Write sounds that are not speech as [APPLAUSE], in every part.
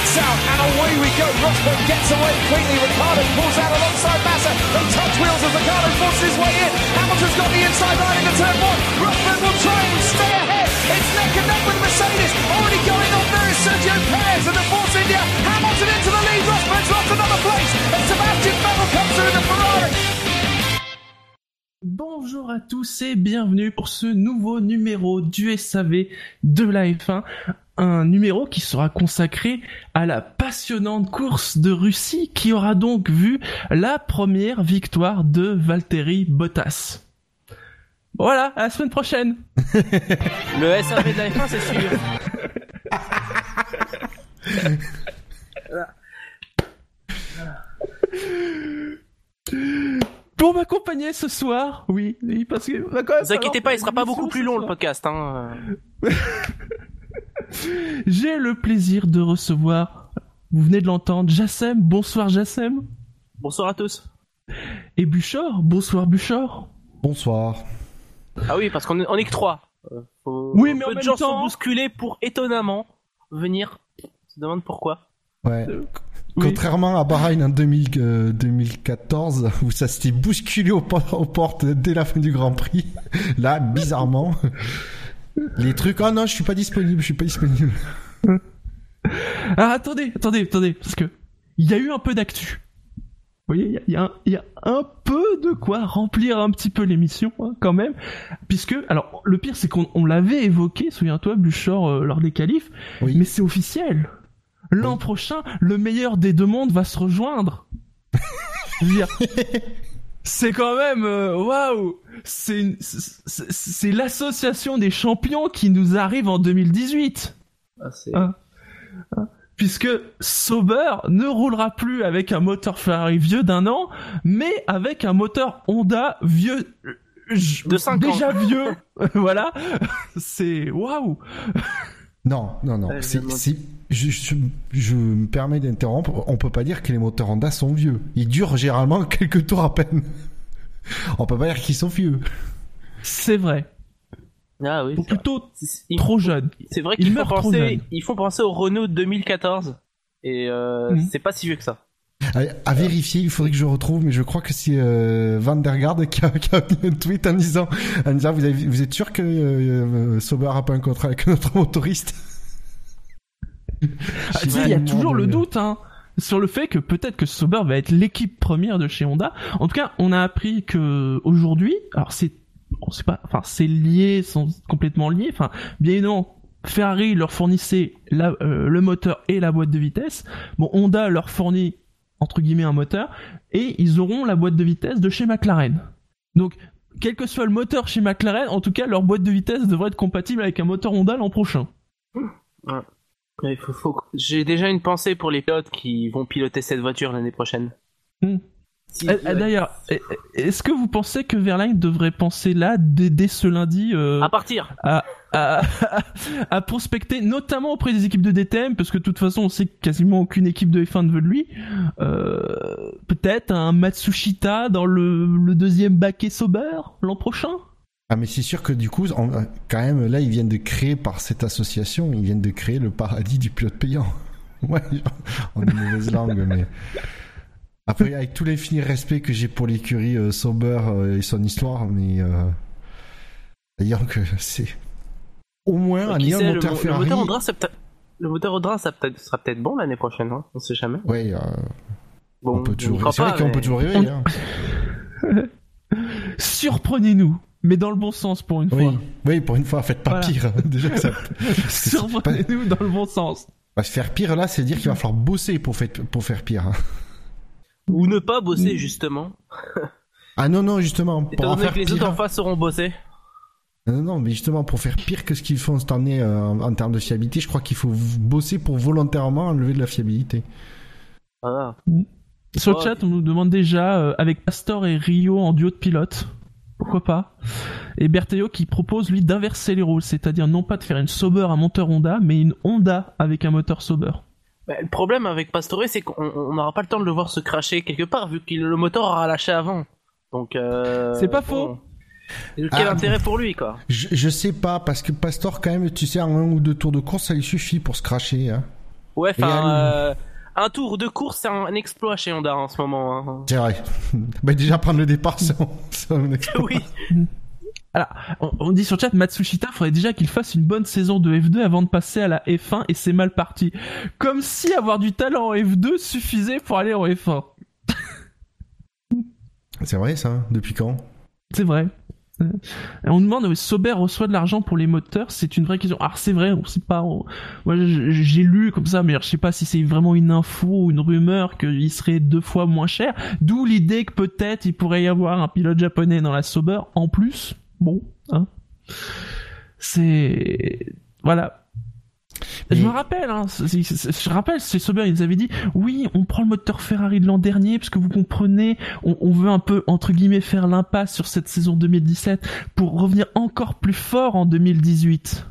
lights out, and away we go. Rosberg gets away quickly. Ricardo pulls out alongside Massa. They touch wheels as Ricardo forces his way in. Hamilton's got the inside line into turn one. Rosberg will try and stay ahead. It's neck and neck with Mercedes. Already going on there is Sergio Perez and the Force India. Hamilton into the lead. Rosberg's lost another place. And Sebastian Vettel comes through the Ferrari. Bonjour à tous et bienvenue pour ce nouveau numéro du SAV de la F1. Un numéro qui sera consacré à la passionnante course de Russie qui aura donc vu la première victoire de Valtteri Bottas. Voilà, à la semaine prochaine. Le SAV de la F1, c'est sûr. Pour m'accompagner ce soir, oui, oui, parce que même Vous inquiétez pas, il sera pas beaucoup plus long le podcast. Hein. [LAUGHS] [LAUGHS] J'ai le plaisir de recevoir, vous venez de l'entendre, Jassem. Bonsoir Jassem. Bonsoir à tous. Et Buchor. Bonsoir Buchor. Bonsoir. Ah oui, parce qu'on est, on est que trois. Euh, faut- Oui, mais peu en de même gens temps- sont bousculés pour étonnamment venir. On se demande pourquoi. Ouais. Oui. Contrairement à Bahreïn en 2000, euh, 2014, où ça s'était bousculé aux portes dès la fin du Grand Prix, [LAUGHS] là, bizarrement, les trucs, oh non, je suis pas disponible, je suis pas disponible. [LAUGHS] Ah attendez, attendez, attendez, parce que il y a eu un peu d'actu. Vous voyez, il y y, a un- il y a un peu de quoi remplir un petit peu l'émission hein, quand même, puisque alors le pire c'est qu'on on l'avait évoqué, souviens-toi Buchor euh, lors des qualifs, Oui. mais c'est officiel. L'an Oui. prochain, le meilleur des deux mondes va se rejoindre. [LAUGHS] C'est quand même euh, waouh, c'est une- c'est c'est l'association des champions qui nous arrive en 2018 Ah. puisque Sauber ne roulera plus avec un moteur Ferrari vieux d'un an, mais avec un moteur Honda vieux j- De cinq ans. déjà vieux. [LAUGHS] voilà, [LAUGHS] c'est waouh. Non, non, non, évidemment. c'est, je, je, je me permets d'interrompre, on peut pas dire que les moteurs Honda sont vieux. Ils durent généralement [LAUGHS] quelques tours à peine. On peut pas dire qu'ils sont vieux. C'est vrai, Ah oui. ou vrai. plutôt trop jeune. C'est vrai meurent trop penser, jeunes. ils font penser au Renault 2014 et euh, Mhm. c'est pas si vieux que ça. À, à vérifier, il faudrait que je retrouve, mais je crois que c'est euh, Van der Garde qui a, [LAUGHS] qui a mis un tweet en disant, en disant vous, avez, vous êtes sûr que euh, euh, Sauber a pas un contrat avec notre motoriste? [LAUGHS] Ah, tu sais, il y a toujours le doute hein, sur le fait que peut-être que Sauber va être l'équipe première de chez Honda. En tout cas, on a appris que aujourd'hui, alors c'est, on sait pas, enfin c'est lié, sont complètement liés. Enfin, bien évidemment, Ferrari leur fournissait la, euh, le moteur et la boîte de vitesse. Bon, Honda leur fournit entre guillemets un moteur et ils auront la boîte de vitesse de chez McLaren. Donc, quel que soit le moteur chez McLaren, en tout cas, leur boîte de vitesse devrait être compatible avec un moteur Honda l'an prochain. Il faut, faut- J'ai déjà une pensée pour les pilotes qui vont piloter cette voiture l'année prochaine. Hmm. Si- Eh, D'ailleurs, eh, eh, est-ce que vous pensez que Verlaine devrait penser là, dès, dès ce lundi, euh, à partir. à, à, à [LAUGHS] prospecter, notamment auprès des équipes de DTM, parce que de toute façon, on sait que quasiment aucune équipe de F1 ne veut de lui. Euh, Peut-être un Matsushita dans le, le deuxième baquet Sauber l'an prochain? Ah mais c'est sûr que du coup, on- quand même, là, ils viennent de créer par cette association, ils viennent de créer le paradis du pilote payant. [LAUGHS] Ouais, on est mauvaise langue, mais... Après, avec tout l'infini respect que j'ai pour l'écurie euh, Sauber euh, et son histoire, mais... Euh... D'ailleurs que c'est... Au moins, Qui ayant un le, moteur le Ferrari... moteur Audra, peut-être- le moteur Audra, ça peut-être- sera peut-être bon l'année prochaine, hein on sait jamais. Ouais, euh, Bon, on peut toujours... C'est vrai qu'on peut toujours rêver, hein. [LAUGHS] [LAUGHS] Surprenez-nous, mais dans le bon sens pour une Oui, fois. oui, pour une fois, faites pas Voilà. pire. Déjà que ça... [LAUGHS] Surprenez-nous dans le bon sens. Bah, se faire pire, là, c'est dire qu'il va falloir bosser pour, faire- pour faire pire. hein. Ou ne pas bosser, justement. Ah non, non, justement, pour Étant en donné faire que les pire... autres en face auront bossé. Non, non, mais justement, pour faire pire que ce qu'ils font cette année euh, en, en termes de fiabilité, je crois qu'il faut bosser pour volontairement enlever de la fiabilité. Voilà. Sur le Oh, chat, on nous demande déjà, euh, avec Pastor et Rio en duo de pilote, pourquoi pas Et Berteo qui propose, lui, d'inverser les rôles, c'est-à-dire non pas de faire une Sauber à moteur Honda, mais une Honda avec un moteur Sauber. Bah, le problème avec Pastore, c'est qu'on on n'aura pas le temps de le voir se cracher quelque part, vu que le moteur aura lâché avant. Donc, euh, C'est pas bon. faux. Et Quel Ah, intérêt pour lui, quoi Je, je sais pas, parce que Pastor, quand même, tu sais, en un ou deux tours de course, ça lui suffit pour se cracher. Hein. Ouais, enfin, euh, un tour de course, c'est un exploit chez Honda en ce moment. Hein. C'est vrai. [LAUGHS] bah, déjà prendre le départ, c'est un- [LAUGHS] exploit. oui. Alors, on, on dit sur le chat, Matsushita, faudrait déjà qu'il fasse une bonne saison de F2 avant de passer à la F1 et c'est mal parti. Comme si avoir du talent en F2 suffisait pour aller en F1. [LAUGHS] C'est vrai, ça Depuis quand? C'est vrai. On demande, euh, Sauber reçoit de l'argent pour les moteurs, c'est une vraie question. Alors c'est vrai, on sait pas. Moi j'ai lu comme ça, mais je sais pas si c'est vraiment une info ou une rumeur qu'il serait deux fois moins cher. D'où l'idée que peut-être il pourrait y avoir un pilote japonais dans la Sauber en plus. Bon, hein. C'est voilà. Je me rappelle, hein, je rappelle, c'est Sauber, ils avaient dit, oui, on prend le moteur Ferrari de l'an dernier, parce que vous comprenez, on, on veut un peu, entre guillemets, faire l'impasse sur cette saison 2017 pour revenir encore plus fort en 2018.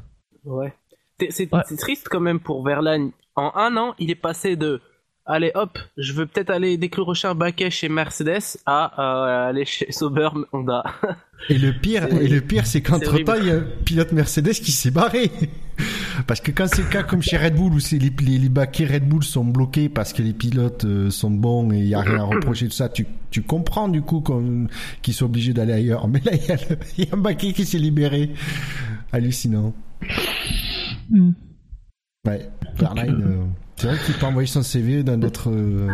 Ouais. C'est c'est- Ouais. c'est triste quand même pour Verlaine. En un an, il est passé de allez hop, je veux peut-être aller décrocher un baquet chez Mercedes à euh, aller chez Sauber Honda. Et le pire, C'est- et le pire, c'est qu'entre temps, il y a un pilote Mercedes qui s'est barré. Parce que quand c'est le cas comme chez Red Bull où c'est les, les, les baquets Red Bull sont bloqués parce que les pilotes euh, sont bons et il y a rien à reprocher de ça, tu, tu comprends du coup qu'on- qu'ils sont obligés d'aller ailleurs. Mais là, il y, a le- il y a un baquet qui s'est libéré. Hallucinant. Hmm. Ouais. Verlaine, euh, c'est vrai qu'il peut envoyer son CV dans d'autres. euh,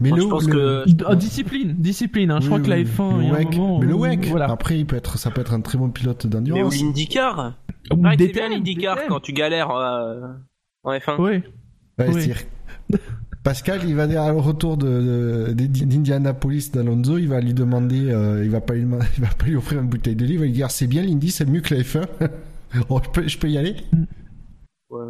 Mais Moi, le, je pense le- que Ah, discipline, discipline, hein. je Oui, crois que la oui, F1, le il y a un WEC. moment, mais le WEC, voilà. après, il peut être, ça peut être un très bon pilote mais ou d'endurance. l'IndyCar. Ou c'est DTM, bien l'IndyCar quand tu galères euh, en F1. Ouais. Ouais, Oui. Pascal, il va dire au retour de, de- d'Indianapolis d'Alonso, il va lui demander, euh, il va pas lui, demander- [LAUGHS] il va pas lui offrir une bouteille de lait, il va lui dire c'est bien l'Indy, c'est mieux que la F1. [LAUGHS] oh, je peux, je peux y aller? Ouais.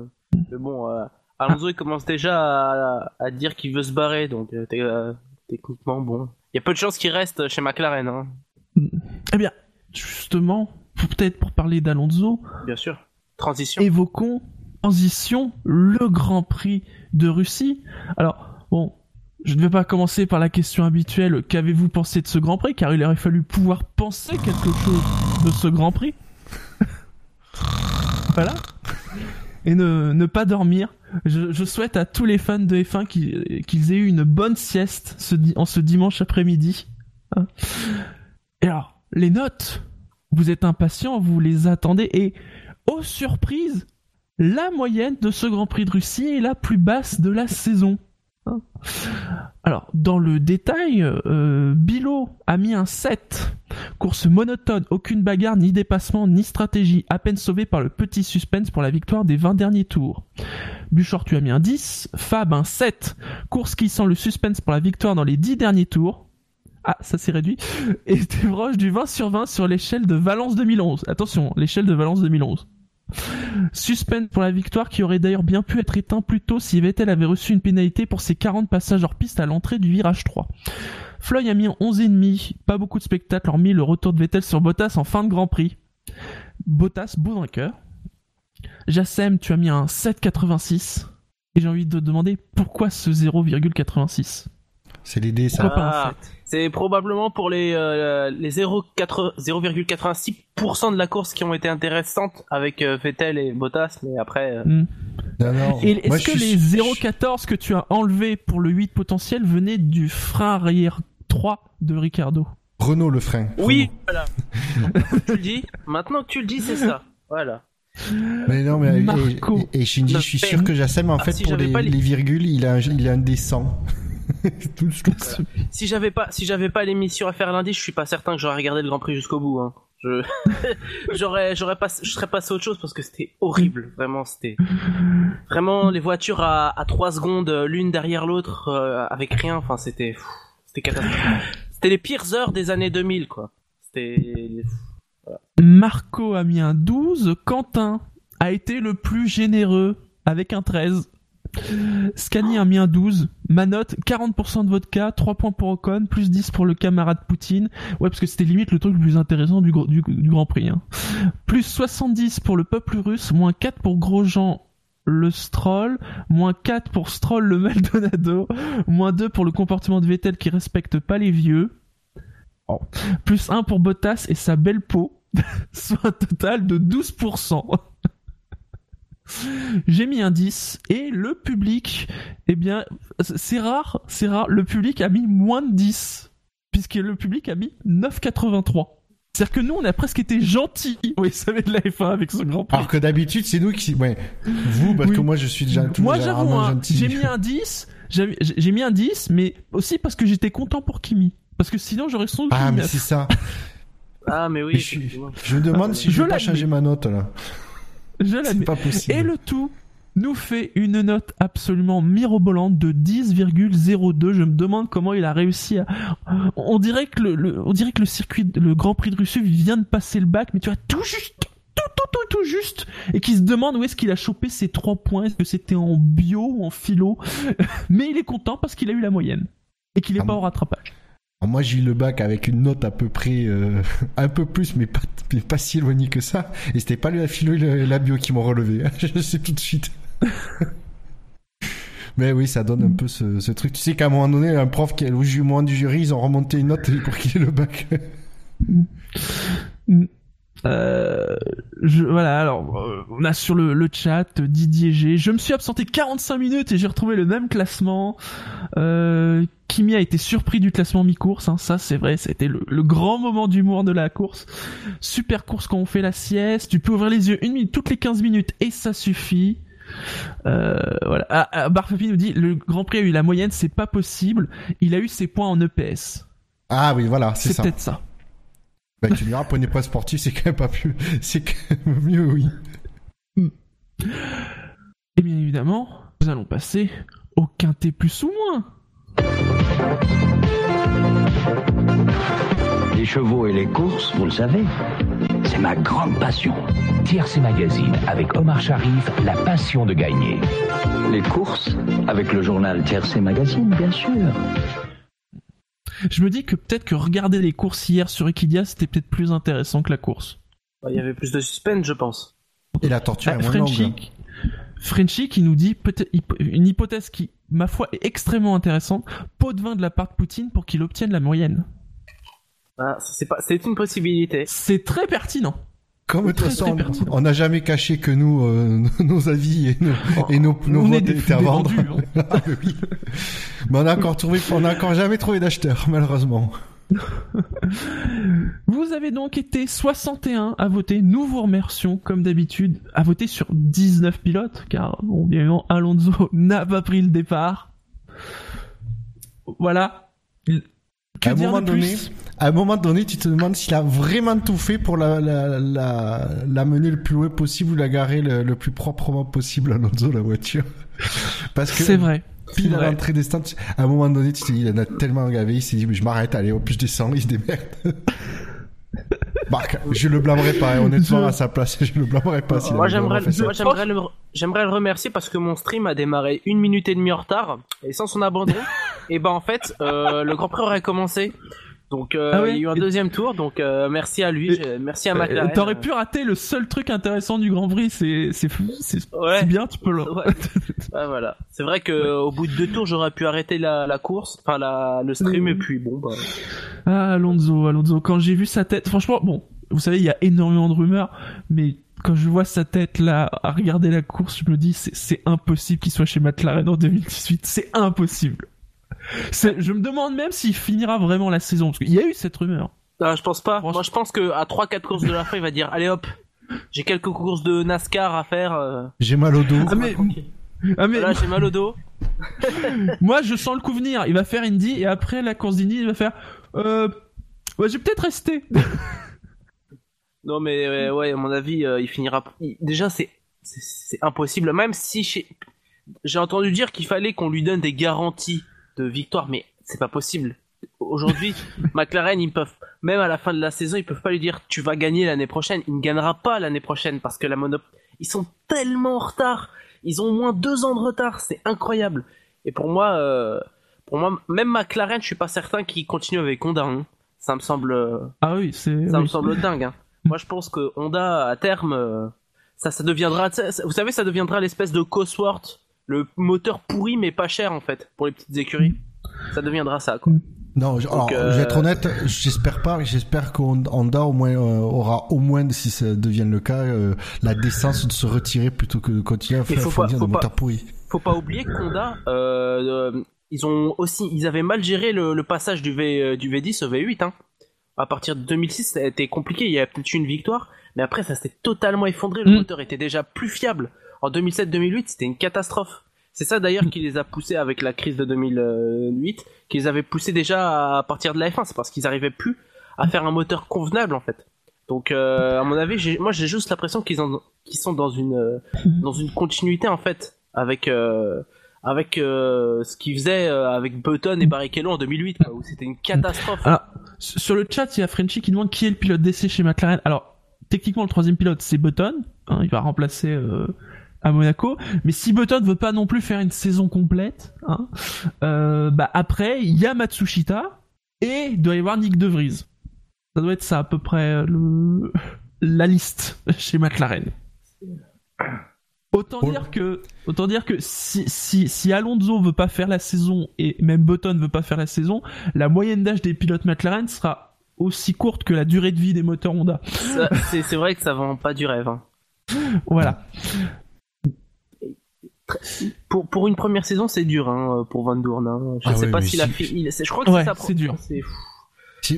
Mais bon, euh, Alonso il commence déjà à, à dire qu'il veut se barrer, donc euh, euh, techniquement bon. Il y a peu de chances qu'il reste chez McLaren, hein, Eh bien, justement, peut-être pour parler d'Alonso, bien sûr. Transition. évoquons transition le Grand Prix de Russie. Alors, bon, je ne vais pas commencer par la question habituelle, qu'avez-vous pensé de ce Grand Prix? Car il aurait fallu pouvoir penser quelque chose de ce Grand Prix. [LAUGHS] voilà. Et ne, pas dormir. Je, souhaite à tous les fans de F1 qu'ils aient eu une bonne sieste en ce dimanche après-midi. Hein. Et alors, les notes, vous êtes impatients, vous les attendez, et aux surprises, la moyenne de ce Grand Prix de Russie est la plus basse de la saison. Hein. Alors, dans le détail, euh, Bilo a mis un 7. Course monotone, aucune bagarre, ni dépassement, ni stratégie, à peine sauvé par le petit suspense pour la victoire des 20 derniers tours. Buchor, tu as mis un 10. Fab, un 7. Course qui sent le suspense pour la victoire dans les 10 derniers tours. Ah, ça s'est réduit. Et t'es proche du 20 sur 20 sur l'échelle de Valence 2011. Attention, l'échelle de Valence 2011. Suspense pour la victoire qui aurait d'ailleurs bien pu être éteint plus tôt si Vettel avait reçu une pénalité pour ses 40 passages hors piste à l'entrée du virage 3. Floyd a mis un 11,5, pas beaucoup de spectateurs hormis le retour de Vettel sur Bottas en fin de Grand Prix. Bottas, beau vainqueur. Jassem, tu as mis un 7,86. Et j'ai envie de te demander pourquoi ce 0,86 C'est l'idée, ça. Pourquoi pas un Ah, 7 C'est probablement pour les, euh, les 0,4 0,86% de la course qui ont été intéressantes avec euh, Vettel et Bottas, mais après. euh, Hmm. Non, non. Et Moi, est-ce que suis- les 0,14 que tu as enlevés pour le 8 potentiel venaient du frein arrière 3 de Ricardo Renault le frein. Oui, voilà. Maintenant que tu le dis, maintenant que tu le dis, c'est ça. Voilà. Renault. Mais non, mais et- Marco. et, et Shinji, Non, je suis sûr que Jassem, en Ah, fait, si pour les, pas les- les virgules, il a un, il a un descend. [LAUGHS] Tout ce que- Si j'avais pas, si j'avais pas l'émission à faire lundi, je suis pas certain que j'aurais regardé le Grand Prix jusqu'au bout. Hein. Je, [LAUGHS] j'aurais, j'aurais pas, je serais passé à autre chose parce que c'était horrible. Vraiment, c'était vraiment les voitures à, à 3 secondes euh, l'une derrière l'autre euh, avec rien. Enfin, c'était, c'était catastrophique. C'était les pires heures des années 2000, quoi. C'était, Marco a mis un 12, Quentin a été le plus généreux avec un 13. Scani a mis un 12, ma note 40% de vodka, 3 points pour Ocon, plus 10 pour le camarade Poutine. Ouais, parce que c'était limite le truc le plus intéressant du, Grand Prix. Hein. Plus 70 pour le peuple russe, moins 4 pour Grosjean le Stroll, moins 4 pour Stroll le [LAUGHS] Maldonado, moins 2 pour le comportement de Vettel qui respecte pas les vieux, Oh. plus 1 pour Bottas et sa belle peau, [LAUGHS] soit un total de 12%. J'ai mis un 10 et le public, eh bien, c'est rare, c'est rare, le public a mis moins de 10 puisque le public a mis 9,83. C'est-à-dire que nous, on a presque été gentils. [LAUGHS] Oui, ça va de la F1 avec ce grand prix. Alors que d'habitude, c'est nous qui, ouais, vous, parce Oui. que moi, je suis déjà tout Moi, j'avoue, hein, j'ai mis un 10, j'ai j'ai mis un 10, mais aussi parce que j'étais content pour Kimi. Parce que sinon, j'aurais doute Ah, mais c'est ça. Ah, mais oui. Mais je, suis- je me demande si je, Je vais pas changer ma note, là. Je C'est l'admets. pas possible. Et le tout nous fait une note absolument mirobolante de 10,02. Je me demande comment il a réussi à. On dirait que le, le- on dirait que le circuit, le Grand Prix de Russie vient de passer le bac, mais tu vois tout juste, tout, tout, tout, tout juste, et qui se demande où est-ce qu'il a chopé ses trois points. Est-ce que c'était en bio ou en philo? [LAUGHS] Mais il est content parce qu'il a eu la moyenne et qu'il est Ah pas bon au rattrapage. Moi, j'ai eu le bac avec une note à peu près, euh, [LAUGHS] un peu plus, mais pas, si éloignée que ça. Et c'était pas la philo et la bio qui m'ont relevé. [LAUGHS] Je sais tout de suite. [LAUGHS] Mais oui, ça donne un peu ce, truc. Tu sais qu'à un moment donné, un prof qui est au moins du jury, ils ont remonté une note pour qu'il ait le bac. Euh, je, voilà, alors euh, on a sur le, le chat Didier G. Je me suis absenté 45 minutes et j'ai retrouvé le même classement. Euh, Kimi a été surpris du classement mi-course, hein, ça c'est vrai, c'était le, le grand moment d'humour de la course. Super course quand on fait la sieste, tu peux ouvrir les yeux une minute toutes les 15 minutes et ça suffit. Euh, voilà. Ah, ah, Barfapi nous dit le Grand Prix a eu la moyenne, c'est pas possible. Il a eu ses points en EPS. Ah oui, voilà, c'est C'est ça. peut-être ça. Bah, tu me diras, pour une épreuve sportive, c'est quand même pas plus, [LAUGHS] c'est quand même mieux, oui. Et bien évidemment, nous allons passer au quintet plus ou moins. Les chevaux et les courses, vous le savez, c'est ma grande passion. Tiercé Magazine avec Omar Sharif, la passion de gagner. Les courses, avec le journal Tiercé Magazine, bien sûr. Je me dis que peut-être que regarder les courses hier sur Equidia, c'était peut-être plus intéressant que la course. Bah, Il y avait plus de suspense, je pense. Et la torture Ah, est moins Frenchy, longue. Frenchy qui nous dit peut-être hypo- une hypothèse qui, ma foi, est extrêmement intéressante. Pot de vin de la part de Poutine pour qu'il obtienne la moyenne. Ah, c'est pas, c'est une possibilité. C'est très pertinent. Comme de toute façon, on n'a jamais caché que nous, euh, [LAUGHS] nos avis et nos, et nos, nos votes étaient à vendre. dévendus, hein. [LAUGHS] Ah, mais oui. Mais on a encore trouvé, on a encore jamais trouvé d'acheteur, [LAUGHS] malheureusement. Vous avez donc été 61 à voter. Nous vous remercions, comme d'habitude, à voter sur 19 pilotes, car, bon, bien évidemment, Alonso n'a pas pris le départ. Voilà. Que À un dire moment de donné, plus À un moment donné, tu te demandes s'il a vraiment tout fait pour la, la, la, la mener le plus loin possible ou la garer le, le plus proprement possible à Alonso, la voiture. [LAUGHS] Parce que, C'est vrai. pile à l'entrée des stands, à un moment donné, tu te dis, il en a tellement gavé, il s'est dit, mais je m'arrête, allez, hop, je descends, il se démerde. [LAUGHS] bah, je le blâmerais pas, hein, honnêtement, Je- à sa place, je le blâmerais pas Moi, le, j'aimerais le remercier parce que mon stream a démarré une minute et demie en retard et sans son abandon. [LAUGHS] et ben, en fait, euh, le Grand Prix aurait commencé. Donc, euh, Ah ouais il y a eu un deuxième tour. Donc, euh, merci à lui, Et- merci à Euh, McLaren. T'aurais pu rater le seul truc intéressant du Grand Prix, c'est c'est Ouais. bien, tu peux le. [LAUGHS] Ouais. Voilà. C'est vrai que au bout de deux tours, j'aurais pu arrêter la, la course, enfin la, le stream, et puis bon, bah, Ah Alonso, Alonso, quand j'ai vu sa tête, franchement, bon, vous savez, il y a énormément de rumeurs, mais quand je vois sa tête là à regarder la course, je me dis c'est c'est impossible qu'il soit chez McLaren en 2018, c'est impossible. C'est- Je me demande même s'il finira vraiment la saison, parce qu'il y a eu cette rumeur. Ah, je pense pas. Moi, je pense que à 3-4 courses de la fin, il va dire allez hop, j'ai quelques courses de NASCAR à faire. euh, J'ai mal au dos. Ah mais, ah, mais Voilà, j'ai mal au dos. [LAUGHS] moi je sens le coup venir. Il va faire Indy et après la course d'Indy, il va faire. Euh, ouais, je vais peut-être rester. [LAUGHS] Non, mais euh, ouais, à mon avis, euh, il finira. il- Déjà, c'est c'est- c'est impossible. Même si j'ai j'ai entendu dire qu'il fallait qu'on lui donne des garanties de victoire, mais c'est pas possible. Aujourd'hui, [LAUGHS] McLaren, ils peuvent même à la fin de la saison, ils peuvent pas lui dire tu vas gagner l'année prochaine. Il ne gagnera pas l'année prochaine parce que la monop ils sont tellement en retard. Ils ont au moins deux ans de retard. C'est incroyable. Et pour moi, euh, pour moi, même McLaren, je suis pas certain qu'il continue avec Honda. hein. Ça me semble. euh, Ah oui, c'est. ça oui. me semble dingue. Hein. [LAUGHS] Moi, je pense que Honda, à terme, euh, ça, ça deviendra, vous savez, ça deviendra l'espèce de Cosworth, le moteur pourri mais pas cher en fait pour les petites écuries. Ça deviendra ça, quoi. Non, je, alors, euh, je vais être honnête, j'espère pas, j'espère qu'Honda au moins euh, aura au moins, si ça devient le cas, euh, la décence de se retirer plutôt que de continuer à faire faut pas- fournir faut des pas- moteurs pourris. faut pas oublier que Honda, euh, euh, ils ont aussi, ils avaient mal géré le, le passage du V, euh, du V10 au V8. Hein. À partir de 2006, ça a été compliqué. Il y a peut-être eu une victoire, mais après ça s'est totalement effondré. Le Mm. moteur était déjà plus fiable. En 2007-2008, c'était une catastrophe. C'est ça d'ailleurs qui les a poussés avec la crise de 2008, qui les avait poussés déjà à partir de la F1. C'est parce qu'ils arrivaient plus à faire un moteur convenable en fait. Donc euh, à mon avis, moi j'ai juste l'impression qu'ils sont dans une euh, dans une continuité en fait avec euh, ce qu'ils faisaient avec Button et Barrichello en 2008 quoi, où c'était une catastrophe. Sur le chat, il y a Frenchy qui demande qui est le pilote d'essai chez McLaren. Alors, techniquement, le troisième pilote, c'est Button. hein, il va remplacer à Monaco. Mais si Button veut pas non plus faire une saison complète, hein, euh, bah après, il y a Matsushita et il doit y avoir Nick De Vries. Ça doit être ça à peu près le [LAUGHS] la liste [LAUGHS] chez McLaren. Autant Oh. dire que, autant dire que si, si, si Alonso veut pas faire la saison et même Button veut pas faire la saison, la moyenne d'âge des pilotes McLaren sera aussi courte que la durée de vie des moteurs Honda. C'est vrai que ça vend pas du rêve. hein. Voilà. Pour pour une première saison, c'est dur hein, pour Van Doorn. hein. Je Ah sais pas s'il a fait. il- je crois que Ouais, c'est ça. c'est dur.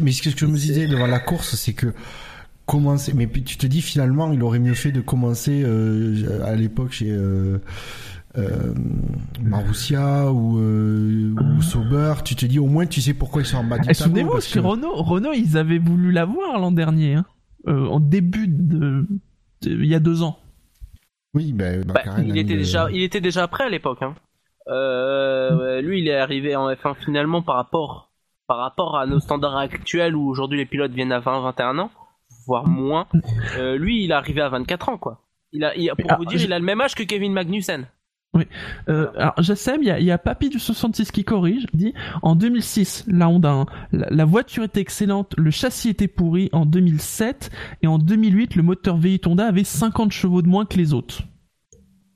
Mais ce que je me disais devant la course, c'est que commencer. Mais puis tu te dis finalement, il aurait mieux fait de commencer euh, à l'époque chez euh, euh, Marussia ou, euh, ou Sauber. Tu te dis au moins, tu sais pourquoi ils sont en bas du Et tableau. Souvenez-vous, parce chez que- Renault, Renault, ils avaient voulu l'avoir l'an dernier, hein, euh, en début de, de- il y a deux ans. Oui, ben, Bah, McLaren a il était déjà, il était déjà prêt à l'époque. Hein. Euh, lui, il est arrivé en F1 finalement par rapport, par rapport à nos standards actuels où aujourd'hui les pilotes viennent à 20, 21 ans, voire moins. Euh, lui, il est arrivé à 24 ans, quoi. Il a, il pour Ah, vous dire, je- il a le même âge que Kevin Magnussen. Euh, alors, Jassem, il y a, y a Papy du 66 qui corrige, dit en 2006, la Honda, hein, la, la voiture était excellente, le châssis était pourri en 2007 et en 2008, le moteur V8 Honda avait 50 chevaux de moins que les autres.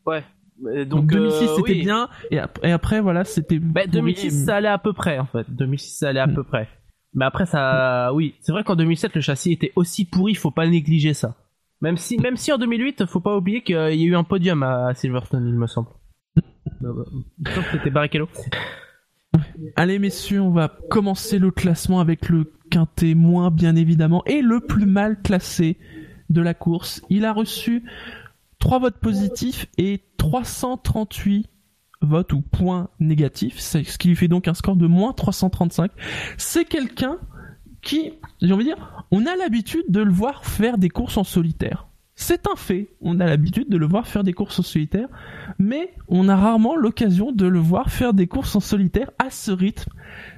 Ouais. Donc, Donc, 2006 euh, c'était oui. bien et, ap- et après voilà c'était. Bah, pourri. 2006 ça allait à peu près en fait. 2006 ça allait à Mm. peu près. Mais après ça, oui, c'est vrai qu'en 2007 le châssis était aussi pourri, faut pas négliger ça. Même si, même si en 2008, faut pas oublier qu'il y a eu un podium à Silverstone, il me semble. C'était Barrichello. Allez messieurs, on va commencer le classement avec le quintet moins bien évidemment et le plus mal classé de la course. Il a reçu 3 votes positifs et 338 votes ou points négatifs, ce qui lui fait donc un score de moins 335. C'est quelqu'un qui, j'ai envie de dire, on a l'habitude de le voir faire des courses en solitaire. C'est un fait, on a l'habitude de le voir faire des courses en solitaire, mais on a rarement l'occasion de le voir faire des courses en solitaire à ce rythme.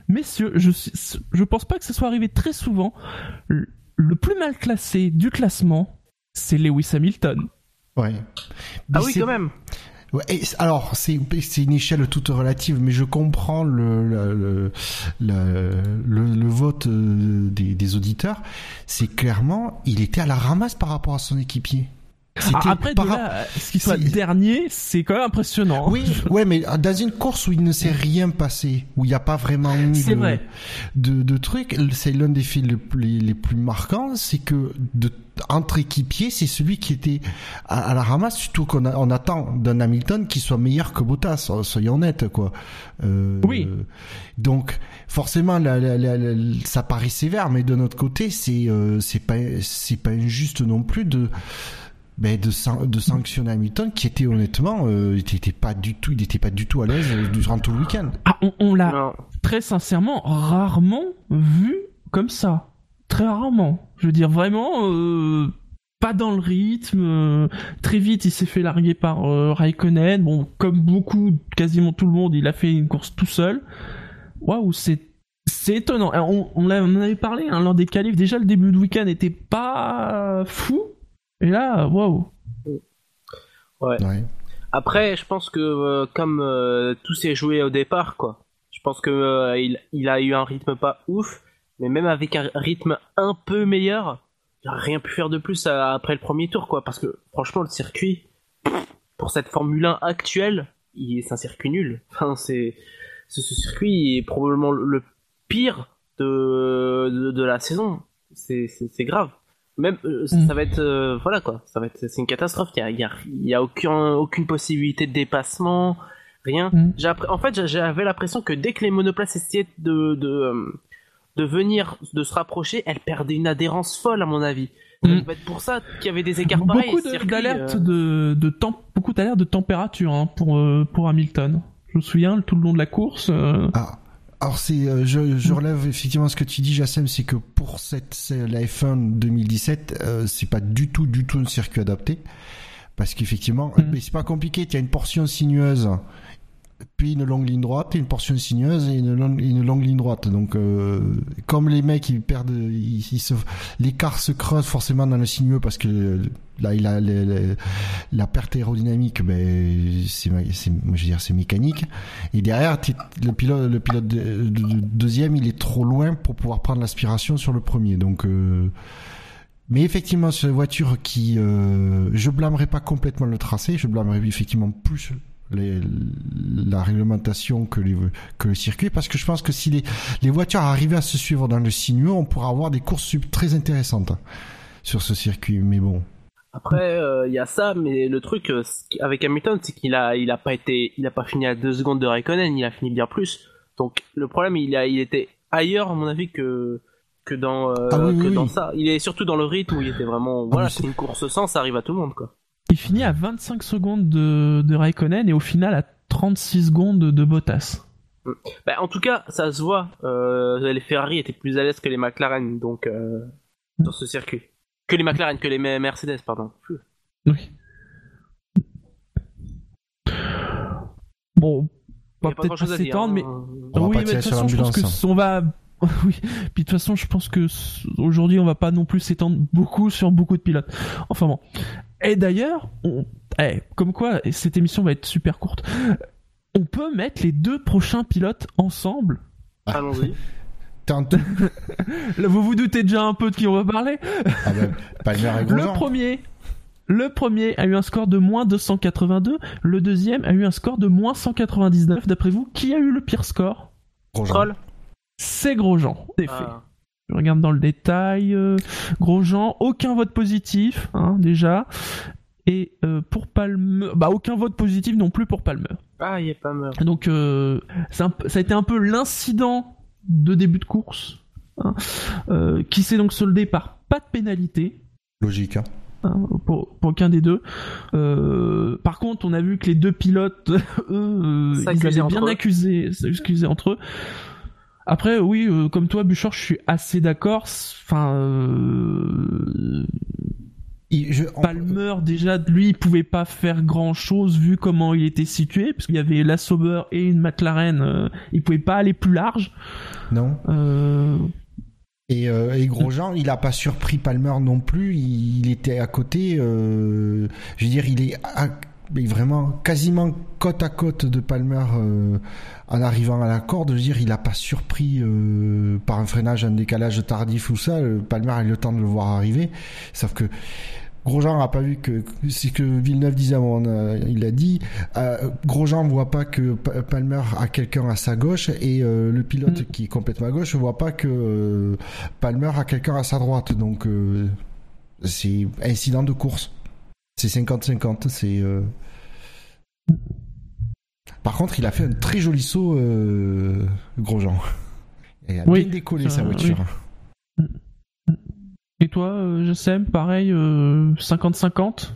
Messieurs, je, je pense pas que ce soit arrivé très souvent. Le, le plus mal classé du classement, c'est Lewis Hamilton. Ouais. Ah oui, quand même. Alors, c'est une échelle toute relative, mais je comprends le, vote euh, des auditeurs. C'est clairement, il était à la ramasse par rapport à son équipier. Ah, après, par là, à ce qu'il soit dernier, c'est quand même impressionnant. Oui, ouais, mais dans une course où il ne s'est rien passé, où il n'y a pas vraiment eu de, vrai. de, de trucs, c'est l'un des faits les, plus- les, plus marquants, c'est que de, entre équipiers, c'est celui qui était à, à la ramasse, surtout qu'on on attend d'un Hamilton qui soit meilleur que Bottas, so- soyons honnêtes, quoi. Euh, Oui. Donc, forcément, la, la- la- la- ça paraît sévère, mais de notre côté, c'est euh, c'est pas c'est pas injuste non plus de ben, de, de sanctionner Hamilton qui était honnêtement euh, il était pas du tout il était pas du tout à l'aise euh, durant tout le week-end Ah, on, on l'a très sincèrement rarement vu comme ça. Très rarement. Je veux dire vraiment euh, pas dans le rythme. euh, très vite, il s'est fait larguer par euh, Raikkonen. Bon, comme beaucoup, quasiment tout le monde, il a fait une course tout seul. Waouh, c'est c'est étonnant. On, on, l'a- on en avait parlé hein, lors des qualifs. Déjà, le début de week-end était pas fou. Et là, waouh. Ouais. ouais. Après, je pense que euh, comme euh, tout s'est joué au départ, quoi. Je pense que euh, il, il a eu un rythme pas ouf, mais même avec un rythme un peu meilleur, il a rien pu faire de plus après le premier tour, quoi. Parce que franchement, le circuit, pour cette Formule 1 actuelle, c'est un circuit nul. Enfin, c'est ce, ce circuit est probablement le- le pire de, de, de la saison. C'est grave. Même euh, Mm. ça va être euh, voilà quoi, ça va être c'est une catastrophe. Il y a il y a, y a aucun aucune possibilité de dépassement, rien. Mm. En fait j'a- j'avais l'impression que dès que les monoplaces essayaient de de euh, de venir de se rapprocher, elles perdaient une adhérence folle à mon avis. Ça Mm. devait être pour ça qu'il y avait des écarts pareils. beaucoup de- circuit, d'alertes euh, de, de temps, beaucoup d'alertes de température hein, pour euh, pour Hamilton. Je me souviens tout le long de la course. euh, Ah, alors c'est, euh, je, je relève effectivement ce que tu dis, Jassem, c'est que pour cette la F1 2017, euh, c'est pas du tout, du tout un circuit adapté, parce qu'effectivement, Mm. mais c'est pas compliqué. Il y a une portion sinueuse, puis une longue ligne droite, une portion sinueuse et une longue, une ligne droite. Donc, euh, comme les mecs ils perdent, l'écart se creuse forcément dans le sinueux parce que euh, là il a la perte aérodynamique, ben c'est, c'est, moi, je veux dire, c'est mécanique. Et derrière, le pilote, le pilote de, de- de- deuxième, il est trop loin pour pouvoir prendre l'aspiration sur le premier. Donc, euh, mais effectivement, sur les voitures qui, euh, je blâmerai pas complètement le tracé, je blâmerai effectivement plus les- la réglementation que, les, que le circuit, parce que je pense que si les, les voitures arrivaient à se suivre dans le sinueux, on pourra avoir des courses très intéressantes sur ce circuit. Mais bon, Après, il y a ça, mais le truc euh, avec Hamilton, c'est qu'il a, il a pas été, il a pas fini à deux secondes de Raikkonen, il a fini bien plus. Donc le problème, il a, il était ailleurs à mon avis que que dans euh, Ah oui, que oui. dans ça. Il est surtout dans le rythme où il était vraiment, voilà, mais c'est- c'est une course sans, ça arrive à tout le monde quoi. Il finit à 25 secondes de, de Raikkonen et au final à 36 secondes de, Bottas. Bah, en tout cas, ça se voit. Euh, les Ferrari étaient plus à l'aise que les McLaren, donc euh, sur ce circuit. Que les McLaren, que les Me- Mercedes, pardon. Oui. Bon, pas peut-être pas à dire, s'étendre, mais hein. On va oui, mais de toute façon, je pense que l'ambulance, on va. [LAUGHS] Oui, puis de toute façon, je pense que aujourd'hui, on va pas non plus s'étendre beaucoup sur beaucoup de pilotes. Enfin bon. Et d'ailleurs, on... eh, comme quoi, cette émission va être super courte. On peut mettre les deux prochains pilotes ensemble. Allons-y. [LAUGHS] Tant- [LAUGHS] Là, vous vous doutez déjà un peu de qui on va parler. ah ben, et Le premier, le premier a eu un score de moins 282. Le deuxième a eu un score de moins 199. D'après vous, qui a eu le pire score? Grosjean. C'est Grosjean. C'est fait. Ah. Je regarde dans le détail. euh, Grosjean, aucun vote positif, hein, déjà. Et euh, pour Palmer, bah aucun vote positif non plus pour Palmer. Ah, il est pas mort. Donc euh, un ça a été un peu l'incident de début de course, hein, euh, qui s'est donc soldé par pas de pénalité Logique, hein. hein, pour, pour aucun des deux. Euh, par contre, on a vu que les deux pilotes, [LAUGHS] eux, euh, ils avaient bien eux. accusé, entre eux. Après, oui, euh, comme toi, Bouchard, je suis assez d'accord. Enfin, euh, je- Palmer, déjà, lui, il pouvait pas faire grand chose vu comment il était situé, parce qu'il y avait la Sauber et une McLaren. euh, il pouvait pas aller plus large. Non. Euh, Et, euh, et Grosjean, il a pas surpris Palmer non plus. Il, il était à côté. je veux dire, il est à- mais vraiment quasiment côte à côte de Palmer euh, en arrivant à la corde. Je veux dire, il a pas surpris euh, par un freinage, un décalage tardif ou ça. euh, Palmer a eu le temps de le voir arriver. Sauf que Grosjean n'a pas vu que c'est ce que Villeneuve disait avant, euh, il a dit euh, Grosjean voit pas que Pa- Palmer a quelqu'un à sa gauche et euh, le pilote Mm. qui est complètement à gauche voit pas que euh, Palmer a quelqu'un à sa droite donc c'est incident de course c'est 50-50 c'est euh, par contre il a fait un très joli saut euh, Grosjean il a Oui, bien décollé ça, sa voiture. Et toi, euh, je sais, pareil, euh, 50-50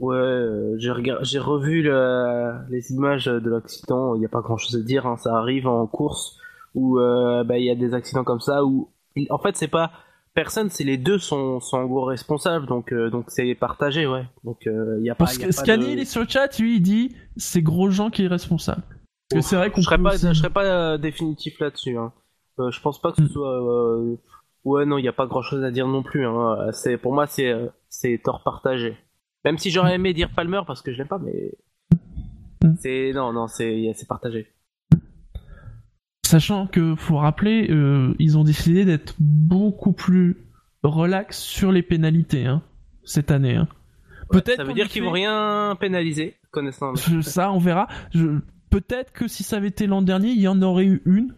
Ouais, euh, j'ai regard- j'ai revu le- les images de l'accident. Il n'y a pas grand chose à dire. hein, Ça arrive en course où euh, bah, il y a des accidents comme ça où en fait c'est pas personne, c'est les deux sont sont en gros responsables. Donc euh, donc c'est partagé, ouais. Donc euh, y a pas. Parce y que de- il est sur le chat, lui, il dit c'est Grosjean qui est responsable. Parce que c'est vrai qu'on je serais pas, aussi- je serais pas euh, définitif là-dessus. Hein. Euh, je pense pas que ce Mm. soit. Ouais, non, il n'y a pas grand-chose à dire non plus. Hein. C'est pour moi, c'est c'est tort partagé. Même si j'aurais aimé dire Palmer parce que je l'aime pas, mais Mm. c'est non, non, c'est c'est partagé. Sachant que, faut rappeler, euh, ils ont décidé d'être beaucoup plus relax sur les pénalités, hein, cette année. Hein. Peut-être Ça veut dire qu'ils vont rien pénaliser, connaissant. Ça, on verra. Je- Peut-être que si ça avait été l'an dernier, il y en aurait eu une.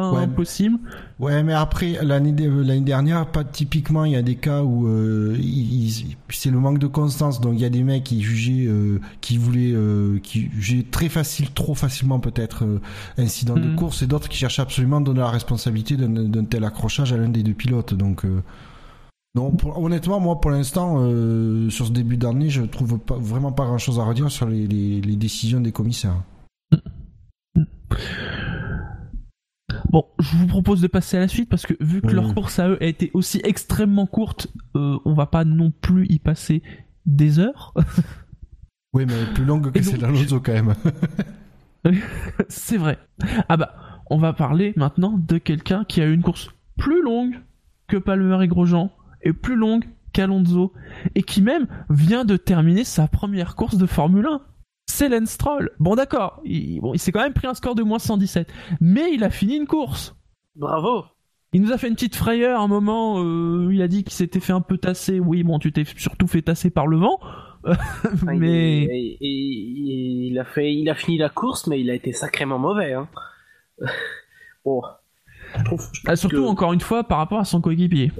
Pas Ouais. impossible. Ouais, mais après l'année l'année dernière, pas typiquement, il y a des cas où euh, c'est le manque de constance. Donc il y a des mecs qui jugeaient, euh, qui voulaient, euh, qui jugeaient très facile, trop facilement peut-être incident de Mhm. course, et d'autres qui cherchent absolument à donner la responsabilité d'un tel accrochage à l'un des deux pilotes. Donc non, pour- honnêtement, moi pour l'instant, sur ce début d'année, je trouve pas, vraiment pas grand-chose à redire sur les, les, les décisions des commissaires. Bon, je vous propose de passer à la suite parce que vu que leur course à eux a été aussi extrêmement courte, euh, on va pas non plus y passer des heures. [LAUGHS] Oui, mais plus longue que celle d'Alonso quand même. [LAUGHS] C'est vrai. Ah bah, on va parler maintenant de quelqu'un qui a eu une course plus longue que Palmer et Grosjean et plus longue qu'Alonso et qui même vient de terminer sa première course de Formule 1. C'est Lance Stroll. Bon d'accord, il, bon, il s'est quand même pris un score de moins 117, mais il a fini une course. Bravo. Il nous a fait une petite frayeur à un moment, euh, il a dit qu'il s'était fait un peu tasser. Oui, bon, tu t'es surtout fait tasser par le vent. [LAUGHS] Il- mais il, il- il a fait, il a fini la course, mais il a été sacrément mauvais. Hein. bon, [LAUGHS] je trouve, je Ah, surtout que- encore une fois par rapport à son coéquipier.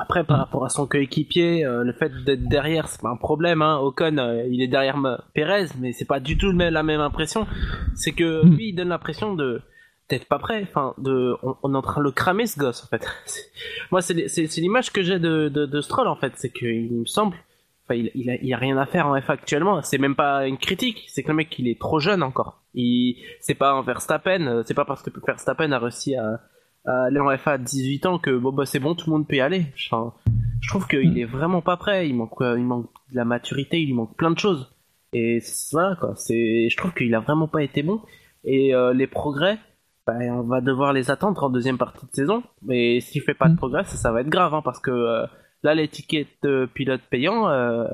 Après, par rapport à son coéquipier, euh, le fait d'être derrière, c'est pas un problème. Hein. Ocon, euh, il est derrière Perez, mais c'est pas du tout la même impression. C'est que Mm. lui, il donne l'impression de d'être pas prêt. Enfin, de, on, on est en train de le cramer ce gosse, en fait. [LAUGHS] Moi, c'est l'image que j'ai de, de, de Stroll, en fait. C'est qu'il me semble, enfin, il, il, a, il a rien à faire en F actuellement. C'est même pas une critique. C'est que le mec, il est trop jeune encore. Il, c'est pas un Verstappen. C'est pas parce que Verstappen a réussi à aller en FA à 18 ans que bon bah c'est bon tout le monde peut y aller. Enfin, je trouve qu'il est vraiment pas prêt. Il manque euh, il manque de la maturité il lui manque plein de choses. Et c'est- voilà quoi. C'est je trouve qu'il a vraiment pas été bon. Et euh, les progrès bah, on va devoir les attendre en deuxième partie de saison. Mais s'il fait pas de Mm. progrès ça, ça va être grave hein, parce que euh, là l'étiquette de pilote payant euh,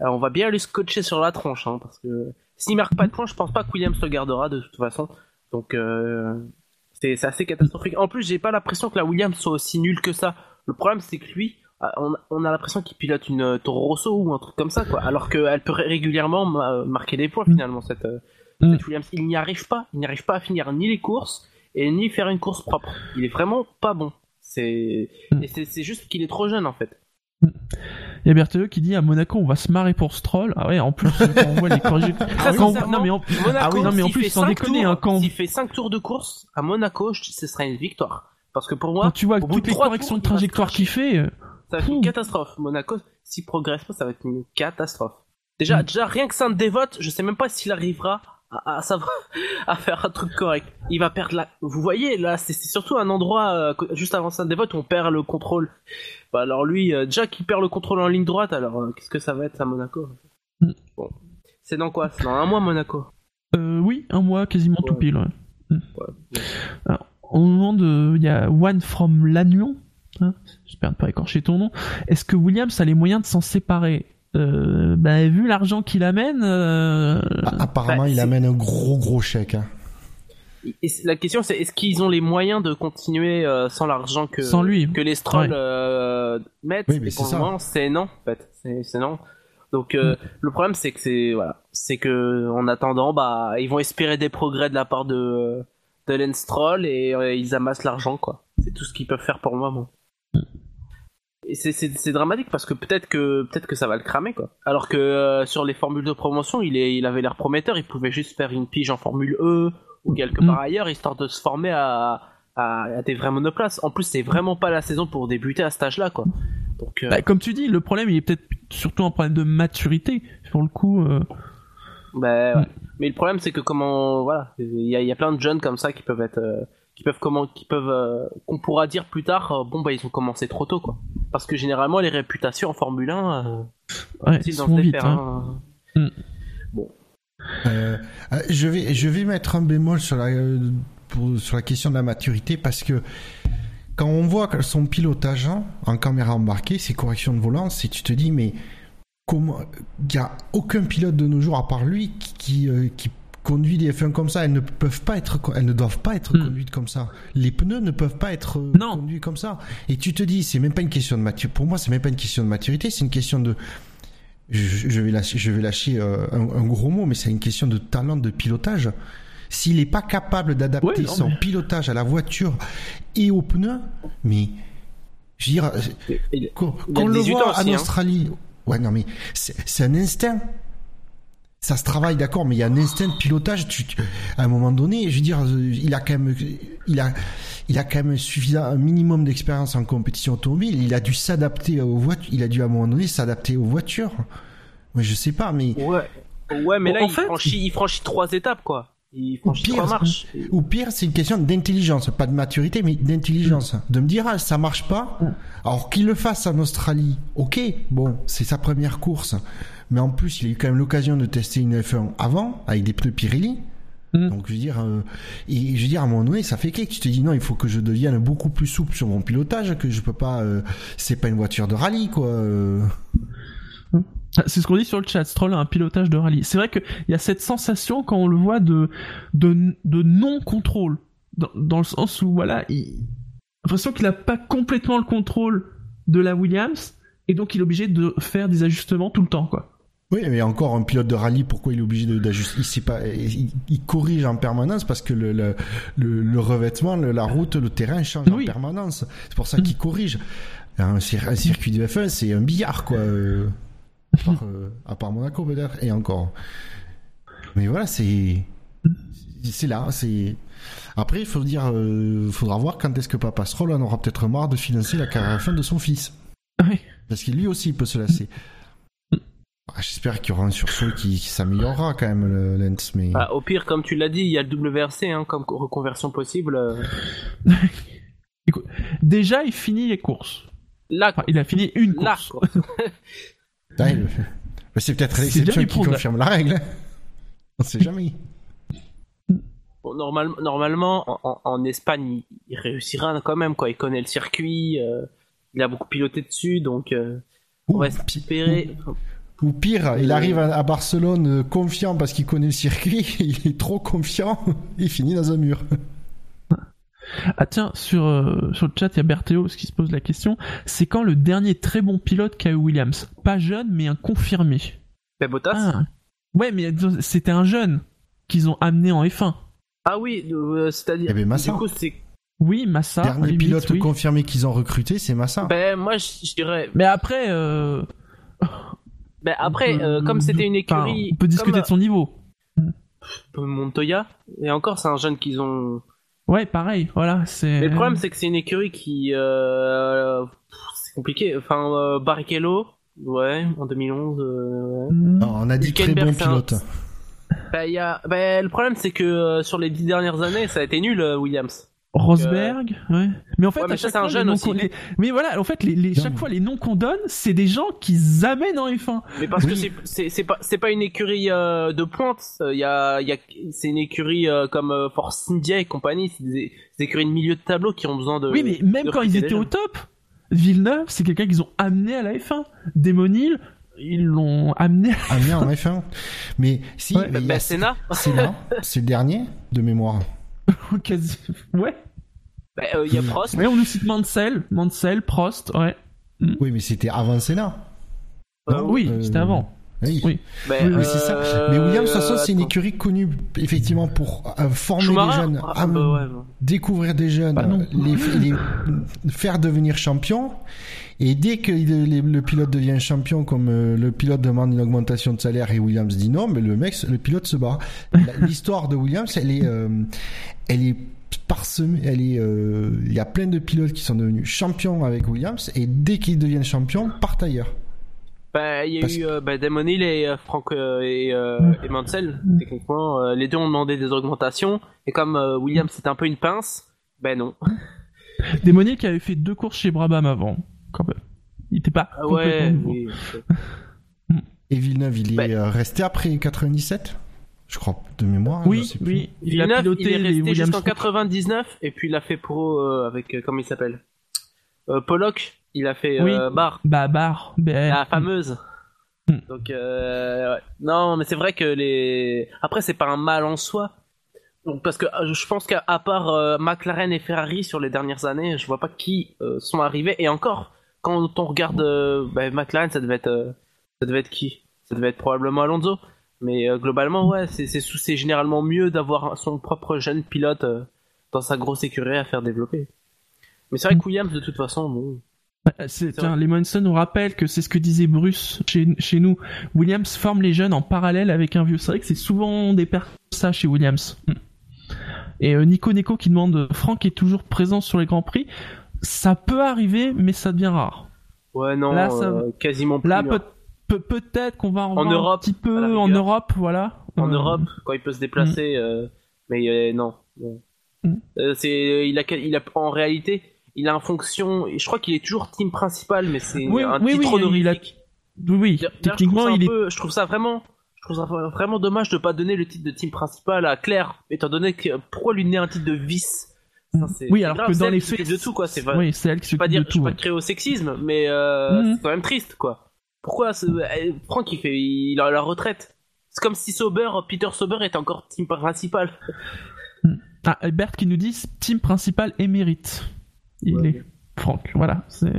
euh, on va bien lui scotcher sur la tronche hein, parce que s'il marque pas de points je pense pas que Williams le gardera de toute façon. Donc euh, c'est c'est assez catastrophique. En plus, j'ai pas l'impression que la Williams soit aussi nulle que ça. Le problème, c'est que lui, ah, on, on a l'impression qu'il pilote une euh, Toro Rosso ou un truc comme ça, quoi. Alors qu'elle peut ré- régulièrement ma- marquer des points finalement cette, euh, Mm. cette Williams. Il n'y arrive pas. Il n'y arrive pas à finir ni les courses et ni faire une course propre. Il est vraiment pas bon. C'est Mm. et c'est c'est juste qu'il est trop jeune en fait. Il y a Berthelot qui dit à Monaco on va se marrer pour Stroll. Ah ouais, en plus quand on voit les [LAUGHS] sincèrement, non mais en, ah oui, non mais en plus fait sans déconner tours- hein, quand, s'il fait 5 tours de course à Monaco, je- ce sera une victoire. Parce que pour moi, quand tu vois toutes les corrections tours, de trajectoire qu'il fait, euh, Ça va être une catastrophe. Monaco, s'il progresse pas, ça va être une catastrophe. Déjà, Mm. déjà rien que saint dévote, je sais même pas s'il arrivera à, à savoir [LAUGHS] à faire un truc correct. Il va perdre la. Vous voyez là, c'est surtout un endroit euh, juste avant saint dévote où on perd le contrôle. Bah alors lui, euh, déjà qu'il perd le contrôle en ligne droite, alors euh, qu'est-ce que ça va être à Monaco Mm. Bon, c'est dans quoi C'est dans un mois Monaco. oui, un mois quasiment tout pile. ouais. Ouais. Alors, on nous demande, il y a One from Lannion, hein, j'espère ne pas écorcher ton nom. Est-ce que Williams a les moyens de s'en séparer? Euh, bah, vu l'argent qu'il amène, euh, Ah, Apparemment, Bah, il amène un gros gros chèque. hein. Et la question c'est est-ce qu'ils ont les moyens de continuer euh, sans l'argent que Sans lui. que les Strolls Ouais. euh, mettent Oui, mais Et pour le moment c'est non en fait c'est non donc euh, Mm. le problème c'est que c'est voilà c'est que en attendant bah ils vont espérer des progrès de la part de de Lance Stroll et euh, ils amassent l'argent quoi c'est tout ce qu'ils peuvent faire pour le moment c'est- dramatique parce que peut-être que peut-être que ça va le cramer quoi alors que euh, sur les formules de promotion il est il avait l'air prometteur il pouvait juste faire une pige en formule E ou quelque Mm. part ailleurs histoire de se former à à, à des vraies monoplaces en plus c'est vraiment pas la saison pour débuter à cet âge là quoi donc euh, bah, comme tu dis, le problème il est peut-être surtout un problème de maturité. Pour le coup, euh, bah, Mm. mais le problème c'est que comment voilà il y a, il y a plein de jeunes comme ça qui peuvent être qui peuvent comment qui peuvent euh, qu'on pourra dire plus tard euh, bon bah ils ont commencé trop tôt quoi parce que généralement les réputations en Formule 1 euh, ouais, sont vite. hein. hein. Euh, euh, je vais je vais mettre un bémol sur la pour- sur la question de la maturité parce que quand on voit que son pilotage hein, en caméra embarquée, ses corrections de volant, c'est tu te dis mais comment il y a aucun pilote de nos jours à part lui qui qui, euh, qui conduit des F1 comme ça, elles ne peuvent pas être elles ne doivent pas être Hmm. conduites comme ça. Les pneus ne peuvent pas être euh, Non. conduits comme ça. Et tu te dis c'est même pas une question de maturité. Pour moi, c'est même pas une question de maturité, c'est une question de je, je vais lâcher, je vais lâcher euh, un, un gros mot, mais c'est une question de talent de pilotage. S'il n'est pas capable d'adapter Ouais, son mais- pilotage à la voiture et aux pneus, mais je veux dire, qu'on le 18 ans voit en hein. Australie, ouais, non mais c'est un instinct. Ça se travaille, d'accord, mais il y a un instinct de pilotage. Tu, tu- à un moment donné, je veux dire, euh, il a quand même, il a, il a quand même suffisant un minimum d'expérience en compétition automobile. Il a dû s'adapter aux voitures. Il a dû à un moment donné s'adapter aux voitures. Mais je sais pas, mais Ouais. Ouais, mais là, il, fait- franchit, il franchit trois étapes, quoi. Il franchit pire, trois marches. Ou pire, c'est une question d'intelligence, pas de maturité, mais d'intelligence. De me dire, ah, ça marche pas. Alors qu'il le fasse en Australie, ok, bon, c'est sa première course. Mais en plus, il a eu quand même l'occasion de tester une F1 avant, avec des pneus Pirelli. Mm. Donc, je veux dire, euh, et je veux dire, à un moment donné, ça fait clic. Tu te dis, non, il faut que je devienne beaucoup plus souple sur mon pilotage, que je peux pas, euh, c'est pas une voiture de rallye, quoi. euh. C'est ce qu'on dit sur le chat. Stroll a un pilotage de rallye. C'est vrai qu'il y a cette sensation quand on le voit de, de, de non-contrôle. Dans, dans le sens où, voilà, il... l'impression qu'il a pas complètement le contrôle de la Williams. Et donc, il est obligé de faire des ajustements tout le temps, quoi. Oui, mais encore un pilote de rallye, pourquoi il est obligé d'ajuster? Il pas, il, il corrige en permanence parce que le, le, le, le revêtement, la route, le terrain change Oui. en permanence. C'est pour ça qu'il corrige. Un, cir- un circuit de F1, c'est un billard, quoi. euh, à, part, euh, à part Monaco, peut-être, et encore. Mais voilà, c'est c'est là, c'est. Après, il faut dire, euh, faudra voir quand est-ce que Papa Stroll en aura peut-être marre de financer la carrière F1 de son fils. Oui. Parce que lui aussi il peut se lasser. Ah, J'espère qu'il y aura un sursaut qui, qui s'améliorera quand même, le Lens, mais... Bah, au pire, comme tu l'as dit, il y a le WRC hein, comme reconversion possible. euh. [LAUGHS] Déjà, il finit les courses. Là, Enfin, il a fini une là, course. [LAUGHS] c'est peut-être C'est l'exception qui confirme la règle. On sait jamais. Bon, normal- normalement, en, en- Espagne, il, réussira quand même, quoi. Il connaît le circuit, euh, il a beaucoup piloté dessus, donc euh, on va espérer. Ou pire, il arrive à, à Barcelone euh, confiant parce qu'il connaît le circuit, [LAUGHS] il est trop confiant, [LAUGHS] il finit dans un mur. Ah tiens, sur, euh, sur le chat, il y a Berthéo qui se pose la question. C'est quand le dernier très bon pilote qu'a eu Williams? Pas jeune, mais un confirmé. Ben, Bottas Ah. Ouais, mais c'était un jeune qu'ils ont amené en F1. Ah oui, euh, c'est-à-dire. Eh ben, Massa. Du coup, c'est. Oui, Massa. Dernier limite, pilote oui. confirmé qu'ils ont recruté, c'est Massa. Ben, moi, je je dirais. Mais après, euh, Ben, après, euh, comme c'était une enfin, écurie. on peut discuter comme, de son niveau. euh, Montoya, et encore, c'est un jeune qu'ils ont. Ouais, pareil, voilà, c'est... Mais le problème, c'est que c'est une écurie qui. Euh... C'est compliqué. Enfin, euh, Barrichello, ouais, en 2011. euh, ouais. Non, on a dit très bon un- pilote. Ben, il y a... ben, le problème, c'est que euh, sur les dix dernières années, ça a été nul, euh, Williams. Rosberg, ouais. Mais en fait, Ouais, mais à ça, chaque un fois, jeune les noms aussi. qu'on- les- Mais voilà, en fait, les, les- Non, chaque fois, les noms qu'on donne, c'est des gens qu'ils amènent en F1. Mais parce Oui. que c'est- pas c'est pas une écurie euh, de pointe. Euh, Il y a il y a c'est une écurie euh, comme euh, Force India et compagnie. C'est des, des écuries de milieu de tableau qui ont besoin de. Oui, mais même de quand ils étaient au top, Villeneuve, c'est quelqu'un qu'ils ont amené à la F1. Démonil, ils l'ont amené à... Amené en F1. Mais si, Ouais, là, c'est le [LAUGHS] dernier de mémoire. [LAUGHS] quasi... Ouais. Ben, euh, Il y a Prost. Ouais, on nous cite Mansell, Mansell, Prost, ouais. Oui, mais c'était avant Senna. Euh, oui, euh, c'était avant. Oui. Oui. Ben, Oui, c'est ça. euh, Mais Williams, de toute façon, c'est une écurie connue, effectivement, pour euh, former Schumacher des jeunes, Ah, bah ouais, bon. découvrir des jeunes, Bah les, les faire devenir champions. Et dès que le, le pilote devient champion, comme euh, le pilote demande une augmentation de salaire et Williams dit non, mais le mec, le pilote se bat. [LAUGHS] L'histoire de Williams, elle est, euh, elle est parsemée, elle est, euh, il y a plein de pilotes qui sont devenus champions avec Williams et dès qu'ils deviennent champions, partent ailleurs. Ben, il y a Parce- eu euh, ben, Damon Hill et euh, Frank euh, et, euh, et Mansell. Techniquement, euh, les deux ont demandé des augmentations. Et comme euh, Williams c'était un peu une pince, ben non. Démonil qui avait fait deux courses chez Brabham avant, quand même. Il était pas Ah complètement ouais. nouveau. oui. [LAUGHS] Et Villeneuve, il est Ben- euh, resté après 97, je crois, de mémoire. Oui, je sais plus. oui. Il a Villeneuve, piloté il est resté Williams. jusqu'en 99 et puis il a fait pro euh, avec euh, comment il s'appelle? Euh, Pollock. Il a fait Oui. euh, bar, Bah, Bar, la fameuse. Hmm. Donc euh, ouais. non, mais c'est vrai que les. Après, c'est pas un mal en soi. Donc, parce que je pense qu'à part euh, McLaren et Ferrari sur les dernières années, je vois pas qui euh, sont arrivés. Et encore, quand on regarde euh, bah, McLaren, ça devait être, euh, ça devait être qui? Ça devait être probablement Alonso. Mais euh, globalement, ouais, c'est généralement mieux d'avoir son propre jeune pilote euh, dans sa grosse écurie à faire développer. Mais c'est vrai que Williams, de toute façon, bon. Tiens, vrai. les Monson nous rappellent que c'est ce que disait Bruce chez, chez nous. Williams forme les jeunes en parallèle avec un vieux. C'est vrai que c'est souvent des pères comme ça chez Williams. Mm. Et euh, Nico Neko qui demande Franck est toujours présent sur les grands prix. Ça peut arriver, mais ça devient rare. Ouais, non, Là, ça- euh, quasiment plus. Là, hein. peut, peut, peut-être qu'on va en, En voir un Europe, petit peu en. Europe, voilà. en Euh, Europe quand il peut se déplacer euh, mais non, non. C'est il a il a en réalité il a une fonction je crois qu'il est toujours team principal mais c'est Oui, un oui, titre oui, a- Oui, Techniquement, je trouve ça un il est. je trouve ça vraiment je trouve ça vraiment dommage de pas donner le titre de team principal à Claire étant donné que pourquoi lui donner un titre de vice? Ça, c'est- Oui, alors grave, que dans elle les faits, de tout quoi c'est vrai Oui, c'est elle qui pas s'occupe dire de tout. pas ouais. créer au sexisme mais euh, Mhm. c'est quand même triste quoi pourquoi ce... eh, Franck il fait il a la retraite? C'est comme si Sauber Peter Sauber était encore team principal Ah, et Bert qui nous dit team principal émérite. Il Ouais. est Franck, voilà. C'est...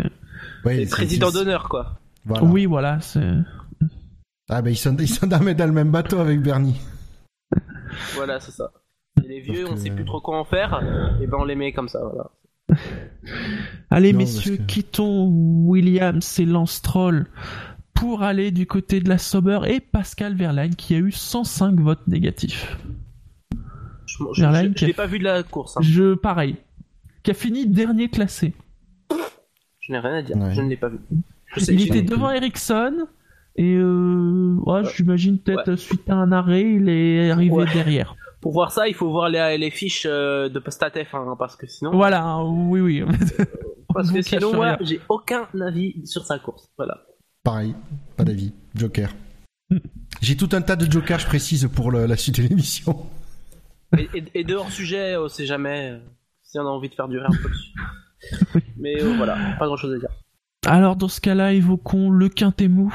Ouais, président d'honneur, quoi. Voilà. Oui, voilà. C'est... Ah ben ils sont, ils sont dans le même bateau avec Bernie. Voilà, c'est ça. Les vieux, Sauf on que- sait plus trop quoi en faire, et ben on les met comme ça, voilà. [LAUGHS] Allez, Non, messieurs, que- quittons Williams et Lance Stroll pour aller du côté de la Sauber et Pascal Verlaine qui a eu 105 votes négatifs. Je, je, Verlaine je- qui je a- l'ai pas vu de la course, hein. Je, pareil, qui a fini dernier classé. je n'ai rien à dire, Ouais. je ne l'ai pas vu. Je sais- Il était devant Ericsson et euh, ouais, Ouais. j'imagine peut-être suite à un arrêt, il est arrivé Ouais. derrière. Pour voir ça, il faut voir les, les fiches euh, de Statef, hein, parce que sinon, Voilà, hein, oui, oui. [LAUGHS] parce que sinon, moi, j'ai aucun avis sur sa course. Voilà. Pareil, pas d'avis. Joker. Hmm. J'ai tout un tas de jokers, je précise, pour le- la suite de l'émission. Et, et, et de hors sujet, on sait jamais euh, si on a envie de faire durer un peu dessus. [LAUGHS] Mais euh, voilà, pas grand chose à dire. Alors dans ce cas-là, évoquons le quintet mou.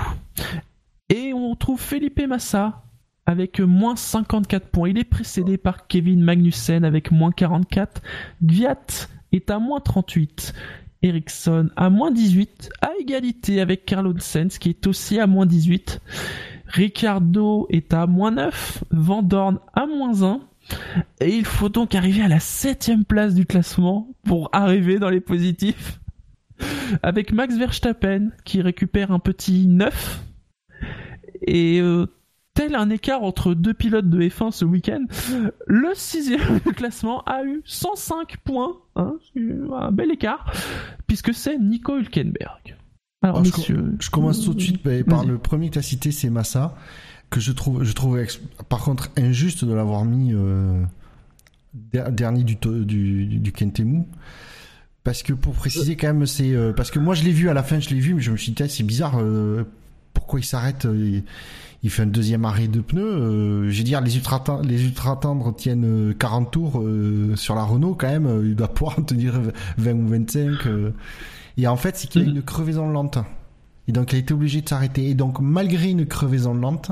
Et on trouve Felipe Massa avec moins 54 points. Il est précédé par Kevin Magnussen avec moins 44. Gviat est à moins 38. Ericsson à moins 18, à égalité avec Carlos Sainz qui est aussi à moins 18. Ricardo est à moins 9, Van Dorn à moins 1. Et il faut donc arriver à la septième place du classement pour arriver dans les positifs avec Max Verstappen qui récupère un petit 9 et euh, tel un écart entre deux pilotes de F1 ce week-end, le sixième [LAUGHS] du classement a eu 105 points, hein, un bel écart, puisque c'est Nico Hülkenberg. Alors Alors, je, com- messieurs, je commence tout de suite par le premier que tu as cité, c'est Massa, que je trouve, je trouve par contre injuste de l'avoir mis euh, der- dernier du, du, du, Kentemu. Parce que pour préciser quand même, c'est euh, parce que moi je l'ai vu à la fin, je l'ai vu, mais je me suis dit c'est bizarre, euh, pourquoi il s'arrête il, il fait un deuxième arrêt de pneus. euh, je veux dire, les ultra les ultra tendres tiennent euh, 40 tours euh, sur la Renault quand même. euh, il doit pouvoir [LAUGHS] en tenir 20 ou 25. euh. Et en fait, c'est qu'il a Mhm. une crevaison lente. Et donc, il a été obligé de s'arrêter. Et donc, malgré une crevaison lente,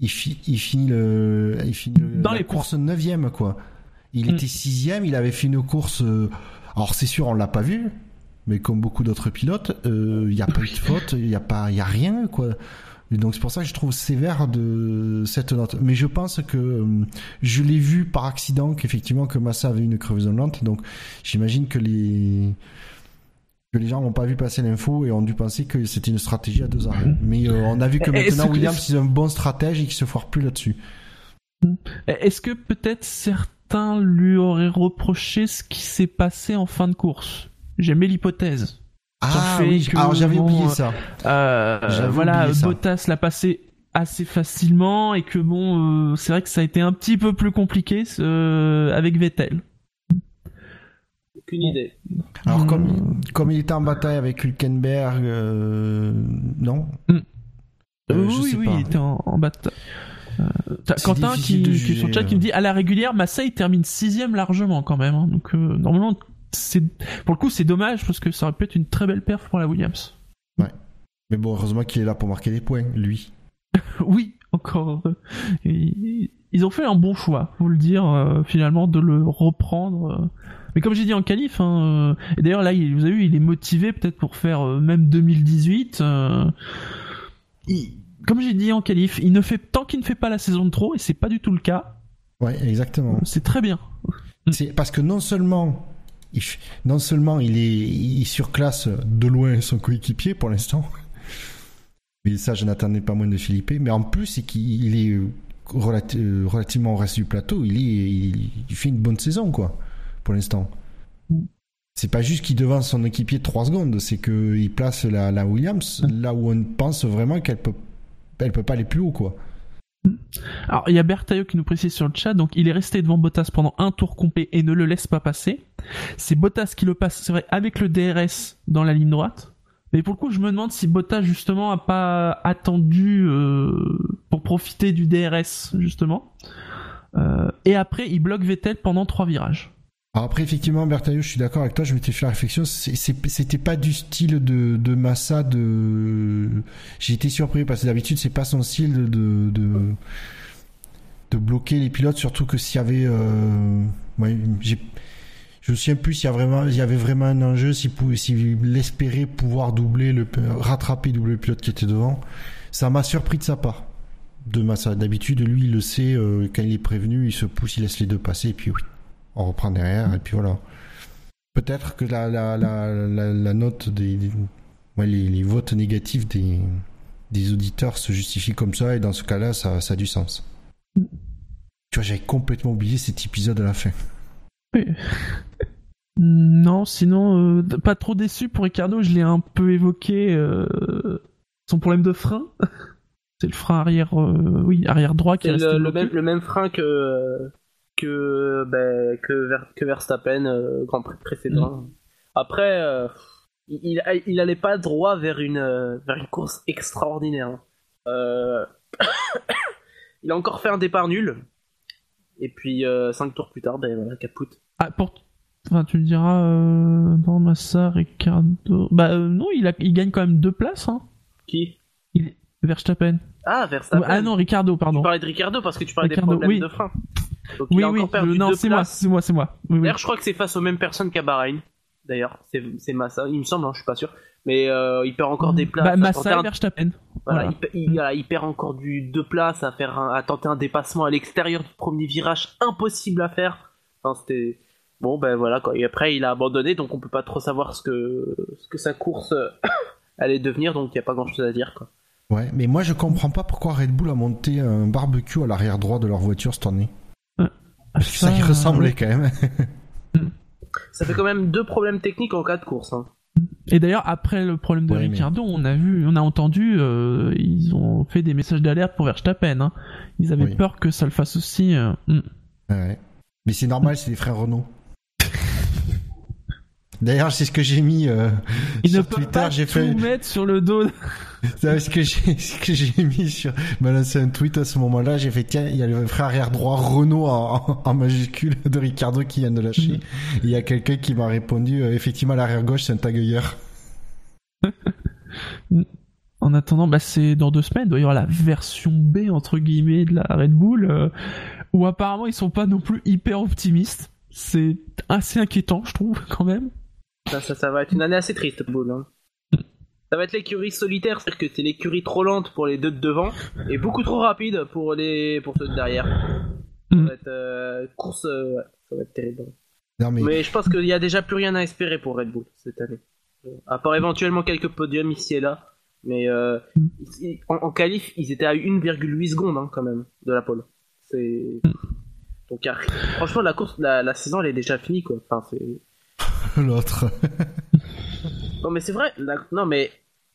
il, fi- il finit le, il finit le- Dans la les course neuvième, quoi. Il Mhm. était sixième, il avait fait une course. euh, alors, c'est sûr, on l'a pas vu, mais comme beaucoup d'autres pilotes, euh, il n'y a pas eu de faute, il n'y a pas, il y a rien, quoi. Et donc, c'est pour ça que je trouve sévère de cette note. Mais je pense que euh, je l'ai vu par accident qu'effectivement que Massa avait une crevaison lente. Donc, j'imagine que les que les gens n'ont pas vu passer l'info et ont dû penser que c'était une stratégie à deux arrêts. Mais euh, on a vu que maintenant que- Williams est un bon stratège et qu'il se foire plus là-dessus. est-ce que peut-être certains lui auraient reproché ce qui s'est passé en fin de course? J'aimais l'hypothèse. Ah oui, que, alors j'avais bon, oublié euh, ça. Euh, J'avais voilà, oublié ça. Bottas l'a passé assez facilement et que bon, euh, c'est vrai que ça a été un petit peu plus compliqué euh, avec Vettel. Aucune idée. Alors Hmm. comme comme il était en bataille avec Hülkenberg, euh, non? Hmm. Euh, je oui, sais oui, pas. il était en, en bataille. Euh, Quentin qui, qui est sur le chat qui euh. me dit à la régulière, Massa il termine sixième largement quand même. hein. donc euh, normalement, c'est pour le coup c'est dommage parce que ça aurait pu être une très belle perf pour la Williams. Mais bon, heureusement qu'il est là pour marquer des points, lui. [LAUGHS] Oui, encore. ils ont fait un bon choix, faut le dire, euh, finalement, de le reprendre. euh. Mais comme j'ai dit en qualif, hein, euh, et d'ailleurs là, il- vous avez vu, il est motivé peut-être pour faire euh, même 2018. euh, il- comme j'ai dit en qualif, il ne fait tant qu'il ne fait pas la saison de trop et c'est pas du tout le cas. Ouais, exactement. C'est très bien. C'est parce que non seulement non seulement il est surclasse de loin son coéquipier pour l'instant, [LAUGHS] mais ça je n'attendais pas moins de Philippe, mais en plus c'est qu'il il est relati- euh, relativement au reste du plateau, il est fait une bonne saison quoi pour l'instant. C'est pas juste qu'il devance son équipier de 3 secondes, c'est que il place la, la Williams là où on pense vraiment qu'elle peut elle peut pas aller plus haut quoi. Alors, il y a Bertaillot qui nous précise sur le chat, donc il est resté devant Bottas pendant un tour complet et ne le laisse pas passer. C'est Bottas qui le passe, avec le DRS dans la ligne droite. Mais pour le coup, je me demande si Bottas, justement, a pas attendu euh, pour profiter du DRS, justement. Euh, et après, il bloque Vettel pendant trois virages. Alors après, effectivement, Bertaillot, je suis d'accord avec toi, je m'étais fait la réflexion, c'était pas du style de, de Massa de... J'ai été surpris parce que d'habitude, c'est pas son style de, de, de, de bloquer les pilotes, surtout que s'il y avait... Euh... Ouais. Je me souviens plus s'il y, vraiment, y avait vraiment un enjeu, s'il s'il espérait pouvoir doubler le, rattraper, doubler le pilote qui était devant. Ça m'a surpris de sa part, de Massa. D'habitude, lui, il le sait, euh, quand il est prévenu, il se pousse, il laisse les deux passer, et puis oui, on reprend derrière, et puis voilà. Peut-être que la, la, la, la, la note des, des- ouais, les, les votes négatifs des, des auditeurs se justifient comme ça, et dans ce cas-là, ça, ça a du sens. Tu vois, j'avais complètement oublié cet épisode à la fin. Oui. [LAUGHS] non, sinon, euh, pas trop déçu pour Ricardo, je l'ai un peu évoqué, euh, son problème de frein. [LAUGHS] C'est le frein arrière, euh, oui, arrière droit qui est resté le, même, le même frein que que ben, que, Ver- que Verstappen euh, Grand Prix précédent. Après, euh, il, il, allait pas droit vers une euh, vers une course extraordinaire. hein. Euh, [COUGHS] il a encore fait un départ nul. Et puis 5 tours plus tard, ben voilà, capoute. Ah, pour... Enfin, tu me diras, non, Massa, Ricardo... Bah non, il, a... il gagne quand même deux places, hein. Qui? Verstappen. Ah, Verstappen. Ah non, Ricardo, pardon. Tu parlais de Ricardo parce que tu parlais Ricardo, des problèmes oui. de frein. Donc il Oui, a oui, encore perdu non, c'est moi, c'est moi, c'est moi. Oui. D'ailleurs, je crois que c'est face aux mêmes personnes qu'à Bahreïn. D'ailleurs, c'est Massa, il me semble, hein, je suis pas sûr. Mais euh, il perd encore des places. Bah, Massa et Verstappen. voilà, voilà. Il, pe- il- voilà, il perd encore du deux places à faire un- à tenter un dépassement à l'extérieur du premier virage, impossible à faire. Enfin, c'était bon, ben voilà quoi. Et après, il a abandonné, donc on peut pas trop savoir ce que ce que sa course [COUGHS] allait devenir, donc il y a pas grand chose à dire quoi. Ouais, mais moi je comprends pas pourquoi Red Bull a monté un barbecue à l'arrière droit de leur voiture cette année. Ça y Ça, ressemblait quand même. [LAUGHS] Ça fait quand même deux problèmes techniques en cas de course. Hein. Et d'ailleurs, après le problème de Ouais, mais- Ricardo, on a vu, on a entendu, euh, ils ont fait des messages d'alerte pour Verstappen. Hein. Ils avaient Oui. peur que ça le fasse aussi. euh, hmm. Ouais. Mais c'est normal, c'est des frères Renault. D'ailleurs, c'est ce que j'ai mis euh, ne sur peuvent Twitter. pas J'ai tout fait, mettre sur le dos. c'est [LAUGHS] ce que j'ai, ce que j'ai mis sur, m'a lancé un tweet à ce moment-là. J'ai fait tiens, il y a le frère arrière droit Renault en, majuscule de Ricardo qui vient de lâcher. Et Il y a quelqu'un qui m'a répondu euh, effectivement l'arrière gauche c'est un tagueur. [LAUGHS] En attendant, bah c'est dans deux semaines, il doit y avoir la version B entre guillemets de la Red Bull, euh, où apparemment ils sont pas non plus hyper optimistes. C'est assez inquiétant, je trouve, quand même. Ça, ça, ça va être une année assez triste, Bull. Hein. Ça va être l'écurie solitaire, c'est-à-dire que c'est l'écurie trop lente pour les deux de devant et beaucoup trop rapide pour les pour ceux de derrière. Ça va être euh, course, euh, ouais, ça va être terrible. Non mais, Mais je pense qu'il y a déjà plus rien à espérer pour Red Bull cette année. Euh, À part éventuellement quelques podiums ici et là. Mais euh, en, en qualif, ils étaient à 1,8 secondes hein, quand même de la pole. C'est donc franchement la course, la, la saison elle est déjà finie quoi. Enfin c'est [LAUGHS] l'autre. non mais c'est vrai. la- Non mais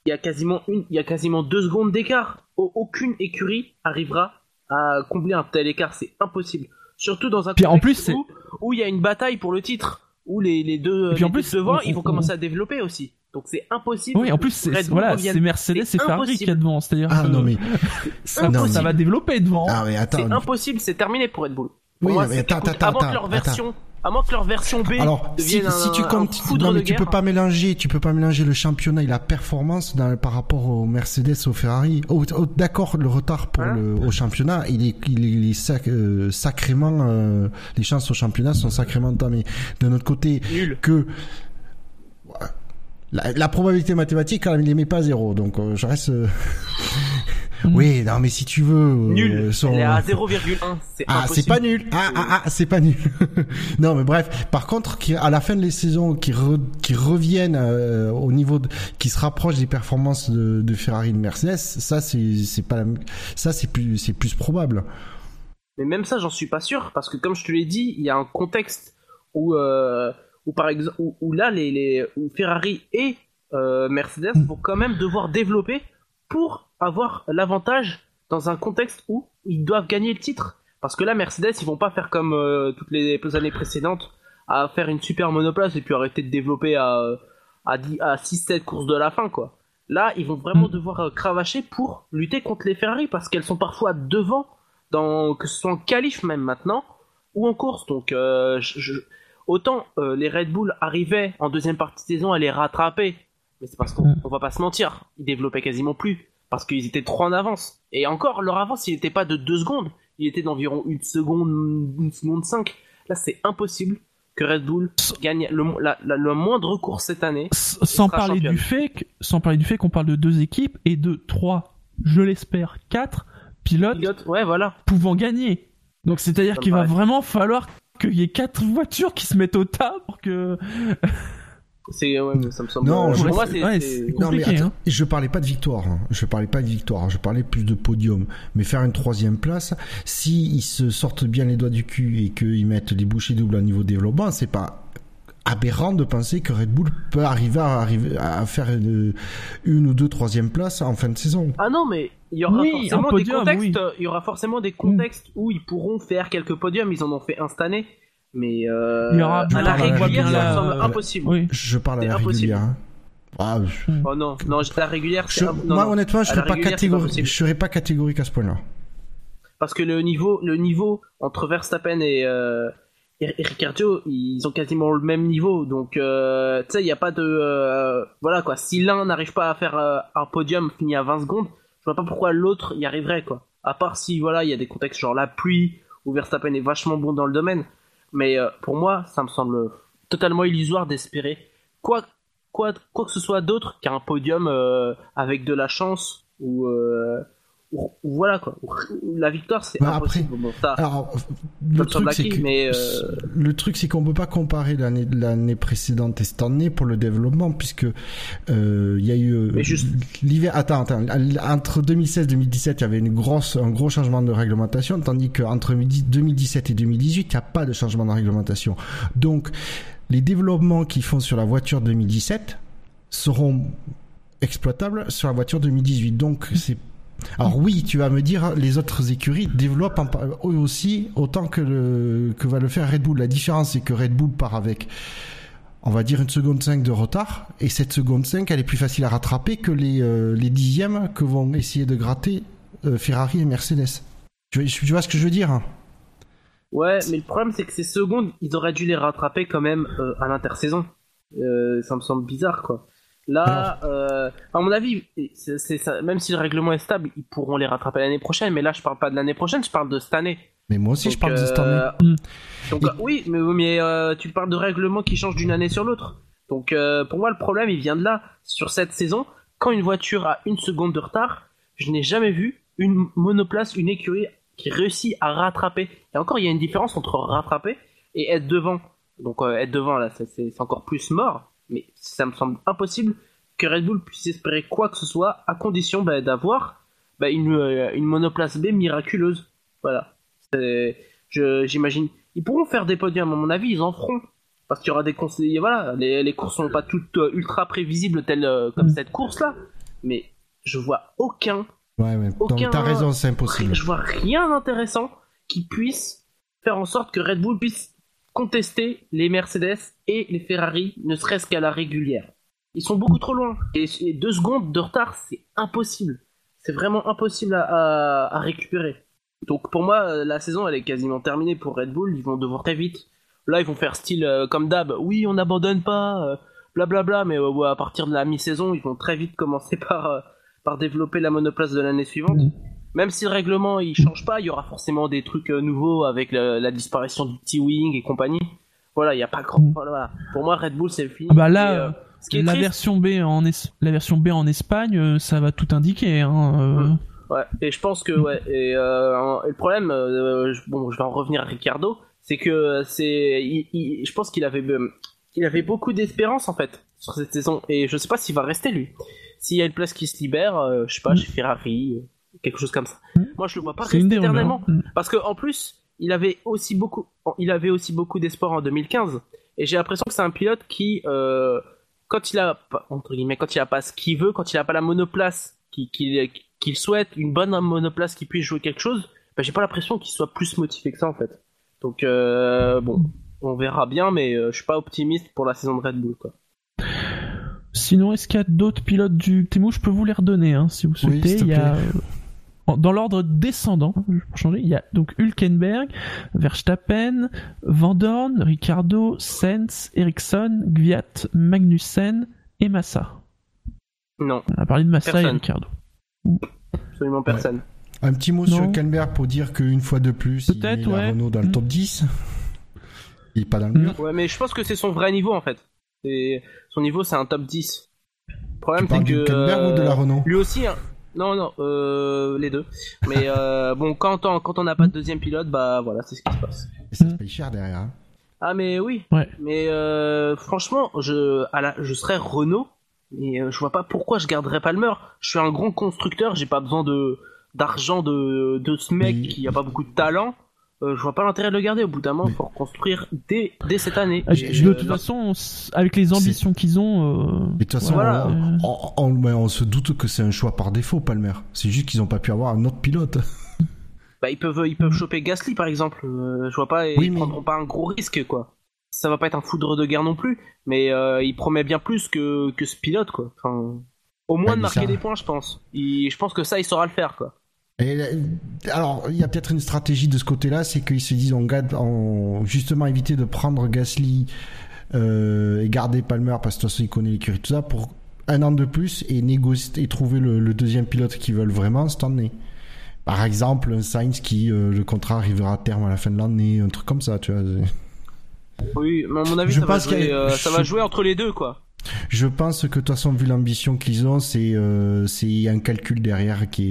il y a quasiment une, il y a quasiment deux secondes d'écart. Au- Aucune écurie arrivera à combler un tel écart. C'est impossible. Surtout dans un Puis en plus, où où il y a une bataille pour le titre, où les, les deux, puis en plus, deux devant, on- ils vont on- commencer à développer aussi. Donc c'est impossible. Oui, en plus, c'est, voilà, Mercedes et C'est Ferrari qui est devant. C'est-à-dire Ah que non mais, [LAUGHS] ça, ça va développer devant. ah mais attends. C'est impossible, c'est terminé pour Red Bull. Pour Oui, moi, mais attends, attends, avant que attends, leur attends. version, à moins que leur version B Alors, si, un, tu comptes, non, mais tu peux pas mélanger, tu peux pas mélanger le championnat et la performance dans- par rapport au Mercedes, au Ferrari. Oh, oh, D'accord, le retard pour Hein le, au championnat, il est, il est, il est sac- euh, sacrément, euh, les chances au championnat sont sacrément entamées. D'un autre côté, Nul. que la, la probabilité mathématique, quand même, il les met pas à zéro. Donc, euh, je reste. Euh, Oui, non, mais si tu veux. euh, Nul. son- Elle est à 0,1. C'est Ah, c'est pas nul. Ah, ah, ah, c'est pas nul. [LAUGHS] non, mais bref. Par contre, à la fin de les saisons, qui, re- qui reviennent euh, au niveau, de, qui se rapprochent des performances de, de Ferrari et de Mercedes, ça, c'est, c'est pas, la, ça, c'est plus, c'est plus probable. Mais même ça, j'en suis pas sûr, parce que comme je te l'ai dit, il y a un contexte où, euh, où par exemple, où, où là, les, les où Ferrari et euh, Mercedes vont quand même devoir développer pour avoir l'avantage dans un contexte où ils doivent gagner le titre. Parce que là, Mercedes, ils vont pas faire comme euh, toutes les années précédentes, à faire une super monoplace et puis arrêter de développer à, à, 10 à 6-7 courses de la fin, quoi. Là, ils vont vraiment Mm. devoir euh, cravacher pour lutter contre les Ferrari parce qu'elles sont parfois devant, dans, que ce soit en qualif même maintenant, ou en course. Donc, euh, je- je- autant euh, les Red Bull arrivaient en deuxième partie de saison à les rattraper, mais c'est parce qu'on Mm. on va pas se mentir, ils développaient quasiment plus parce qu'ils étaient trop en avance. Et encore, leur avance, il n'était pas de 2 secondes, il était d'environ une seconde, une seconde 5. Là, c'est impossible que Red Bull gagne le, la- la- le moindre course cette année. Sans parler championne. du fait que, sans parler du fait qu'on parle de deux équipes et de trois, je l'espère, quatre pilotes Pilote, ouais, voilà. pouvant gagner. Donc c'est-à-dire qu'il va vraiment falloir qu'il y ait quatre voitures qui se mettent au tas pour que. [LAUGHS] C'est, ouais, mais ça me semble. Non, pour je- moi, c'est, ouais, c'est- c'est- Non, mais Compliqué, attends, hein. je parlais pas de victoire. hein. Je parlais pas de victoire. Je parlais plus de podium. Mais faire une troisième place, si ils se sortent bien les doigts du cul et qu'ils mettent des bouchées doubles au niveau développement, c'est pas aberrant de penser que Red Bull peut arriver à, arriver à faire une, une ou deux troisième places en fin de saison. Ah non, mais il y aura Oui, forcément un podium, des contextes. oui. Il y aura forcément des contextes où ils pourront faire quelques podiums. Ils en ont fait un cette année, mais euh, Il y aura- à la régulière, ça me semble euh, impossible. Oui. Je parle à la impossible. régulière. hein. Ah, je- Oh non, non, la régulière, je- non, moi, non. honnêtement, je serais pas, je serais pas catégorique à ce point-là. Parce que le niveau, le niveau entre Verstappen et, euh, et et Ricciardo, ils ont quasiment le même niveau. Donc, euh, tu sais, il n'y a pas de. euh, voilà quoi. Si l'un n'arrive pas à faire euh, un podium fini à 20 secondes, je vois pas pourquoi l'autre y arriverait quoi. À part si voilà, il y a des contextes genre la pluie où Verstappen est vachement bon dans le domaine. Mais euh, pour moi, ça me semble totalement illusoire d'espérer quoi, quoi, quoi que ce soit d'autre qu'un podium euh, avec de la chance ou. euh, voilà quoi. La victoire, c'est Bah, impossible. Bon, ça, Alors, le truc, que, mais, euh, le truc, c'est qu'on peut pas comparer l'année, l'année précédente et cette année pour le développement, puisque, euh, il y a eu, euh, juste- l'hiver, attends, attends, entre 2016 et 2017, il y avait une grosse, un gros changement de réglementation, tandis qu'entre 2017 et 2018, il n'y a pas de changement de réglementation. Donc, les développements qu'ils font sur la voiture 2017 seront exploitables sur la voiture 2018. Donc, c'est alors oui, tu vas me dire, les autres écuries développent en- eux aussi autant que, que va le faire Red Bull. La différence, c'est que Red Bull part avec, on va dire, une seconde 5 de retard. Et cette seconde 5, elle est plus facile à rattraper que les, euh, les dixièmes que vont essayer de gratter euh, Ferrari et Mercedes. Tu, vois- ce que je veux dire hein? Ouais, mais le problème c'est que ces secondes, ils auraient dû les rattraper quand même euh, à l'intersaison. Ça me semble bizarre quoi. Là, euh, à mon avis, c'est, c'est ça, même si le règlement est stable, ils pourront les rattraper l'année prochaine. Mais là, je parle pas de l'année prochaine, je parle de cette année. Mais moi aussi, je parle de cette année. euh, Donc Et- euh, oui, mais, mais euh, tu parles de règlements qui changent d'une année sur l'autre. Donc pour moi, le problème, il vient de là. Sur cette saison, quand une voiture a une seconde de retard, je n'ai jamais vu une monoplace, une écurie qui réussit à rattraper. Et encore, il y a une différence entre rattraper et être devant. Donc être devant, là, c'est encore plus mort. Mais ça me semble impossible que Red Bull puisse espérer quoi que ce soit à condition bah, d'avoir bah, une, euh, une monoplace B miraculeuse. Voilà. J'imagine. Ils pourront faire des podiums, à mon avis, ils en feront. Parce qu'il y aura des conseillers, voilà, les, les courses sont pas toutes euh, ultra prévisibles telles euh, comme Mm. cette course-là. Mais je vois aucun, Ouais, aucun- Donc t'as raison, c'est impossible. je vois rien d'intéressant qui puisse faire en sorte que Red Bull puisse contester les Mercedes et les Ferrari, ne serait-ce qu'à la régulière. Ils sont beaucoup trop loin. Et, deux secondes de retard, c'est impossible. C'est vraiment impossible à, récupérer. Donc pour moi, euh, la saison, elle est quasiment terminée pour Red Bull. Ils vont devoir très vite. Là, ils vont faire style euh, comme d'hab. Oui, on n'abandonne pas, euh, blablabla. mais euh, à partir de la mi-saison, ils vont très vite commencer [LAUGHS] par, par développer la monoplace de l'année suivante. Même si le règlement il change pas, il y aura forcément des trucs euh, nouveaux avec le- la disparition du T-Wing et compagnie. Voilà, il y a pas grand. Voilà. Pour moi, Red Bull c'est fini. Ah bah là, Et, euh, ce qui est la triste, version B en es- la version B en Espagne, euh, ça va tout indiquer. Hein, euh. Mm. Ouais, et je pense que ouais, et, euh, le problème, euh, je- bon, je vais en revenir à Ricardo, c'est que c'est, je pense qu'il avait, il avait beaucoup d'espérance en fait sur cette saison, et je sais pas s'il va rester lui. S'il y a une place qui se libère, euh, je sais pas, Mm. chez Ferrari, quelque chose comme ça. Mm. Moi, je le vois pas C'est rester éternellement, rumeurs. Mm. parce que en plus, il avait aussi beaucoup, il avait aussi beaucoup d'espoir en 2015, et j'ai l'impression que c'est un pilote qui, euh, quand il a, pas- entre guillemets, quand il a pas ce qu'il veut, quand il a pas la monoplace qu'il souhaite, une bonne monoplace qui puisse jouer quelque chose, bah, j'ai pas l'impression qu'il soit plus motivé que ça en fait. Donc euh, bon, on verra bien, mais euh, je suis pas optimiste pour la saison de Red Bull quoi. Sinon, est-ce qu'il y a d'autres pilotes du Temu Je peux vous les redonner hein, si vous Oui, souhaitez. s'il te il y a, plaît. en- dans l'ordre descendant, pour changer, il y a donc Hülkenberg, Verstappen, Van Dorn, Ricardo, Sainz, Ericsson, Gviat, Magnussen et Massa. Non, On a parlé de Massa Personne. et Ricardo. absolument personne. Un petit mot Non. sur Kenberg pour dire qu'une fois de plus, il met la ouais. Renault dans le Mm. top 10. Il est pas dans le mur. Ouais, mais je pense que c'est son vrai niveau en fait. Son niveau c'est un top 10. Le problème c'est du que Kenberg ou de la euh, Renault? lui aussi, hein. Non non, euh, les deux. Mais [LAUGHS] euh, bon, quand on quand on n'a pas de deuxième pilote, bah voilà, c'est ce qui se passe. Et ça se paye cher derrière. hein. Ah mais oui. Ouais. Mais euh, franchement, je à la, je serais Renault, mais euh, je vois pas pourquoi je garderais Palmer. Je suis un grand constructeur, j'ai pas besoin de d'argent de de ce mec Mais- qui a pas beaucoup de talent. Euh, je vois pas l'intérêt de le garder. Au bout d'un moment, faut reconstruire dès dès cette année. Ah, de toute façon, avec les ambitions qu'ils ont, euh, Mais de toute façon, Voilà. on, on- mais on se doute que c'est un choix par défaut, Palmer. C'est juste qu'ils ont pas pu avoir un autre pilote. [LAUGHS] Bah, ils peuvent, ils peuvent choper Gasly par exemple. Euh, je vois pas, Oui, ils mais- prendront pas un gros risque quoi. Ça va pas être un foudre de guerre non plus, mais euh, il promet bien plus que, que ce pilote quoi. Enfin, au moins Ouais, de marquer ça- des points, je pense. Il- je pense que ça, il saura le faire quoi. Et, euh, alors, il y a peut-être une stratégie de ce côté-là, c'est qu'ils se disent on garde, on, justement éviter de prendre Gasly euh, et garder Palmer parce que de toute façon il connaît l'écurie tout ça pour un an de plus et négocier et trouver le, le deuxième pilote qu'ils veulent vraiment cette année. Par exemple, un Sainz qui euh, le contrat arrivera à terme à la fin de l'année, un truc comme ça, tu vois. Oui, mais à mon avis, Je ça, pense jouer, a- euh, va jouer entre les deux quoi. Je pense que de toute façon, vu l'ambition qu'ils ont, c'est euh, c'est un calcul derrière qui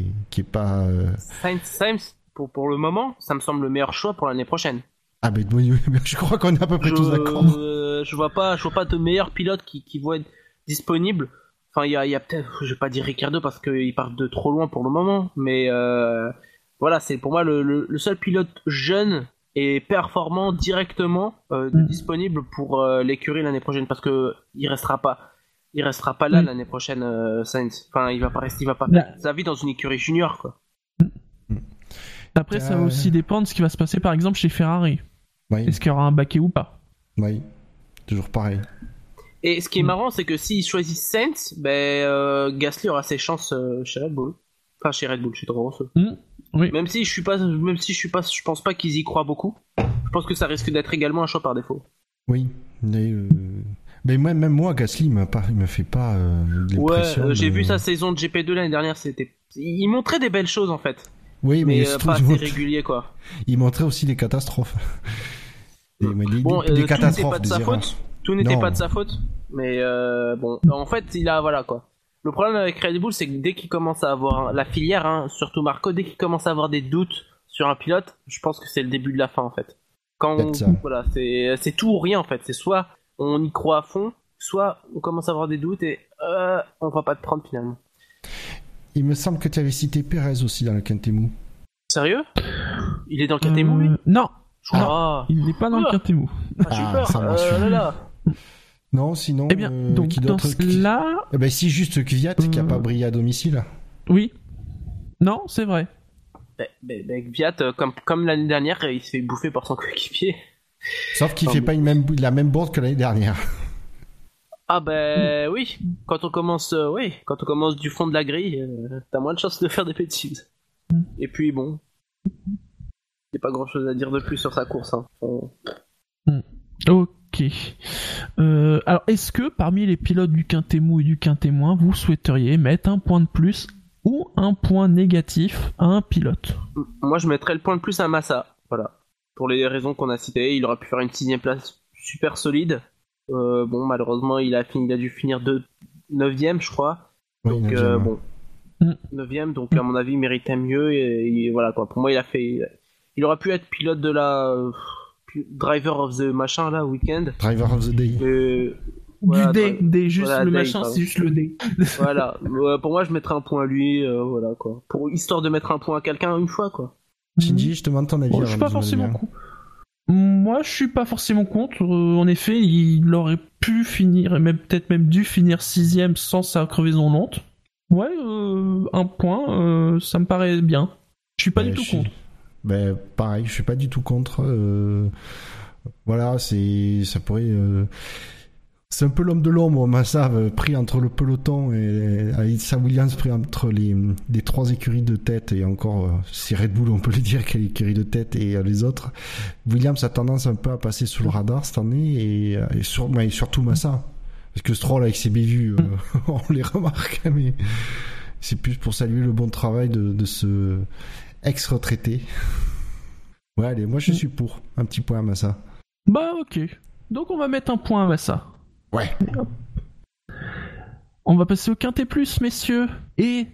est qui est pas. euh, Sainz, Sainz, pour, pour le moment, ça me semble le meilleur choix pour l'année prochaine. Ah ben [LAUGHS] je crois qu'on est à peu près je, tous d'accord. euh, je vois pas, je vois pas de meilleurs pilotes qui, qui vont être disponibles. Enfin, il y a, y a peut-être, je vais pas dire Ricardo parce qu'il part de trop loin pour le moment, mais euh, voilà, c'est pour moi le, le, le seul pilote jeune et performant directement euh, Mm. disponible pour euh, l'écurie l'année prochaine parce que il restera pas, il restera pas là Mm. l'année prochaine, euh, Sainz. Enfin, il va pas rester, il va pas Bah. faire sa vie dans une écurie junior quoi. après, ça va Euh, aussi dépendre de ce qui va se passer, par exemple, chez Ferrari. Oui, Est-ce qu'il y aura un baquet ou pas? Oui, toujours pareil. Et ce qui est Mm. marrant, c'est que s'ils choisissent Sainz, ben euh, Gasly aura ses chances euh, chez Red Bull. Enfin, chez Red Bull, chez Toro Rosso. Oui. Même si je suis pas, même si je suis pas, je pense pas qu'ils y croient beaucoup. Je pense que ça risque d'être également un choix par défaut. Oui, mais, euh, mais moi, même moi, Gasly, il me, pas, il me fait pas euh, Ouais, euh, j'ai vu sa saison de GP2 l'année dernière, c'était, il montrait des belles choses en fait, Oui, mais, mais euh, surtout, pas assez montre- régulier quoi. il montrait aussi des catastrophes. [LAUGHS] Des, mais des, Bon, des- euh, des tout n'était catastrophes, pas de sa faute. Tout n'était pas de sa faute. Mais euh, bon, en fait, il a voilà quoi. Le problème avec Red Bull, c'est que dès qu'il commence à avoir la filière, hein, surtout Marco, dès qu'il commence à avoir des doutes sur un pilote, je pense que c'est le début de la fin en fait. Quand on- voilà, c'est c'est tout ou rien en fait. C'est soit on y croit à fond, soit on commence à avoir des doutes et euh, on va pas te prendre finalement. Il me semble que tu avais cité Perez aussi dans le Quintemou. Sérieux? Il est dans le lui Euh, Non, Je crois. il n'est pas dans le Ah. Quintemou. Ah, j'ai Ah, peur. ça Euh, là, là. Non, sinon. Eh bien, euh, donc qui dans d'autre ce qui- là, Eh ben, si juste Kvyat qui a Euh. pas brillé à domicile. oui. Non, c'est vrai. Ben, ben, ben, euh, comme, comme l'année dernière, il se fait bouffer par son [LAUGHS] coéquipier. Sauf qu'il fait bon. pas une même, la même board que l'année dernière. [LAUGHS] Ah ben oui, quand on commence, euh, oui, quand on commence du fond de la grille, euh, t'as moins de chances de faire des bêtises. Et puis bon, y a pas grand chose à dire de plus sur sa course. Hein. On- Ok. Euh, alors, est-ce que parmi les pilotes du Quintémou et du Quintémoin, vous souhaiteriez mettre un point de plus ou un point négatif à un pilote? Moi, je mettrais le point de plus à Massa. Voilà, pour les raisons qu'on a citées, il aurait pu faire une sixième place super solide. Euh, bon, malheureusement, il a fini, il a dû finir de neuvième, je crois. Oui, Donc euh, ouais. bon, Mm. 9 donc à mon avis, il méritait mieux. Et, et voilà quoi. Pour moi, il a fait. Il aurait pu être pilote de la. Euh, driver of the machin là, week-end. Driver of the Day. Voilà, du D, dri- D, juste voilà, le Day, machin, pardon. c'est juste le D. [LAUGHS] voilà. Ouais, pour moi, je mettrais un point à lui. euh, voilà quoi. Pour histoire de mettre un point à quelqu'un une fois quoi. Shinji, je te demande ton avis. Bon, je suis pas forcément contre. Moi, je suis pas forcément contre. Euh, en effet, il aurait pu finir, et même peut-être même dû finir sixième sans sa crevaison lente. Ouais, euh, un point, euh, ça me paraît bien. Je suis pas Ouais, du tout suis- contre. Ben, pareil, je suis pas du tout contre. euh, Voilà, c'est, ça pourrait. euh, C'est un peu l'homme de l'ombre, Massa, euh, pris entre le peloton et Aïssa Williams pris entre les, trois écuries de tête et encore, euh, c'est Red Bull, on peut le dire, quelle écurie de tête et les autres. Williams a tendance un peu à passer sous le radar cette année et, surtout Massa. Parce que Stroll avec ses bévues, [LAUGHS] on les remarque, mais c'est plus pour saluer le bon travail de ce ex-retraité. Ouais, allez, moi je suis pour. Un petit point à Massa. Bah, ok. Donc, on va mettre un point à ça. Ouais. On va passer au quintet plus, messieurs. Et,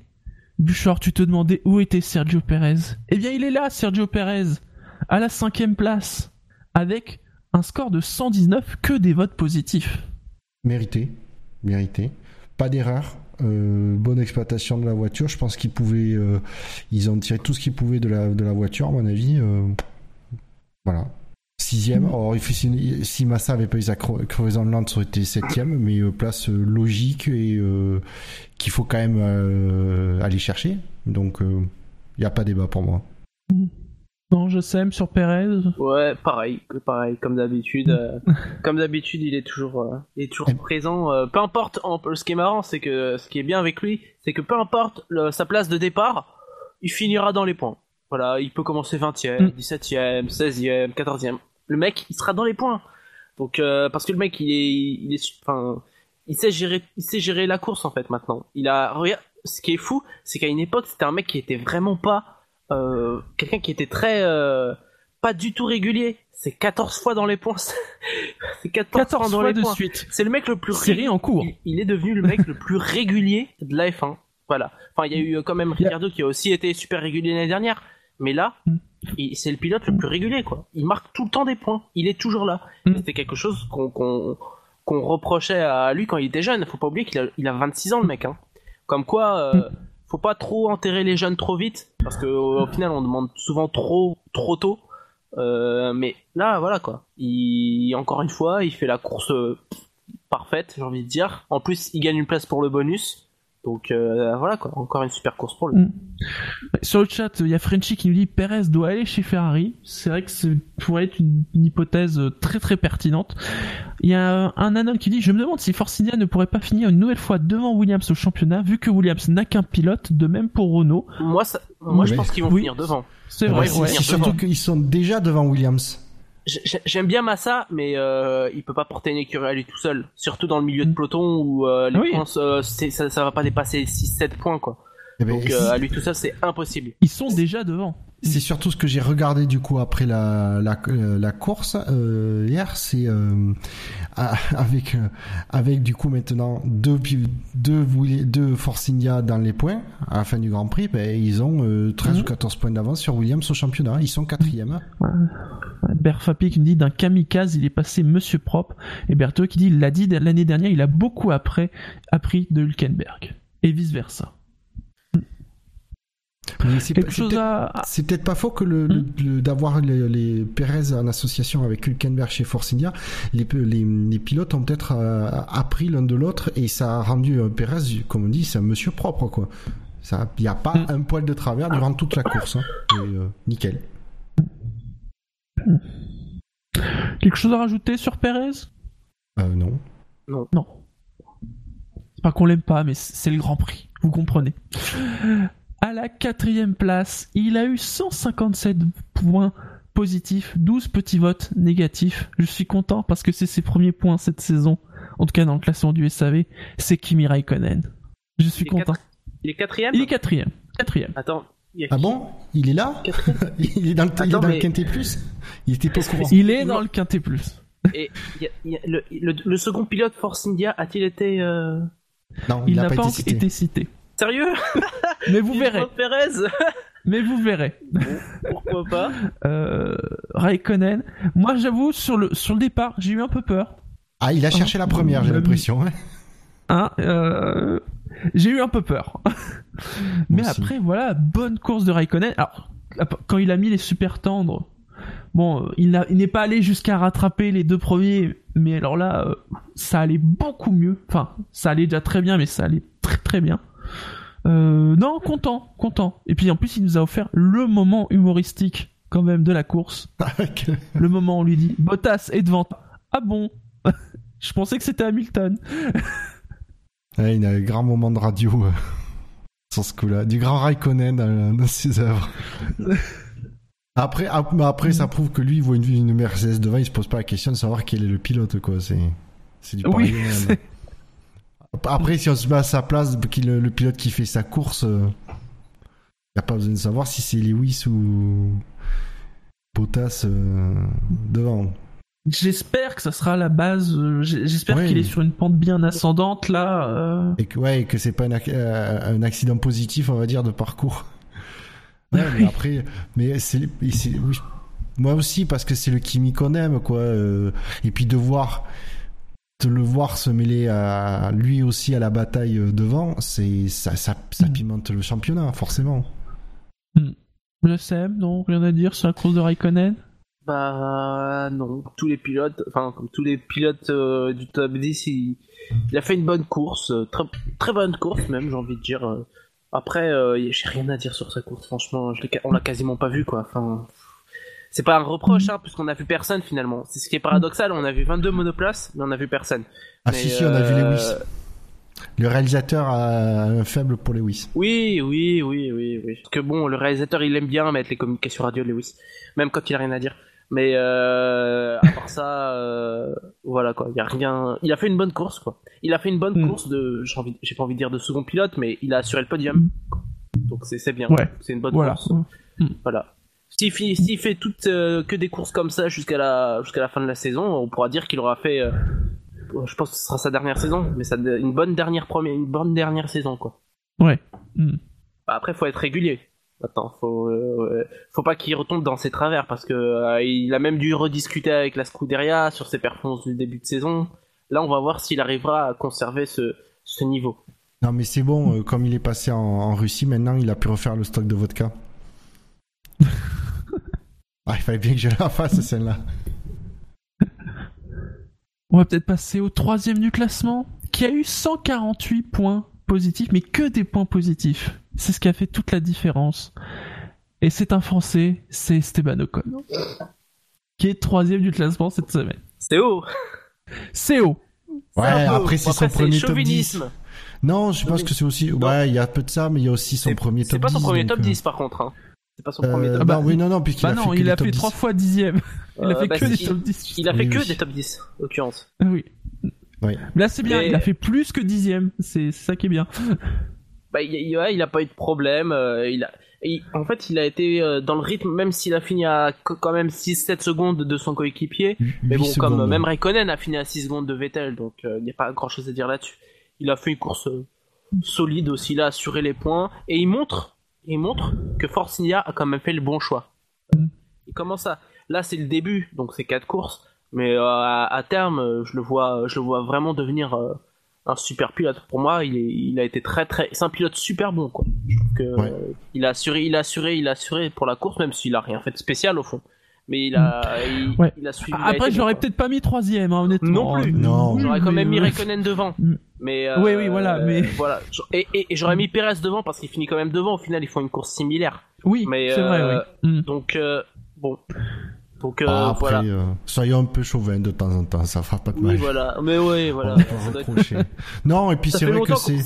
Bouchard, tu te demandais où était Sergio Perez. Eh bien, il est là, Sergio Perez, à la cinquième place, avec un score de 119, que des votes positifs. Mérité. Mérité. Pas d'erreur. Euh, bonne exploitation de la voiture. Je pense qu'ils pouvaient. euh, ils ont tiré tout ce qu'ils pouvaient de la, de la voiture, à mon avis. euh, voilà. Sixième. Or, il fait- si, si Massa avait pas eu sa cre- crevaison de ça aurait été septième, mais place logique et qu'il faut quand même aller chercher. Donc, il n'y a pas débat pour moi. Non, je sème sur Perez. Ouais, pareil, pareil, comme d'habitude. euh, [LAUGHS] comme d'habitude, il est toujours, euh, il est toujours Et- présent. euh, peu importe. en- ce qui est marrant, c'est que ce qui est bien avec lui, c'est que peu importe le- sa place de départ, il finira dans les points. Voilà, il peut commencer 20e, Mm. 17e, 16e, 14e. Le mec, il sera dans les points. Donc, parce que le mec, il est, il est, enfin, il sait gérer, il sait gérer la course en fait maintenant. Il a, regarde, ce qui est fou, c'est qu'à une époque, c'était un mec qui était vraiment pas, euh, quelqu'un qui était très, euh, pas du tout régulier. C'est 14 fois dans les points. [LAUGHS] c'est 14, 14 fois dans fois les de points. suite. C'est le mec le plus Série en cours. il, il est devenu le mec le plus régulier de la F1. Voilà. Enfin, il y a eu euh, quand même Ricciardo qui a aussi été super régulier l'année dernière. Mais là, Mm. il- c'est le pilote le plus régulier, quoi. Il marque tout le temps des points. Il est toujours là. Mm. C'était quelque chose qu'on qu'on qu'on reprochait à lui quand il était jeune. Faut pas oublier qu'il a, il a 26 ans, le mec. Hein. Comme quoi, euh, faut pas trop enterrer les jeunes trop vite. Parce que au, final, on demande souvent trop, trop tôt. Euh, mais là, voilà, quoi. Il, encore une fois, il fait la course euh, parfaite, j'ai envie de dire. En plus, il gagne une place pour le bonus. Donc euh, voilà quoi, encore une super course pour lui. Mm. Sur le chat, il y a Frenchy qui nous dit Perez doit aller chez Ferrari. C'est vrai que ça pourrait être une, une hypothèse euh, très très pertinente. Il y a un Anon qui dit Je me demande si Force India ne pourrait pas finir une nouvelle fois devant Williams au championnat, vu que Williams n'a qu'un pilote, de même pour Renault. Moi, ça, moi je pense qu'ils vont Oui. finir devant. C'est Ouais, vrai, c'est- ouais. c'est surtout qu'ils sont déjà devant Williams. J'ai- j'ai- J'aime bien Massa, mais euh, il peut pas porter une écurie à lui tout seul. Surtout dans le milieu de peloton où euh, les oui. points, euh, ça, ça va pas dépasser 6-7 points quoi. Eh ben, Donc euh, si- à lui tout seul, c'est impossible. Ils sont déjà devant. C'est surtout ce que j'ai regardé du coup après la la, euh, la course euh, hier, c'est euh, avec euh, avec du coup maintenant deux deux deux Force India dans les points à la fin du Grand Prix, ben, ils ont euh, 13 Mhm. ou 14 points d'avance sur Williams au championnat, ils sont quatrième. Berfapi qui nous dit d'un kamikaze, il est passé Monsieur Propre. Et Berthaud qui dit il l'a dit l'année dernière, il a beaucoup après, appris de Hülkenberg. Et vice versa. Mais c'est peut-être- à. pas faux que le, le- le- d'avoir les, les Perez en association avec Hülkenberg chez Force India, les, les, les pilotes ont peut-être euh, appris l'un de l'autre et ça a rendu euh, Perez, comme on dit, c'est un monsieur propre quoi. Ça, il n'y a pas Mm. un poil de travers durant toute la course. hein. Et, euh, nickel. Quelque chose à rajouter sur Perez? Euh, non. Non. C'est pas qu'on l'aime pas, mais c'est le Grand Prix. Vous comprenez. À la quatrième place, il a eu 157 points positifs, 12 petits votes négatifs. Je suis content parce que c'est ses premiers points cette saison. En tout cas, dans le classement du SAV, c'est Kimi Raikkonen. Je suis Il content. quatre- Il est quatrième Il est quatrième. Quatrième. Attends. il y a Ah qui bon? Il est là? [LAUGHS] Il est dans le, il est Quintet Plus? Il était pas courant. Il est dans le quintet plus. Et il y a- il y a le, le, le second pilote Force India a-t-il été euh, Non, Il n'a pas, été encore cité. été cité. Sérieux [LAUGHS] [LAUGHS] Mais vous verrez. Perez, Mais vous verrez. pourquoi pas [LAUGHS] Euh, Raikkonen. Moi, j'avoue, sur le, sur le départ, j'ai eu un peu peur. Ah, il a cherché la première, j'ai Même- l'impression. hein. Euh, j'ai eu un peu peur. Mais aussi. après, voilà, bonne course de Raikkonen. Alors, quand il a mis les super tendres, bon, euh, il il n'est pas allé jusqu'à rattraper les deux premiers, mais alors là, ça allait beaucoup mieux. Enfin, ça allait déjà très bien, mais ça allait très très bien. Euh, non, content, content. Et puis en plus, il nous a offert le moment humoristique quand même de la course. [LAUGHS] Avec- Le moment où on lui dit Bottas est devant. Ah bon? [LAUGHS] Je pensais que c'était Hamilton. [LAUGHS] Ouais, il a un grand moment de radio euh, sur ce coup-là. Du grand Raikkonen dans, dans ses œuvres. Après, après, ça prouve que lui, il voit une, une Mercedes devant, il se pose pas la question de savoir quel est le pilote, quoi. C'est, c'est du Oui, pareil même. c'est- Après, si on se met à sa place, le, le pilote qui fait sa course, il n'y a pas besoin de savoir si c'est Lewis ou Bottas euh, devant. J'espère que ça sera la base. euh, J'espère qu'il est sur une pente bien ascendante là. euh. Et que, ouais, et que c'est pas un, ac- euh, un accident positif, on va dire, de parcours. [LAUGHS] Ouais, mais après, mais c'est, et c'est- oui, moi aussi, parce que c'est le Kimi qu'on aime, quoi. euh, et puis de voir, de le voir se mêler à lui aussi à la bataille euh, devant, c'est, ça, ça, ça Mm. pimente le championnat, forcément. Le SEM, non, rien à dire sur la course de Raikkonen? Bah non, tous les pilotes, enfin comme tous les pilotes euh, du top 10, il, il a fait une bonne course, euh, très, très bonne course même, j'ai envie de dire. Après, euh, j'ai rien à dire sur sa course, franchement, je on l'a quasiment pas vu quoi. Enfin, c'est pas un reproche, hein, puisqu'on a vu personne finalement. C'est ce qui est paradoxal, on a vu 22 monoplaces, mais on a vu personne. Ah Mais, si, si, on a vu euh, Lewis. Le réalisateur a un faible pour Lewis. Oui, oui, oui, oui, oui. Parce que bon, le réalisateur, il aime bien mettre les communications radio, Lewis. Même quand il a rien à dire. Mais euh, à part ça, euh, voilà quoi. Il a rien. Il a fait une bonne course quoi. Il a fait une bonne Mm. course de. J'ai pas envie de dire de second pilote, mais il a assuré le podium. Donc c'est bien. Ouais. C'est une bonne Voilà. course. Voilà. S'il s'il fait toutes euh, que des courses comme ça jusqu'à la jusqu'à la fin de la saison, on pourra dire qu'il aura fait. euh, je pense que ce sera sa dernière saison, mais ça, une bonne dernière première, une bonne dernière saison quoi. Ouais. Mm. Bah, après, faut être régulier. Attends, faut, euh, faut pas qu'il retombe dans ses travers parce que euh, il a même dû rediscuter avec la Scuderia sur ses performances du début de saison. Là, on va voir s'il arrivera à conserver ce, ce niveau. Non, mais c'est bon, euh, comme il est passé en, en Russie, maintenant il a pu refaire le stock de vodka. Ah, il fallait bien que je la fasse celle-là. On va peut-être passer au troisième du classement, qui a eu 148 points positifs, mais que des points positifs. C'est ce qui a fait toute la différence. Et c'est un Français, c'est Esteban Ocon, qui est troisième du classement cette semaine. C'est haut. C'est haut. Ouais, après c'est son Après, premier top 10. chauvinisme. Non, je pense que c'est aussi. Ouais, il y a peu de ça, mais il y a aussi son premier top 10. C'est pas son premier donc, top euh, 10 par contre. Hein. C'est pas son euh, premier top Ah bah, non, oui, non, non, puisqu'il Bah a non, fait que il des a top fait 10. trois fois dixième. [LAUGHS] Il a Euh, fait bah, que des top 10. Il a fait que des top 10, en l'occurrence. Oui. Oui. Là c'est bien, Mais- il a fait plus que dixième. C'est ça qui est bien. Bah, il, il- ouais, il a pas eu de problème. euh, il a, il- en fait, il a été euh, dans le rythme, même s'il a fini à qu- quand même 6-7 secondes de son coéquipier. Mais bon, comme euh, même Raikkonen a fini à 6 secondes de Vettel, donc euh, il n'y a pas grand chose à dire là-dessus. Il a fait une course euh, solide aussi, il a assuré les points, et il montre, il montre que Force India a quand même fait le bon choix. Il commence à, là c'est le début, donc c'est 4 courses, mais euh, à, à terme, euh, je le vois, je le vois vraiment devenir euh, un super pilote. Pour moi, il, est, il a été très très, c'est un pilote super bon quoi. Je trouve que Ouais. euh, il a assuré, il a assuré, il a assuré pour la course, même s'il a rien fait de spécial au fond. Mais il a, il, Ouais. il a suivi. Après j'aurais peut-être pas mis troisième, hein, honnêtement. Non plus. Non. Oui, J'aurais quand même mis euh, Raikkonen devant. Mm. Mais euh, Oui, oui, voilà, mais- voilà. Et, et- et j'aurais mis Perez devant parce qu'il finit quand même devant. Au final, ils font une course similaire. Oui, Mais, c'est vrai, euh, oui. Mm. Donc euh, bon. Donc euh, Ah, après, voilà. euh, soyons un peu chauvin de temps en temps, ça fera pas de Oui, mal. voilà. Mais oui, voilà. [LAUGHS] Non, et puis c'est vrai que c'est.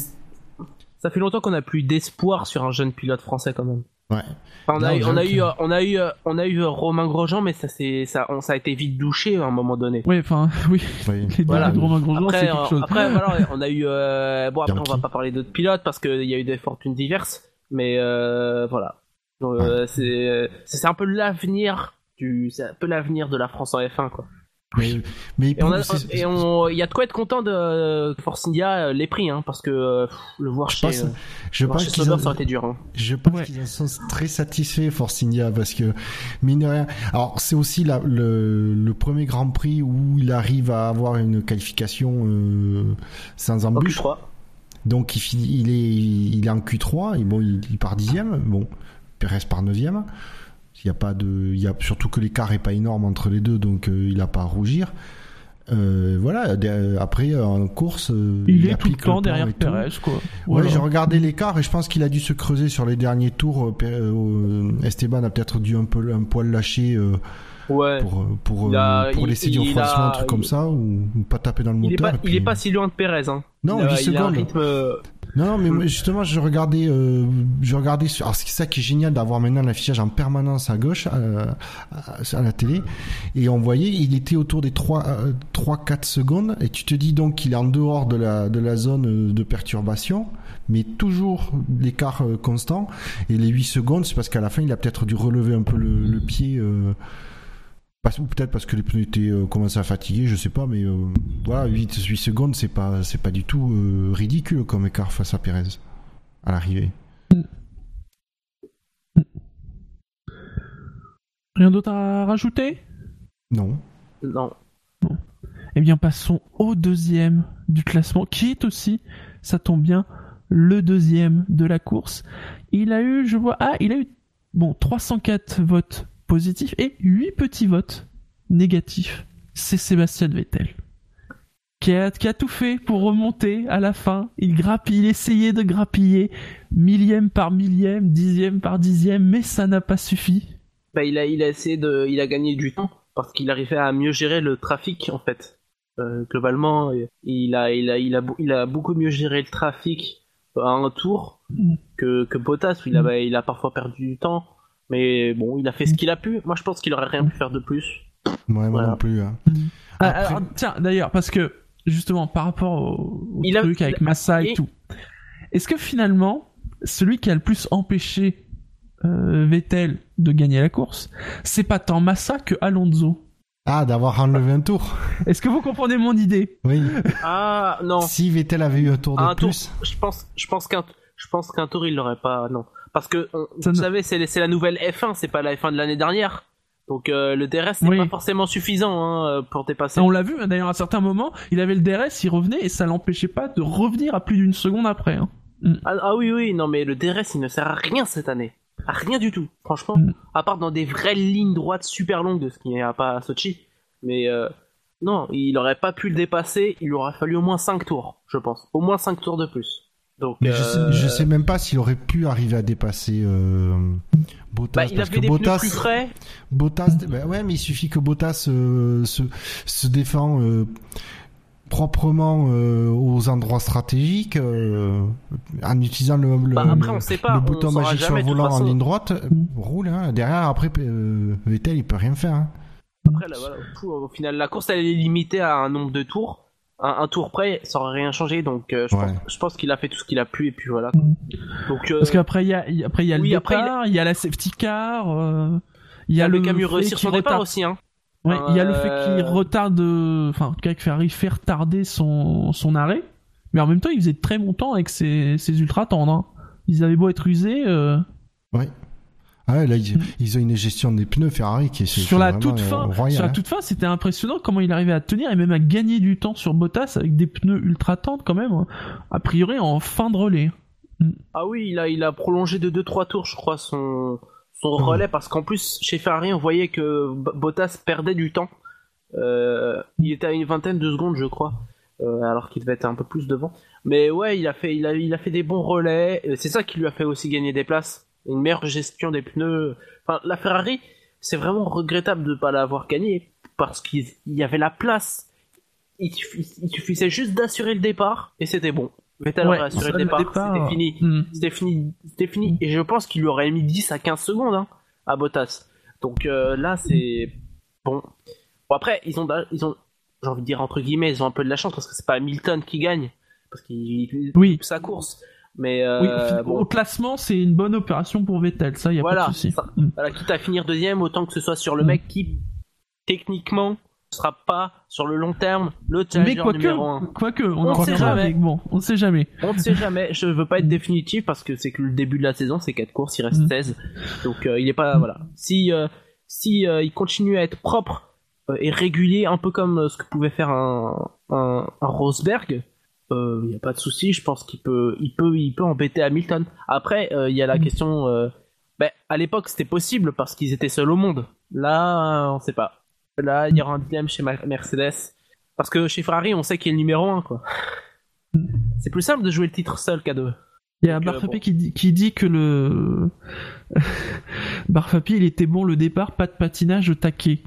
Ça fait longtemps qu'on a plus d'espoir sur un jeune pilote français quand même. Ouais. Enfin, on, a eu, on, a j'avoue eu, que- euh, on a eu, on a eu Romain Grosjean, mais ça, c'est, ça, on, ça a été vite douché à un moment donné. Oui, enfin, [LAUGHS] oui. Oui. Les Voilà. deux de Romain Grosjean, c'est Après, quelque chose. après voilà, on a eu. euh, bon, après, on va pas parler d'autres pilotes parce qu'il y a eu des fortunes diverses, mais euh, voilà. Donc, euh, c'est, c'est un peu l'avenir du, c'est un peu l'avenir de la France en F1 quoi. Mais, mais Et on a, c'est- et on, il y a de quoi être content de Force India euh, les prix, hein, parce que euh, pff, le voir je chez, pense, euh, je pense qu'ils Sauber, ont- ça aurait été dur. Hein. Je pense Ouais. qu'ils en sont très satisfaits, Force India, parce que, mine de rien, alors c'est aussi la- le, le premier Grand Prix où il arrive à avoir une qualification euh, sans En embûche. Q3. Donc il, finit, il, est, il est en Q3, et bon, il, il part dixième, bon, Perez part neuvième. Il y a pas de, il y a surtout que l'écart est pas énorme entre les deux, donc euh, il a pas à rougir. Euh, voilà. de- après euh, en course, euh, Il est tout le temps derrière. Perez, quoi. Ouais, j'ai regardé l'écart et je pense qu'il a dû se creuser sur les derniers tours. euh, euh, Esteban a peut-être dû un peu un poil lâcher euh, Ouais. pour euh, pour a- euh, pour laisser a- un truc comme il- ça ou, ou pas taper dans le Il est moteur. pas, il est pas si loin de Perez. Hein. Non, il a, 8 il a un secondes. rythme. Non, non, mais moi, justement, je regardais, euh, je regardais. Sur... Alors, c'est ça qui est génial d'avoir maintenant l'affichage en permanence à gauche euh, à, à la télé, et on voyait, il était autour des 3 euh, 3-4 secondes, et tu te dis donc qu'il est en dehors de la de la zone euh, de perturbation, mais toujours l'écart constant. Et les 8 secondes, c'est parce qu'à la fin, il a peut-être dû relever un peu le, le pied. Parce- ou peut-être parce que les pneus étaient euh, commençaient à fatiguer, je sais pas, mais euh, voilà, 8, 8 secondes, c'est pas, c'est pas du tout euh, ridicule comme écart face à Perez à l'arrivée. Rien d'autre à rajouter? Non. Non. Eh bien, passons au deuxième du classement, qui est aussi, ça tombe bien, le deuxième de la course. Il a eu, je vois, ah, il a eu, bon, 304 votes positifs et 8 petits votes négatifs. C'est Sébastien Vettel. Qui a, qui a tout fait pour remonter à la fin. Il grappille, il essayait de grappiller millième par millième, dixième par dixième, mais ça n'a pas suffi. Bah, il a, il a essayé de, il a gagné du temps parce qu'il arrivait à mieux gérer le trafic en fait. Euh, globalement, il a, il a, il a, il a beaucoup mieux géré le trafic à un tour que, que Bottas. où Il a, il a parfois perdu du temps, mais bon, il a fait ce qu'il a pu. Moi, je pense qu'il aurait rien pu faire de plus. Ouais, moi Voilà. non plus. hein. Ah, Après- alors, tiens, d'ailleurs, parce que justement, par rapport au, au Il a- truc avec Massa et et- tout, est-ce que finalement, celui qui a le plus empêché euh, Vettel de gagner la course, c'est pas tant Massa que Alonso? Ah, d'avoir enlevé un tour. Est-ce que vous comprenez mon idée? Oui. [LAUGHS] Ah non, si Vettel avait eu un tour de un tour. plus. Je pense, je pense qu'un, je pense qu'un tour il l'aurait pas. Non, parce que vous ne- savez, c'est, la nouvelle F1, c'est pas la F1 de l'année dernière. Donc euh, le DRS n'est Oui. pas forcément suffisant hein, euh, pour dépasser. On l'a vu, hein, d'ailleurs, à certains moments, il avait le DRS, il revenait et ça l'empêchait pas de revenir à plus d'une seconde après. hein. Ah, ah oui, oui, non, mais le DRS, il ne sert à rien cette année. À rien du tout, franchement. Mm. À part dans des vraies lignes droites super longues de ce qu'il n'y a pas à Sochi. Mais euh, non, il aurait pas pu le dépasser, il aurait fallu au moins 5 tours, je pense. Au moins 5 tours de plus. Donc, Mais je, sais, euh, je sais même pas s'il aurait pu arriver à dépasser euh, Bottas. bah, il parce avait que des Bottas, pneus plus frais. Bottas, bah ouais, mais il suffit que Bottas euh, se, se défend euh, proprement aux endroits stratégiques en utilisant le, le, Bah, après, le- on sait pas, le on bouton magique sur le volant en ligne droite. roule, hein. derrière, après, Vettel, il peut rien faire. Hein. Après, là, voilà, pff, au final, la course, elle est limitée à un nombre de tours. Un, un tour près, ça aurait rien changé. Donc, euh, je Ouais. pense, je pense qu'il a fait tout ce qu'il a pu, et puis voilà. Donc, euh, Parce qu'après, il y a, y après, il y a le oui, départ, il y a la safety car, euh, il y a le le Camus réussir son départ retarde- aussi, hein. Ouais, il y a le fait qu'il retarde, enfin, qu'avec Ferrari fait retarder son, son arrêt, mais en même temps, il faisait très bon temps avec ses, ses ultra tendres. hein. Ils avaient beau être usés, euh, Ouais. Ah ouais, là, ils, ils ont une gestion des pneus Ferrari qui est Mm. sur la toute euh, fin, royal, sur la hein. toute fin, c'était impressionnant comment il arrivait à tenir et même à gagner du temps sur Bottas avec des pneus ultra tendres quand même, hein. a priori en fin de relais. Ah oui, il a, il a prolongé de 2-3 tours, je crois, son, son Mhm. relais, parce qu'en plus, chez Ferrari, on voyait que Bottas perdait du temps. Euh, il était à une vingtaine de secondes, je crois, euh, alors qu'il devait être un peu plus devant. Mais ouais, il a fait, il a, il a fait des bons relais. et C'est ça qui lui a fait aussi gagner des places. Une meilleure gestion des pneus. Enfin, la Ferrari, c'est vraiment regrettable de ne pas l'avoir gagné, parce qu'il il y avait la place. Il, suffi- il suffisait juste d'assurer le départ, et c'était bon. Vettel Ouais, aurait assuré le départ, c'était fini Hmm. c'était fini, c'était fini. Et je pense qu'il lui aurait mis 10 à 15 secondes hein, à Bottas. Donc euh, là, c'est bon. Bon après, ils ont, ils ont, j'ai envie de dire entre guillemets, ils ont un peu de la chance parce que c'est pas Hamilton qui gagne parce qu'il Oui. sa course. Mais euh, Oui, au- bon, au classement, c'est une bonne opération pour Vettel, ça, y a Voilà, pas de souci. ça. Hmm. voilà, quitte à finir deuxième, autant que ce soit sur le Mm. mec qui techniquement ne sera pas sur le long terme le Mais challenger numéro quoique, 1. quoique, on, On sait jamais. avec- bon, on ne sait jamais. On ne sait jamais, je veux pas être définitif parce que c'est que le début de la saison, c'est 4 courses, il reste Mm. 16. Donc euh, il est pas voilà. Si euh, si il continue à être propre et régulier un peu comme ce que pouvait faire un un, un Rosberg, euh, il y a pas de souci, je pense qu'il peut il peut il peut embêter Hamilton. Après euh, il y a la Mm. question euh, ben, à l'époque c'était possible parce qu'ils étaient seuls au monde. Là, on sait pas. Là, il y aura un dilemme chez Mercedes parce que chez Ferrari, on sait qu'il est le numéro 1 quoi. C'est plus simple de jouer le titre seul qu'à deux. Il y a euh, Barfapi bon. qui, dit, qui dit que le [LAUGHS] Barfapi il était bon le départ, pas de patinage taquet.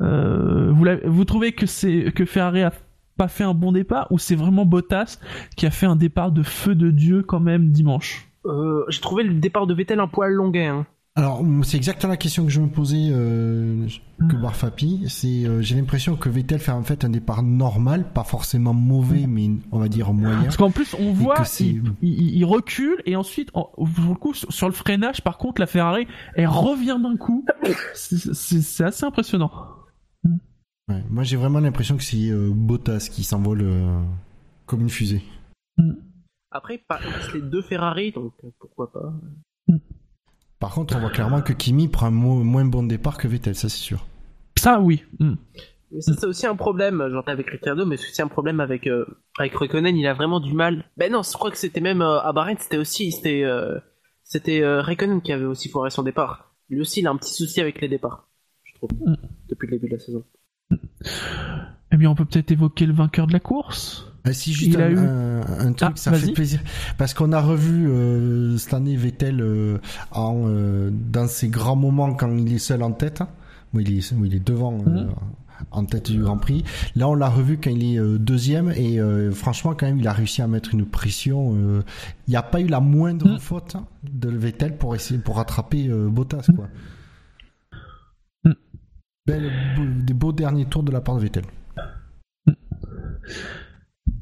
Euh, vous, vous trouvez que c'est que Ferrari a pas fait un bon départ ou c'est vraiment Bottas qui a fait un départ de feu de dieu quand même dimanche Euh, j'ai trouvé le départ de Vettel un poil longuet. Hein. Alors, c'est exactement la question que je me posais euh, que Barfapi. C'est, euh, j'ai l'impression que Vettel fait en fait un départ normal, pas forcément mauvais, mais on va dire moyen. Parce qu'en plus on voit c'est- il, il- il recule et ensuite en- pour le coup sur le freinage par contre la Ferrari elle revient d'un coup. C'est assez impressionnant. Ouais, moi, j'ai vraiment l'impression que c'est euh, Bottas qui s'envole euh, comme une fusée. Après, par- c'est les deux Ferrari, donc euh, pourquoi pas. Par contre, on voit clairement que Kimi prend un mo- moins bon départ que Vettel, ça c'est sûr. Ça oui. Hmm. Mais ça, c'est aussi un problème, j'en ai avec Ricciardo, mais c'est aussi un problème avec, euh, avec Raikkonen, il a vraiment du mal. Ben non, je crois que c'était même euh, à Bahreïn, c'était aussi, c'était, euh, c'était euh, Raikkonen qui avait aussi foiré son départ. Lui aussi, il a un petit souci avec les départs, je trouve, Mm. depuis le début de la saison. Eh bien on peut peut-être évoquer le vainqueur de la course. Ah, si juste Il a un, eu- un- un truc, Ah, ça fait plaisir parce qu'on a revu euh, cette année Vettel euh, en, euh, dans ses grands moments quand il est seul en tête. Bon, il est, oui, il est devant euh, Mhm. en tête du Grand Prix. Là, on l'a revu quand il est euh, deuxième et euh, franchement, quand même, il a réussi à mettre une pression. euh, Il n'y a pas eu la moindre Mhm. faute de Vettel pour essayer pour rattraper Bottas, quoi. Des beaux derniers tours de la part de Vettel.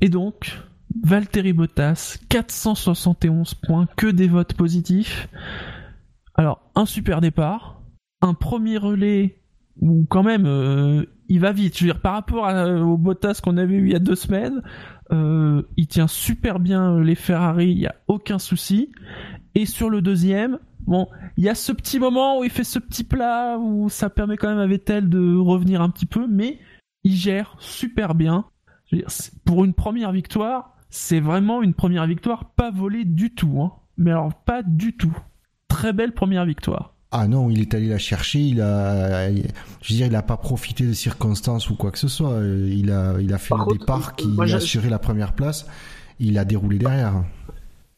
Et donc, Valtteri Bottas, 471 points, que des votes positifs. Alors, un super départ, un premier relais où quand même euh, il va vite. Par rapport au Bottas qu'on avait eu il y a deux semaines, euh, il tient super bien les Ferrari, il n'y a aucun souci. Et sur le deuxième, bon, il y a ce petit moment où il fait ce petit plat où ça permet quand même à Vettel de revenir un petit peu, mais il gère super bien. Je veux dire, c'est- pour une première victoire, c'est vraiment une première victoire pas volée du tout. Hein. Mais alors, pas du tout. Très belle première victoire. Ah non, il est allé la chercher, il a, je veux dire, il a pas profité de circonstances ou quoi que ce soit. Il a, il a fait Par le contre, départ qui a assuré la première place. Il a déroulé derrière.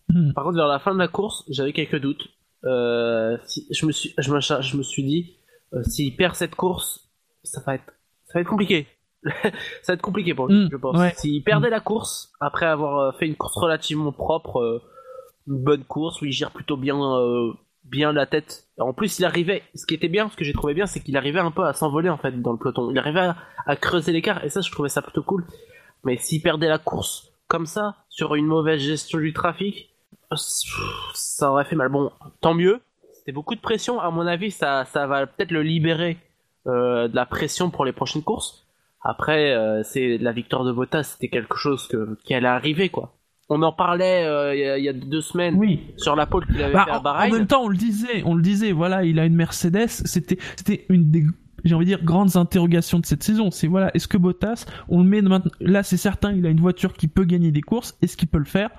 Hmm. Par contre, vers la fin de la course, j'avais quelques doutes. Euh, si, je me suis, je me, je me suis dit, euh, s'il perd cette course, ça va être, ça va être compliqué. [LAUGHS] ça va être compliqué pour lui, Mm, je pense. ouais. S'il perdait la course après avoir euh, fait une course relativement propre, une bonne course où il gère plutôt bien, bien la tête. En plus, il arrivait. Ce qui était bien, ce que j'ai trouvé bien, c'est qu'il arrivait un peu à s'envoler en fait dans le peloton. Il arrivait à, à creuser l'écart et ça, je trouvais ça plutôt cool. Mais s'il perdait la course comme ça sur une mauvaise gestion du trafic, ça aurait fait mal. Bon, tant mieux. C'était beaucoup de pression. À mon avis, ça, ça va peut-être le libérer euh, de la pression pour les prochaines courses. Après, euh, c'est la victoire de Bottas, c'était quelque chose que, qui allait arriver, quoi. On en parlait euh, il y, a- il y a deux semaines Oui. sur la pole qu'il avait Bah, fait à en, en Bahreïn. même temps, on le disait, on le disait, voilà, il a une Mercedes. C'était, c'était une des, j'ai envie de dire, grandes interrogations de cette saison. C'est voilà, est-ce que Bottas, on le met maintenant, là, c'est certain, il a une voiture qui peut gagner des courses. Est-ce qu'il peut le faire?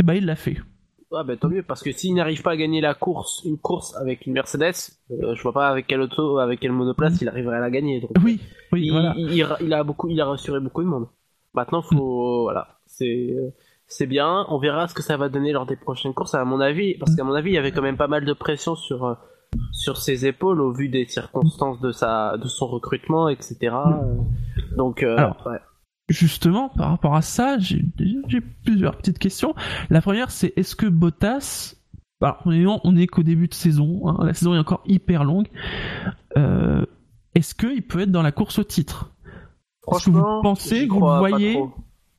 Eh ben, il l'a fait. Ah ben tant mieux parce que s'il n'arrive pas à gagner la course, une course avec une Mercedes, euh, je vois pas avec quelle auto, avec quelle monoplace il arriverait à la gagner. Donc, Oui, oui, il, voilà. il, a beaucoup, il a rassuré beaucoup de monde. Maintenant, faut, voilà, c'est, c'est bien. On verra ce que ça va donner lors des prochaines courses. À mon avis, parce qu'à mon avis, il y avait quand même pas mal de pression sur euh, sur ses épaules au vu des circonstances de sa, de son recrutement, etc. Euh, Donc, euh, Alors, ouais. Justement, par rapport à ça, j'ai plusieurs petites questions. La première, c'est est-ce que Bottas, alors, on est, on est qu'au début de saison, hein, la saison est encore hyper longue, euh, est-ce qu'il peut être dans la course au titre? Est-ce que vous pensez que vous voyez trop.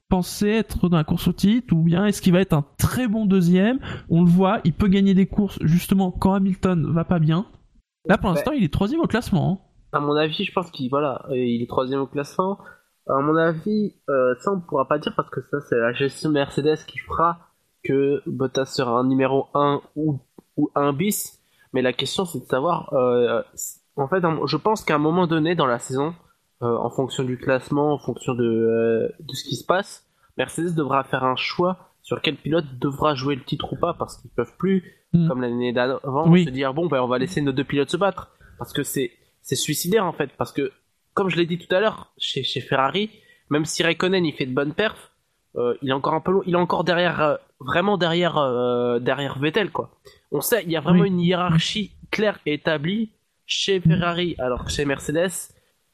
Pensez être dans la course au titre ou bien est-ce qu'il va être un très bon deuxième? On le voit, il peut gagner des courses justement quand Hamilton va pas bien. Là pour l'instant, il est troisième au classement. hein. à mon avis, je pense qu'il voilà, il est troisième au classement. À mon avis, euh, ça on pourra pas dire parce que ça c'est la gestion Mercedes qui fera que Bottas sera un numéro 1 ou, ou un bis. Mais la question c'est de savoir, euh, en fait, je pense qu'à un moment donné dans la saison, euh, en fonction du classement, en fonction de, euh, de ce qui se passe, Mercedes devra faire un choix sur quel pilote devra jouer le titre ou pas parce qu'ils peuvent plus, Mm. comme l'année d'avant, Oui. se dire bon ben on va laisser nos deux pilotes se battre parce que c'est c'est suicidaire en fait parce que comme je l'ai dit tout à l'heure chez, chez Ferrari, même si Raikkonen il fait de bonnes perfs, euh, il est encore un peu long, il est encore derrière euh, vraiment derrière euh, derrière Vettel quoi. On sait il y a vraiment Oui. une hiérarchie claire et établie chez Ferrari alors que chez Mercedes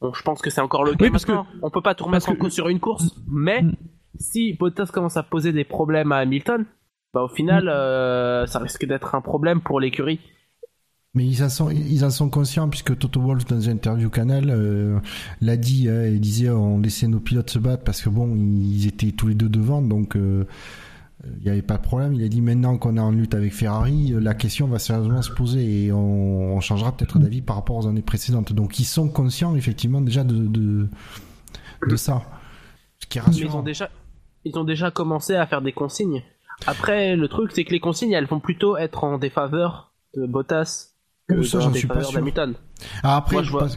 Bon, je pense que c'est encore le cas Oui, parce que-. On peut pas tout remettre en que- sur une course, mais Mm. si Bottas commence à poser des problèmes à Hamilton, bah au final, Mm. ça risque d'être un problème pour l'écurie. Mais ils en sont, ils en sont conscients puisque Toto Wolff dans une interview Canal euh, l'a dit. hein, il disait on laissait nos pilotes se battre parce que bon, ils étaient tous les deux devant, donc euh, il n'y avait pas de problème. Il a dit maintenant qu'on est en lutte avec Ferrari, euh, la question va sérieusement se poser et on, on changera peut-être d'avis par rapport aux années précédentes. Donc ils sont conscients effectivement déjà de de, de ça. Ce qui est Mais ils ont rassurant. déjà, ils ont déjà commencé à faire des consignes. Après, le truc, c'est que les consignes, elles vont plutôt être en défaveur de Bottas que Oh, ça, en j'en suis pas sûr. Ah, après, Moi, je vois-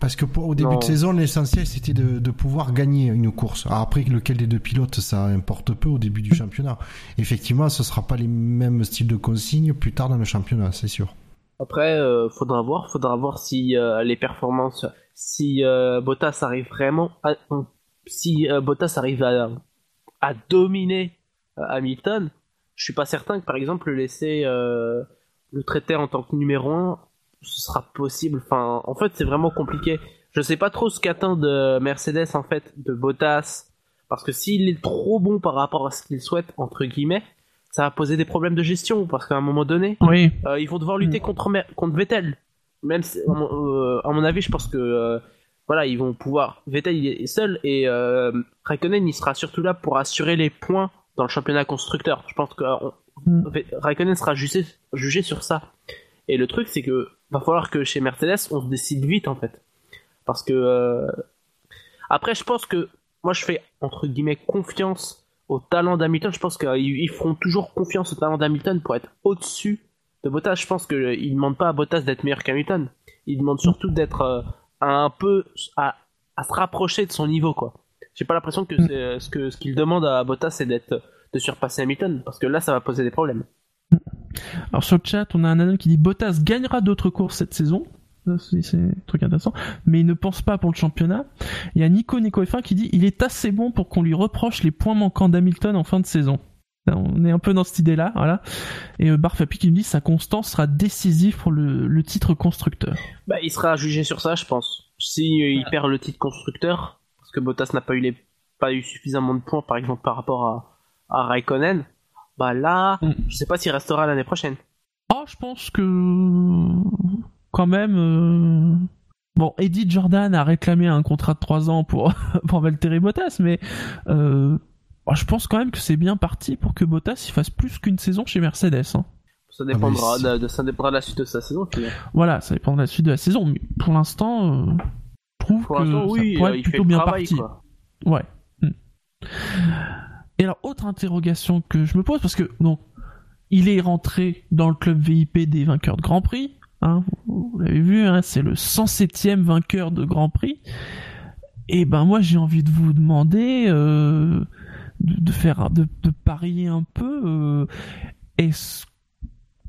parce, que pour, au début Non. de saison, l'essentiel c'était de, de pouvoir gagner une course. Alors après, lequel des deux pilotes, ça importe peu au début du championnat. Effectivement, ce sera pas les mêmes styles de consignes plus tard dans le championnat, c'est sûr. Après, euh, faudra voir, faudra voir si euh, les performances, si euh, Bottas arrive vraiment, à, si euh, Bottas arrive à, à dominer euh, Hamilton. Je suis pas certain que par exemple le laisser euh, le traiter en tant que numéro 1 ce sera possible. Enfin, en fait, c'est vraiment compliqué. Je sais pas trop ce qu'attend de Mercedes en fait de Bottas parce que s'il est trop bon par rapport à ce qu'il souhaite entre guillemets, ça va poser des problèmes de gestion parce qu'à un moment donné, Oui. euh, ils vont devoir lutter contre, Mer- contre Vettel. Même si, à, mon, euh, à mon avis, je pense que euh, voilà, ils vont pouvoir. Vettel il est seul et euh, Raikkonen il sera surtout là pour assurer les points dans le championnat constructeur. Je pense que euh, on- Mm. Raikkonen sera jugé, jugé sur ça. Et le truc, c'est que va falloir que chez Mercedes, on se décide vite en fait, parce que euh, après, je pense que moi, je fais entre guillemets confiance au talent d'Hamilton. Je pense qu'ils ils feront toujours confiance au talent d'Hamilton pour être au-dessus de Bottas. Je pense qu'ils ne demandent pas à Bottas d'être meilleur qu'Hamilton. Ils demandent surtout d'être euh, un peu à, à se rapprocher de son niveau, quoi. J'ai pas l'impression que Mm. ce que ce qu'ils demandent à Bottas, c'est d'être de surpasser Hamilton, parce que là, ça va poser des problèmes. Alors sur le chat, on a un anonyme qui dit Bottas gagnera d'autres courses cette saison. C'est un truc intéressant. Mais il ne pense pas pour le championnat. Il y a Nico Nico F1 qui dit il est assez bon pour qu'on lui reproche les points manquants d'Hamilton en fin de saison. Là, On est un peu dans cette idée-là, voilà. Et euh, Barfapi qui nous dit sa constance sera décisive pour le, le titre constructeur. Bah, il sera jugé sur ça, je pense. Si euh, il perd le titre constructeur, parce que Bottas n'a pas eu les, pas eu suffisamment de points, par exemple par rapport à, à Raikkonen, bah là, Mm. je sais pas s'il restera l'année prochaine. Oh, je pense que quand même. euh, Bon, Eddie Jordan a réclamé un contrat de 3 ans pour [LAUGHS] pour Valtteri Bottas, mais euh, oh, je pense quand même que c'est bien parti pour que Bottas il fasse plus qu'une saison chez Mercedes. hein. Ça dépendra, mais de, de- ça dépendra de la suite de sa saison. Voilà, ça dépend de la suite de la saison, mais pour l'instant, euh, je trouve Pour que ça oui, pourrait euh, être il fait plutôt bien travail, parti. quoi. Ouais. Mm. Et alors, autre interrogation que je me pose, parce que donc, il est rentré dans le club VIP des vainqueurs de Grand Prix. Hein, vous l'avez vu, hein, c'est le 107e vainqueur de Grand Prix. Et ben moi, j'ai envie de vous demander euh, de, faire, de, de parier un peu. euh, Est-ce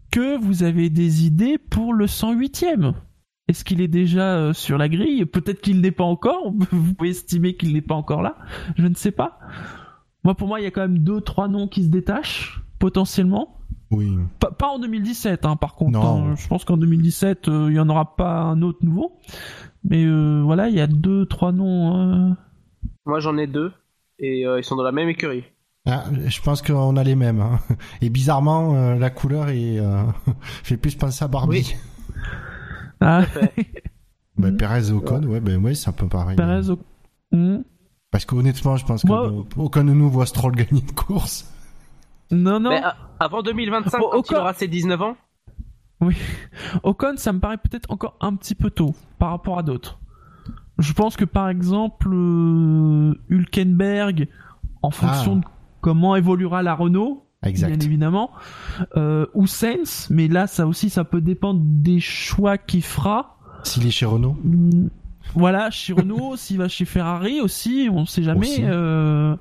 que vous avez des idées pour le 108e Est-ce qu'il est déjà euh, sur la grille? Peut-être qu'il n'est pas encore. [LAUGHS] Vous pouvez estimer qu'il n'est pas encore là. Je ne sais pas. Moi, pour moi, il y a quand même deux, trois noms qui se détachent potentiellement. Oui. Pas, pas en 2017, hein, par contre. Non. hein. Je pense qu'en 2017, euh, il y en aura pas un autre nouveau. Mais euh, voilà, il y a deux, trois noms. euh, Moi, j'en ai deux, et euh, ils sont dans la même écurie. Ah, je pense qu'on a les mêmes. hein. Et bizarrement, euh, la couleur est, euh, [LAUGHS] fait plus penser à Barbie. Ah, Bah, Perez et Ocon, ouais, ben ouais, c'est un peu pareil. Perez. au- Hmm. Parce qu'honnêtement, je pense que Moi- euh, aucun de nous voit Stroll gagner une course. Non, non. Mais à- avant 2025, Bon, quand il aura ses 19 ans, [LAUGHS] Ocon, ça me paraît peut-être encore un petit peu tôt par rapport à d'autres. Je pense que par exemple, euh, Hülkenberg, en fonction Ah. de comment évoluera la Renault, Exact. bien évidemment, euh, ou Sainz, mais là, ça aussi, ça peut dépendre des choix qu'il fera. S'il est chez Renault. Mm, Voilà, chez Renault, s'il va chez Ferrari aussi, on sait jamais. Euh,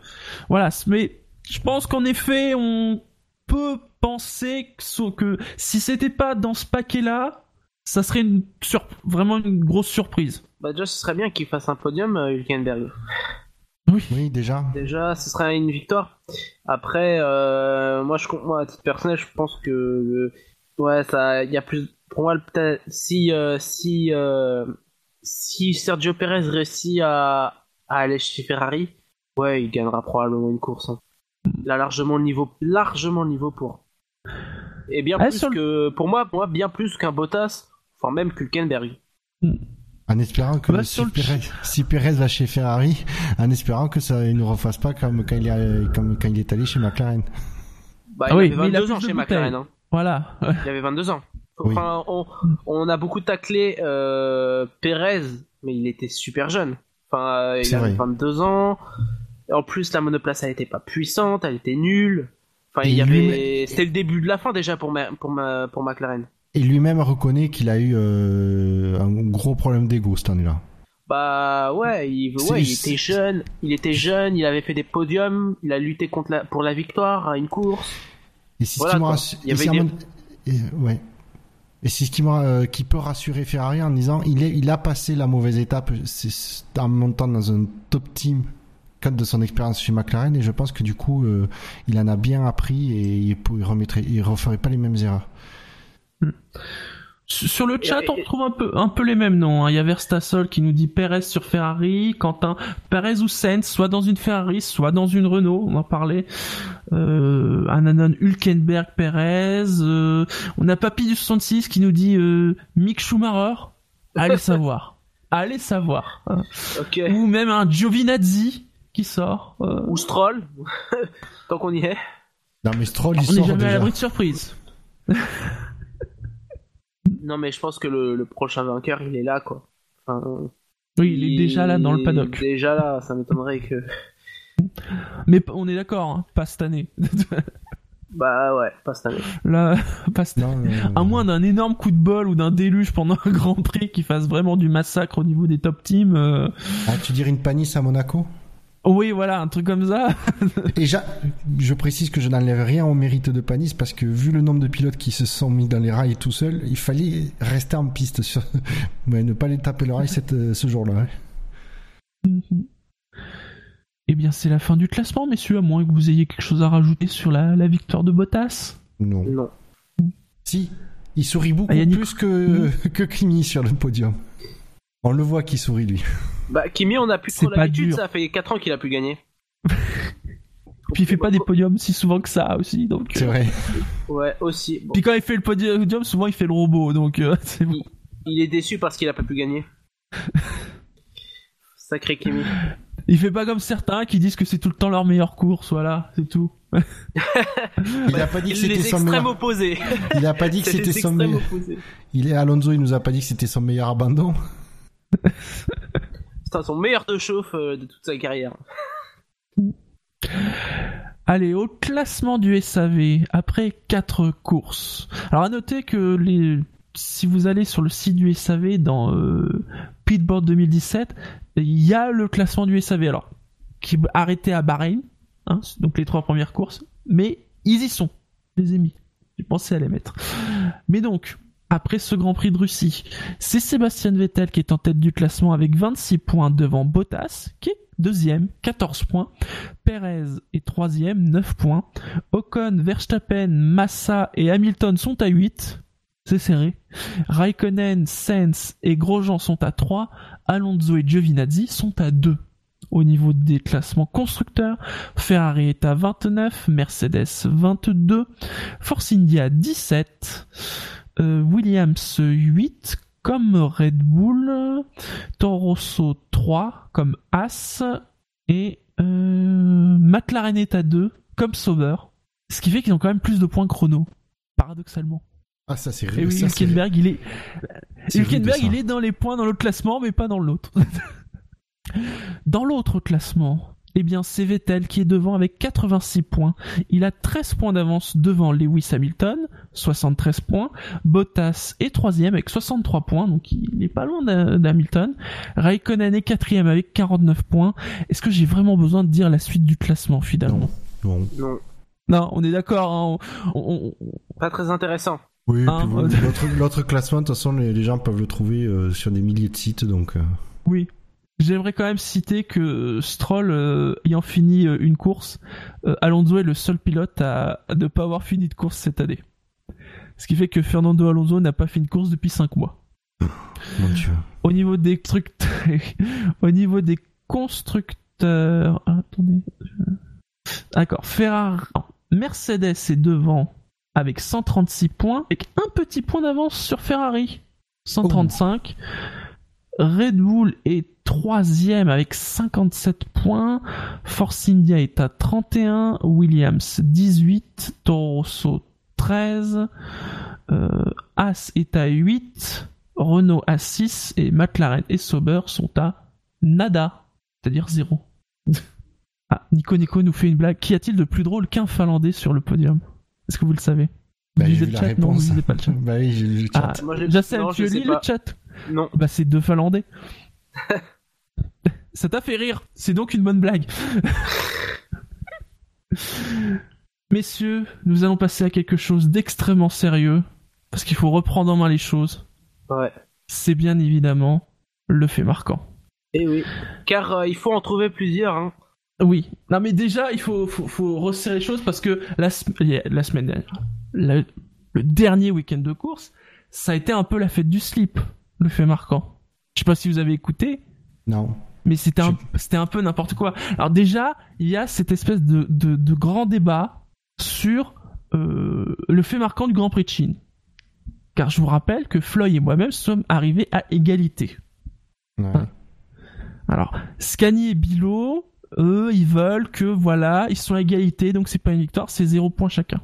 voilà, mais je pense qu'en effet, on peut penser que, que si c'était pas dans ce paquet-là, ça serait une sur- vraiment une grosse surprise. Bah déjà, ce serait bien qu'il fasse un podium, euh, Hülkenberg. Oui, déjà. Déjà, ce serait une victoire. Après, euh, moi, je, moi, à titre personnel, je pense que, euh, ouais, ça, il y a plus, pour moi, peut-être, si, euh, si, euh, si Sergio Perez réussit à, à aller chez Ferrari, ouais, il gagnera probablement une course. hein. Il a largement le niveau, largement le niveau pour. Et bien Ah, plus que, pour moi, pour moi, bien plus qu'un Bottas, enfin même qu'Hülkenberg. En espérant que Bah, si, Perez, si Perez va chez Ferrari, en espérant que ça ne refasse pas comme quand il, est, comme quand il est allé chez McLaren. Bah, Ah il oui, avait mais il a 22 plus ans chez. McLaren. hein. Voilà. Il avait 22 ans. Oui. On, on a beaucoup taclé euh, Perez, mais il était super jeune. Enfin, euh, il avait vrai. 22 ans. En plus, la monoplace, elle était pas puissante, elle était nulle. Enfin, Et il y lui- avait, c'était le début de la fin déjà pour ma, pour ma, pour McLaren. Et lui-même reconnaît qu'il a eu euh, un gros problème d'ego cette année-là. Bah ouais, il, ouais, était jeune, il était jeune, il avait fait des podiums, il a lutté contre la, pour la victoire à une course. Et c'est Voilà, Il y avait des- ouais. Et c'est ce euh, qui peut rassurer Ferrari en disant il, a passé la mauvaise étape en montant dans un top team cadre de son expérience chez McLaren et je pense que du coup euh, il en a bien appris et il, il remettrait il referait pas les mêmes erreurs. Sur sur le chat, on et- retrouve un peu, un peu les mêmes noms. hein. Il y a Verstasol qui nous dit Perez sur Ferrari, Quentin, Perez ou Sainz, soit dans une Ferrari, soit dans une Renault, on en parlait. Euh, Ananon, Hülkenberg, Perez. euh, on a Papy du 66 qui nous dit euh, Mick Schumacher. Allez [LAUGHS] savoir. Allez savoir. Ou même un Giovinazzi qui sort. euh, Ou Stroll, [LAUGHS] tant qu'on y est. Non mais Stroll il on n'est sort jamais à déjà. l'abri de surprise. [LAUGHS] Non mais je pense que le, le prochain vainqueur, il est là quoi. Enfin, Oui, il est déjà là dans le paddock. Déjà là, ça m'étonnerait que. Mais on est d'accord, hein, pas cette année. [LAUGHS] Bah ouais, pas cette année. Là, [LAUGHS] pas cette Non, À moins d'un énorme coup de bol ou d'un déluge pendant un [LAUGHS] Grand Prix qui fasse vraiment du massacre au niveau des top teams. euh, ah, tu dirais une panisse à Monaco? Oui, voilà, un truc comme ça. [LAUGHS] Et je précise que je n'enlève rien au mérite de Panis parce que vu le nombre de pilotes qui se sont mis dans les rails tout seuls, il fallait rester en piste, sur... [LAUGHS] mais ne pas les taper le rail cette, euh, ce jour-là. hein. Eh bien, c'est la fin du classement, messieurs, à moins que vous ayez quelque chose à rajouter sur la, la victoire de Bottas. Non. Non. Si, il sourit beaucoup Ah, Yannick. plus que, [LAUGHS] que Kimi sur le podium. On le voit qu'il sourit lui. Bah Kimi, on a plus C'est trop pas l'habitude, dur. ça fait 4 ans qu'il a pu gagner. [LAUGHS] Puis il fait pas des podiums si souvent que ça aussi, donc. C'est euh, vrai. Ouais, aussi. Bon, Puis quand il fait le podium, souvent il fait le robot, donc euh, [LAUGHS] c'est bon. il est déçu parce qu'il a pas pu gagner. [LAUGHS] Sacré Kimi. Il fait pas comme certains qui disent que c'est tout le temps leur meilleure course, voilà, c'est tout. Il a pas dit que c'était son meilleur. opposés. Il a pas dit que c'était son meilleur. Il est Alonso, il nous a pas dit que c'était son meilleur abandon. [LAUGHS] C'est son meilleur de chauffe euh, de toute sa carrière. Allez, au classement du SAV, après 4 courses. Alors à noter que si vous allez sur le site du SAV dans euh, Pitboard 2017, il y a le classement du SAV, alors, qui arrêté à Bahreïn, hein, donc les trois premières courses, mais ils y sont, les ai mis. J'ai pensé à les mettre. Mais donc, après ce Grand Prix de Russie, c'est Sébastien Vettel qui est en tête du classement avec 26 points devant Bottas, qui est deuxième, 14 points. Perez est troisième, 9 points. Ocon, Verstappen, Massa et Hamilton sont à 8. C'est serré. Raikkonen, Sainz et Grosjean sont à 3. Alonso et Giovinazzi sont à 2. Au niveau des classements constructeurs, Ferrari est à 29, Mercedes 22, Force India 17, euh, Williams 8, comme Red Bull, Toro Rosso 3, comme As, et euh, McLaren est à 2, comme Sauber. Ce qui fait qu'ils ont quand même plus de points chrono, paradoxalement. Ah, ça c'est Et ça, Hülkenberg, il est, Hülkenberg, il est dans les points dans l'autre classement, mais pas dans l'autre. [LAUGHS] Dans l'autre classement, eh bien, c'est Vettel qui est devant avec 86 points. Il a 13 points d'avance devant Lewis Hamilton, 73 points. Bottas est troisième avec 63 points, donc il n'est pas loin d'Ha- d'Hamilton. Raikkonen est quatrième avec 49 points. Est-ce que j'ai vraiment besoin de dire la suite du classement finalement. Non, Non, on est d'accord. hein, on- on- on- pas très intéressant. Oui, euh, l'autre, l'autre classement, de toute façon, les, les gens peuvent le trouver euh, sur des milliers de sites, donc. euh, Oui. J'aimerais quand même citer que Stroll, euh, ayant fini euh, une course, euh, Alonso est le seul pilote à, à ne pas avoir fini de course cette année. Ce qui fait que Fernando Alonso n'a pas fait une course depuis 5 mois. mon Dieu. Au niveau des trucs, [LAUGHS] au niveau des constructeurs, attendez, d'accord, Ferrari, Mercedes est devant avec 136 points, avec un petit point d'avance sur Ferrari, 135. Red Bull est troisième avec 57 points. Force India est à 31. Williams 18. Toro 13. Euh, As est à 8. Renault à 6. Et McLaren et Sauber sont à nada. C'est-à-dire 0. [LAUGHS] ah, Nico Nico nous fait une blague. Qu'y a-t-il de plus drôle qu'un Finlandais sur le podium? Est-ce que vous le savez? Bah, Vous j'ai lisez vu le la chat Non, vous réponse. lisez pas le chat. [LAUGHS] Bah oui, j'ai vu le chat. Ah, Moi, j'ai- Jacem, non, tu lis le chat? Non. bah c'est deux Finlandais. [LAUGHS] Ça t'a fait rire. C'est donc une bonne blague. Messieurs, nous allons passer à quelque chose d'extrêmement sérieux. Parce qu'il faut reprendre en main les choses. Ouais. C'est bien évidemment le fait marquant. Et oui. Car euh, il faut en trouver plusieurs. Hein. Oui. Non mais déjà, il faut, faut, faut resserrer les choses parce que la, sem- la semaine dernière, la- le dernier week-end de course, ça a été un peu la fête du slip, le fait marquant. Je sais pas si vous avez écouté, Non. mais c'était un, peu n'importe quoi. Alors déjà, il y a cette espèce de, de, de grand débat sur euh, le fait marquant du Grand Prix de Chine. Car je vous rappelle que Floyd et moi-même sommes arrivés à égalité. Ouais. Ah. Alors, Scani et Bilo, eux, ils veulent que, voilà, ils sont à égalité, donc c'est pas une victoire, c'est zéro point chacun.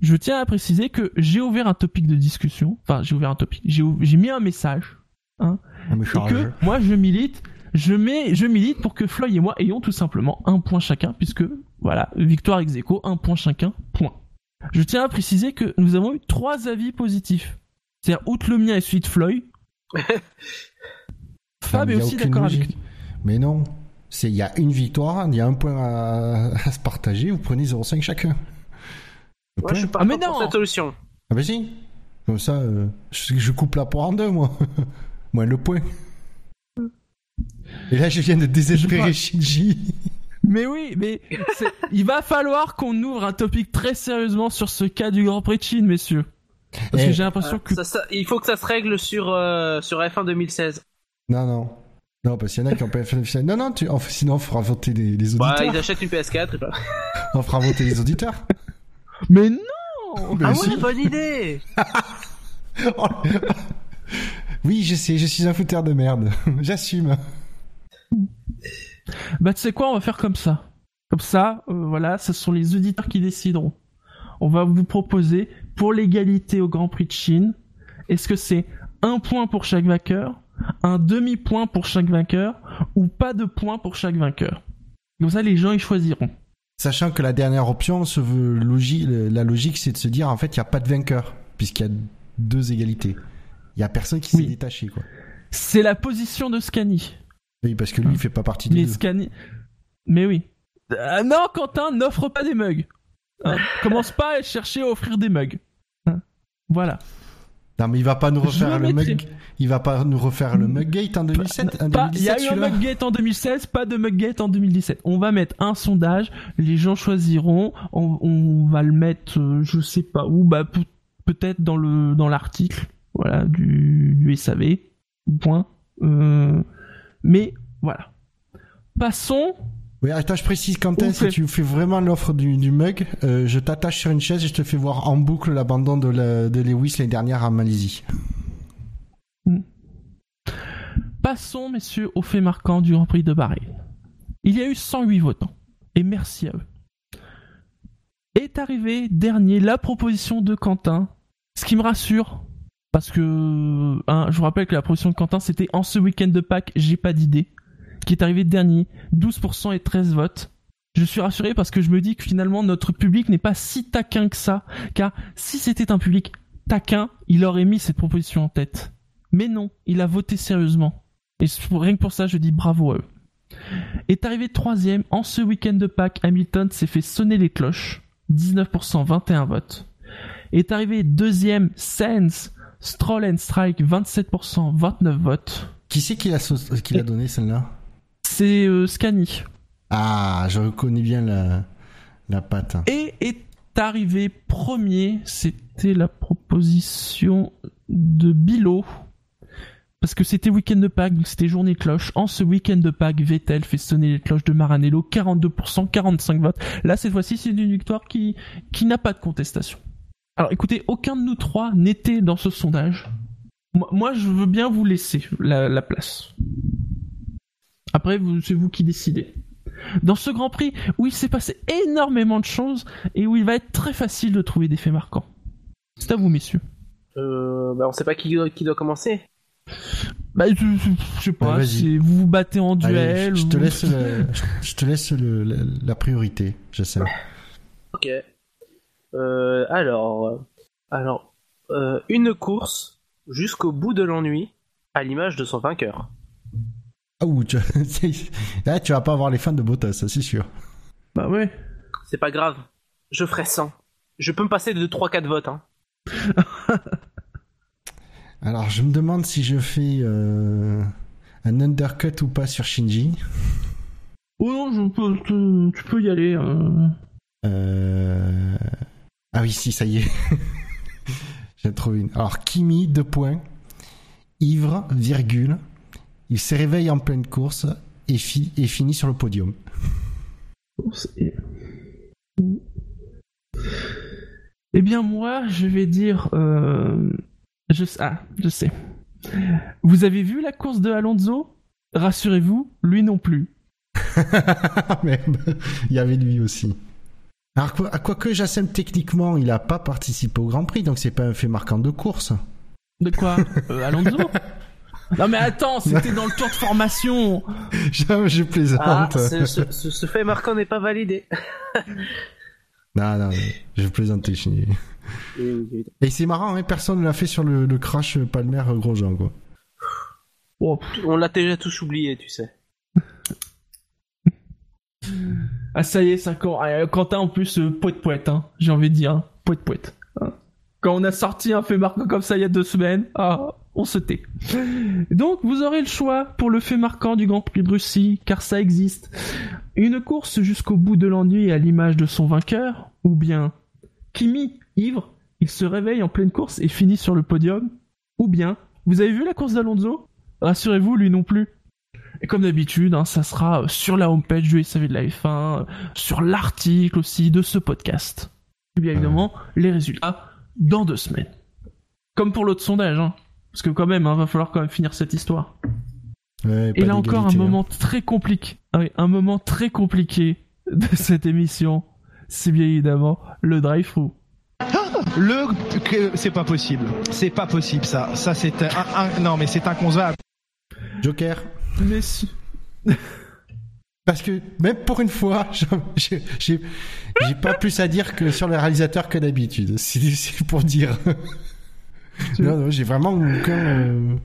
Je tiens à préciser que j'ai ouvert un topic de discussion, enfin, j'ai ouvert un topic, j'ai mis un message, Un et que moi je milite, je mets, je milite pour que Floyd et moi ayons tout simplement un point chacun, puisque voilà, victoire ex aequo, un point chacun, point. Je tiens à préciser que nous avons eu trois avis positifs. C'est-à-dire, outre le mien et celui de Floyd, [LAUGHS] Fab est aussi d'accord avec. Mais non. C'est, il y a une victoire, il y a un point à, à se partager, vous prenez 0,5 chacun. Moi, je suis pas Ah, mais pour non cette solution. Ah bah si. Comme ça, euh, je, je coupe la poire en deux, moi. [LAUGHS] moi, le point. Et là, je viens de désespérer Shinji. Mais oui, mais il va falloir qu'on ouvre un topic très sérieusement sur ce cas du Grand Prix de Chine, messieurs. Parce Eh, que j'ai l'impression que... Ça- ça- il faut que ça se règle sur, euh, sur F1 2016. Non, non. Non, parce qu'il y en a qui ont pas fait Non, non, tu... enfin, sinon on fera voter les, les Bah, auditeurs. ils achètent une PS4 et bah. On fera voter les auditeurs. Mais non Ben Ah si. ouais, bonne idée Oui, je sais, je suis un fouteur de merde. [LAUGHS] J'assume. Bah tu sais quoi, on va faire comme ça. Comme ça, euh, voilà, ce sont les auditeurs qui décideront. On va vous proposer, pour l'égalité au Grand Prix de Chine, est-ce que c'est un point pour chaque vainqueur, un demi-point pour chaque vainqueur, ou pas de point pour chaque vainqueur? Comme ça, les gens, ils choisiront. Sachant que la dernière option se veut logique, la logique, c'est de se dire en fait, il n'y a pas de vainqueur, puisqu'il y a deux égalités. Il y a personne qui Oui. s'est détaché, quoi. C'est la position de Scani. Oui, parce que lui, il fait pas partie des Mais deux. Scani... Mais oui. Ah non, Quentin, n'offre pas des mugs. Hein, [LAUGHS] commence pas à chercher à offrir des mugs. Hein, voilà. Non, mais il va pas nous refaire le mettrai. mug. Il va pas nous refaire le Muggate en 2007. En Pas- Il y a 2017, eu un. Muggate en 2016, pas de Muggate en 2017. On va mettre un sondage, les gens choisiront, on, on va le mettre, euh, je sais pas où, bah peut- peut-être dans le dans l'article, voilà, du, du SAV. Point. Euh, mais voilà. Passons. Oui, attends, je précise, Quentin, si fait- tu fais vraiment l'offre du, du mug, euh, je t'attache sur une chaise et je te fais voir en boucle l'abandon de, la- de Lewis l'année dernière à Malaisie. Passons, messieurs, au fait marquant du Grand Prix de Bahreïn. Il y a eu 108 votants. Et merci à eux. Est arrivé dernier la proposition de Quentin. Ce qui me rassure, Parce que, hein, je vous rappelle que la proposition de Quentin, c'était en ce week-end de Pâques, j'ai pas d'idée, qui est arrivé dernier, 12% et 13 votes. Je suis rassuré parce que je me dis que finalement notre public n'est pas si taquin que ça, car si c'était un public taquin, il aurait mis cette proposition en tête. Mais non, il a voté sérieusement. Et rien que pour ça, je dis bravo à eux. Est arrivé troisième, en ce week-end de Pâques, Hamilton s'est fait sonner les cloches, 19%, 21 votes. Est arrivé deuxième, Sands, Stroll and Strike, 27%, 29 votes. Qui c'est qui l'a sau- qui l'a donné celle-là? C'est euh, Scani. Ah, je reconnais bien la, la patte. Et est arrivé premier, c'était la proposition de Bilo. Parce que c'était week-end de Pâques, donc c'était journée cloche. En ce week-end de Pâques, Vettel fait sonner les cloches de Maranello, 42%, 45 votes. Là, cette fois-ci, c'est une victoire qui, qui n'a pas de contestation. Alors écoutez, aucun de nous trois n'était dans ce sondage. Moi, moi, je veux bien vous laisser la, la place. Après, vous- c'est vous qui décidez. Dans ce Grand Prix où il s'est passé énormément de choses et où il va être très facile de trouver des faits marquants. C'est à vous, messieurs. Euh, bah, on sait pas qui, doit- qui doit commencer. Bah, je, je- je sais pas, Ouais, vas-y. c'est- vous vous battez en Allez, duel. je, je te laisse, le- je, je te laisse le- la, la priorité, je sais. Ok. Euh, alors, alors, euh, une course jusqu'au bout de l'ennui, à l'image de son vainqueur. Ah ouh, tu, là [LAUGHS] tu vas pas avoir les fans de Bottas, ça c'est sûr. Bah ouais. C'est pas grave. Je ferai 100. Je peux me passer de 3-4 votes. Hein. [LAUGHS] Alors je me demande si je fais euh, un undercut ou pas sur Shinji. Oh non, je peux, tu peux y aller. euh. Euh... Ah oui, si, ça y est. [LAUGHS] J'ai trouvé une. Alors, Kimi, deux points. Ivre, virgule. Il se réveille en pleine course et, fi- et finit sur le podium. C'est- Eh bien moi, je vais dire, euh, je ah, je sais. Vous avez vu la course de Alonso? Rassurez-vous, lui non plus. [LAUGHS] Merde, il y avait lui aussi. Alors, quoi, à quoi que Jassem, techniquement, il a pas participé au Grand Prix, donc c'est pas un fait marquant de course. De quoi [LAUGHS] Euh, Alonso Non mais attends, c'était dans le tour de formation. [LAUGHS] je, je plaisante. Ah, ce, ce- ce- ce fait marquant n'est pas validé. [LAUGHS] Non, non, je plaisantais. je- Et c'est marrant, hein, personne ne l'a fait sur le, le crash Palmer-Grosjean, quoi. Oh, On l'a déjà tous oublié, tu sais. Ah ça y est, ça quand ah, Quentin en plus euh, poète poète hein, j'ai envie de dire hein, poète poète. hein. Quand on a sorti un fait marquant comme ça il y a deux semaines, ah, on se tait. Donc vous aurez le choix pour le fait marquant du Grand Prix de Russie, car ça existe. Une course jusqu'au bout de l'ennui à l'image de son vainqueur, ou bien Kimi, ivre, il se réveille en pleine course et finit sur le podium, ou bien vous avez vu la course d'Alonso? Rassurez-vous, lui non plus. Et comme d'habitude, hein, ça sera euh, sur la homepage du SAV de la F1, euh, sur l'article aussi de ce podcast. Et bien évidemment, les résultats dans deux semaines. Comme pour l'autre sondage, hein. Parce que quand même, hein, va falloir quand même finir cette histoire. Ouais, Et là encore, un hein. moment très compliqué. Ah un moment très compliqué de [LAUGHS] cette émission. C'est bien évidemment le drive-thru. Le que- c'est pas possible. C'est pas possible ça. Ça c'est un, un- non mais c'est inconcevable. Joker. Mais si- Parce que même pour une fois, [LAUGHS] j'ai pas plus à dire que sur le réalisateur que d'habitude. C'est pour dire. [LAUGHS] non, non, j'ai vraiment aucun. euh,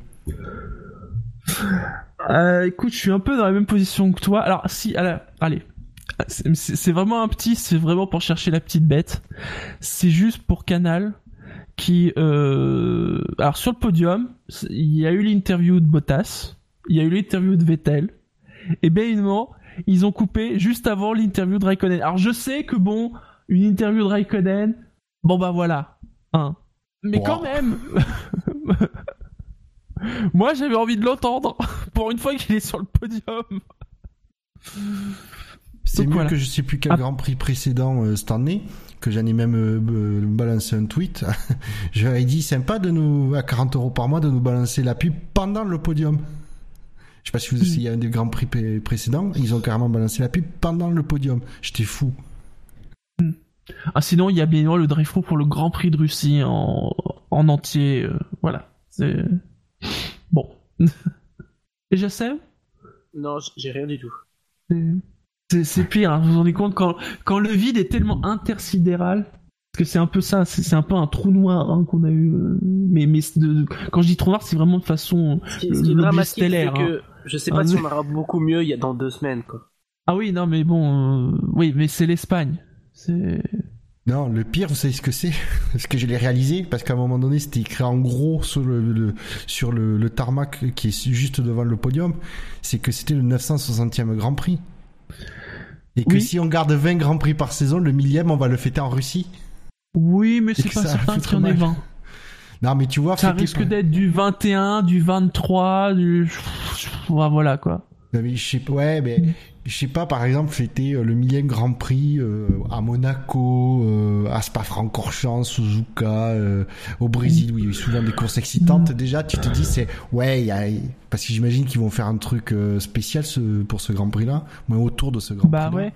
Euh, écoute, je suis un peu dans la même position que toi. Alors, si, allez, allez. C'est vraiment un petit, c'est vraiment pour chercher la petite bête. C'est juste pour Canal qui, euh... alors sur le podium, il y a eu l'interview de Bottas, il y a eu l'interview de Vettel, et bien évidemment, ils ont coupé juste avant l'interview de Raikkonen. Alors je sais que bon, une interview de Raikkonen, bon bah voilà, hein. Mais Wow. quand même, [LAUGHS] moi j'avais envie de l'entendre [LAUGHS] pour une fois qu'il est sur le podium. C'est mieux voilà. que je sais plus quel Ah. Grand Prix précédent euh, cette année, que j'en ai même euh, euh, balancé un tweet. [LAUGHS] je leur ai dit sympa de nous, à 40 euros par mois, de nous balancer la pub pendant le podium. Je sais pas si vous a un des Grands Prix pré- précédents, ils ont carrément balancé la pub pendant le podium. J'étais fou. Ah sinon il y a bien le drive-thru pour le Grand Prix de Russie en en entier. euh, voilà. C'est bon. [LAUGHS] Et je sais, Non, j'ai rien du tout. c'est c'est pire. Hein, vous vous rendez compte quand quand le vide est tellement intersidéral. Parce que c'est un peu ça, c'est c'est un peu un trou noir hein, qu'on a eu. euh, mais mais c'est de- de- quand je dis trou noir, c'est vraiment de façon. Ce qui, Le- ce qui est dramatique, c'est stellaire, que je sais Ah, pas si mais- on aura beaucoup mieux il y a dans deux semaines, quoi. Ah oui, non, mais bon, euh, oui, mais c'est l'Espagne. C'est Non, le pire, vous savez ce que c'est [LAUGHS] Parce que je l'ai réalisé, parce qu'à un moment donné, c'était écrit en gros sur le, le- sur le, le tarmac qui est juste devant le podium, c'est que c'était le 960e Grand Prix. Et que Oui. si on garde 20 Grands Prix par saison, le millième, on va le fêter en Russie. oui, mais c'est que pas ça certain qu'il y en ait mal. 20. Non, mais tu vois, Ça risque par- d'être du 21, du 23, du voilà quoi. Non, mais je sais pas, ouais, mais je sais pas, par exemple, fêter euh, le millième Grand Prix euh, à Monaco, euh, à Spa-Francorchamps, Suzuka, euh, au Brésil, où il y a eu souvent des courses excitantes. Déjà, tu te dis, c'est, ouais, y a, parce que j'imagine qu'ils vont faire un truc spécial ce, pour ce Grand Prix-là, autour de ce Grand Bah Prix-là. ouais.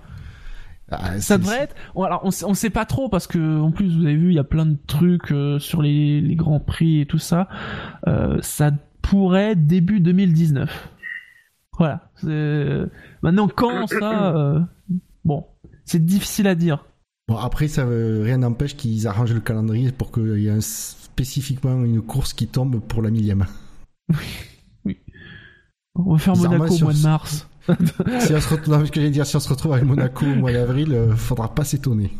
Ah, Ça devrait être. Alors on on sait pas trop parce que en plus vous avez vu il y a plein de trucs euh, sur les, les grands prix et tout ça. Euh, ça pourrait être début 2019. Voilà. Maintenant quand ça, euh, [COUGHS] bon, c'est difficile à dire. Bon, après, ça, rien n'empêche qu'ils arrangent le calendrier pour qu'il y ait un- spécifiquement une course qui tombe pour la millième. On va faire Monaco au mois de mars. Si on se retrouve, non, ce que j'allais dire, si on se retrouve avec Monaco au mois d'avril, euh, faudra pas s'étonner.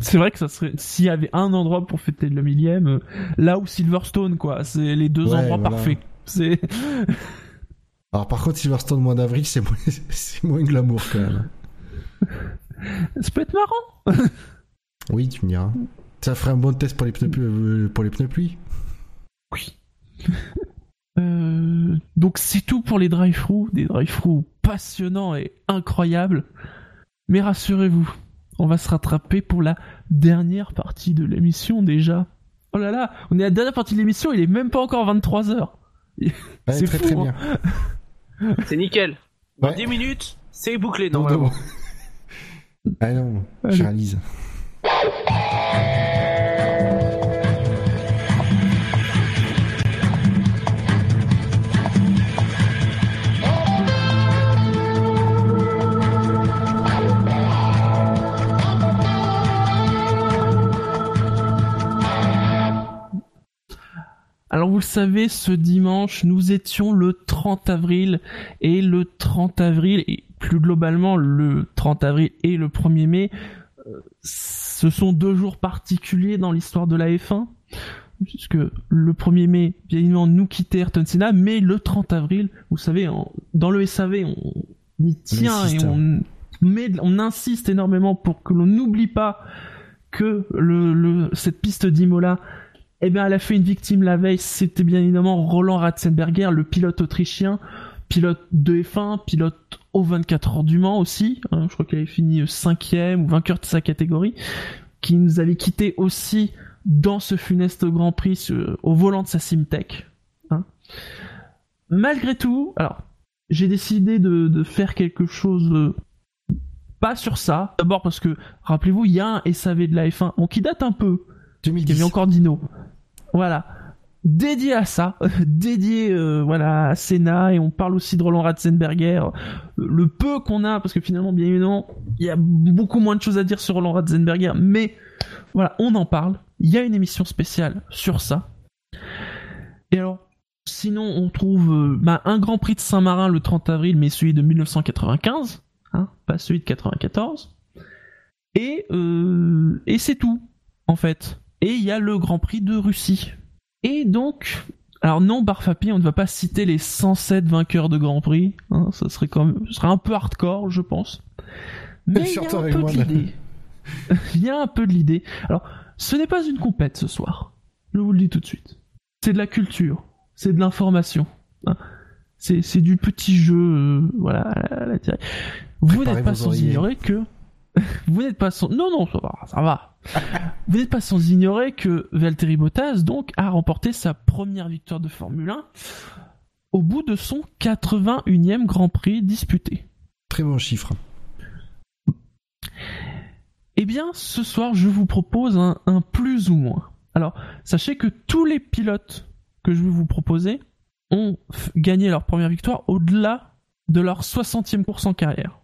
C'est vrai que ça serait s'il y avait un endroit pour fêter le millième, euh, là où Silverstone quoi, c'est les deux Ouais, endroits voilà. parfaits. C'est [LAUGHS] Alors par contre, Silverstone au mois d'avril, c'est moins, [LAUGHS] c'est moins glamour quand même. [LAUGHS] ça peut être marrant. Oui, tu me diras. Ça ferait un bon test pour les pneus, euh, pour les pneus pluie. Oui. Euh, donc c'est tout pour les drive-thru, des drive-thru passionnants et incroyables. Mais rassurez-vous, on va se rattraper pour la dernière partie de l'émission déjà. Oh là là, on est à la dernière partie de l'émission, il est même pas encore 23h. Ouais, C'est très fou, très hein. bien. C'est nickel. Dans Ouais. 10 minutes, c'est bouclé Non, normalement. non. Ah non, je réalise. Alors vous le savez, ce dimanche, nous étions le 30 avril et le 30 avril et plus globalement le 30 avril et le 1er mai, euh, ce sont deux jours particuliers dans l'histoire de la F1 puisque le 1er mai, bien évidemment, nous quittait Ayrton Senna, mais le 30 avril, vous savez, dans le SAV, on y tient et on met, on insiste énormément pour que l'on n'oublie pas que le, le, cette piste d'Imola eh bien, elle a fait une victime la veille. C'était bien évidemment Roland Ratzenberger, le pilote autrichien, pilote de F1, pilote au 24 heures du Mans aussi. hein, je crois qu'il avait fini cinquième ou vainqueur de sa catégorie, qui nous avait quitté aussi dans ce funeste Grand Prix au volant de sa Simtech. hein. Malgré tout, alors j'ai décidé de, de faire quelque chose. euh, pas sur ça. D'abord parce que, rappelez-vous, il y a un SAV de la F1, bon, qui date un peu, il y 2010. avait encore Dino. Voilà. Dédié à ça, [LAUGHS] dédié euh, voilà à Senna et on parle aussi de Roland Ratzenberger, le peu qu'on a parce que finalement bien évidemment il y a beaucoup moins de choses à dire sur Roland Ratzenberger, mais voilà on en parle. Il y a une émission spéciale sur ça. Et alors sinon on trouve euh, bah, un Grand Prix de Saint-Marin le 30 avril, mais celui de 1995, hein, pas celui de 94. Et euh, et c'est tout en fait. Et il y a le Grand Prix de Russie. Et donc, alors non, Barfapi, on ne va pas citer les 107 vainqueurs de Grand Prix. Hein, ça serait quand même, ce serait un peu hardcore, je pense. Mais il y a un peu de l'idée. [LAUGHS] Il y a un peu de l'idée. Alors, ce n'est pas une compète ce soir. Je vous le dis tout de suite. C'est de la culture. C'est de l'information. hein. C'est, du petit jeu, euh, voilà, à la- à la télé. Vous n'êtes pas sans ignorer que vous n'êtes pas sans non non ça va ça va vous n'êtes pas sans ignorer que Valtteri Bottas donc a remporté sa première victoire de Formule 1 au bout de son 81e Grand Prix disputé Très bon chiffre. Eh bien, ce soir, je vous propose un, un plus ou moins. Alors, sachez que tous les pilotes que je vais vous proposer ont gagné leur première victoire au-delà de leur 60e course en carrière.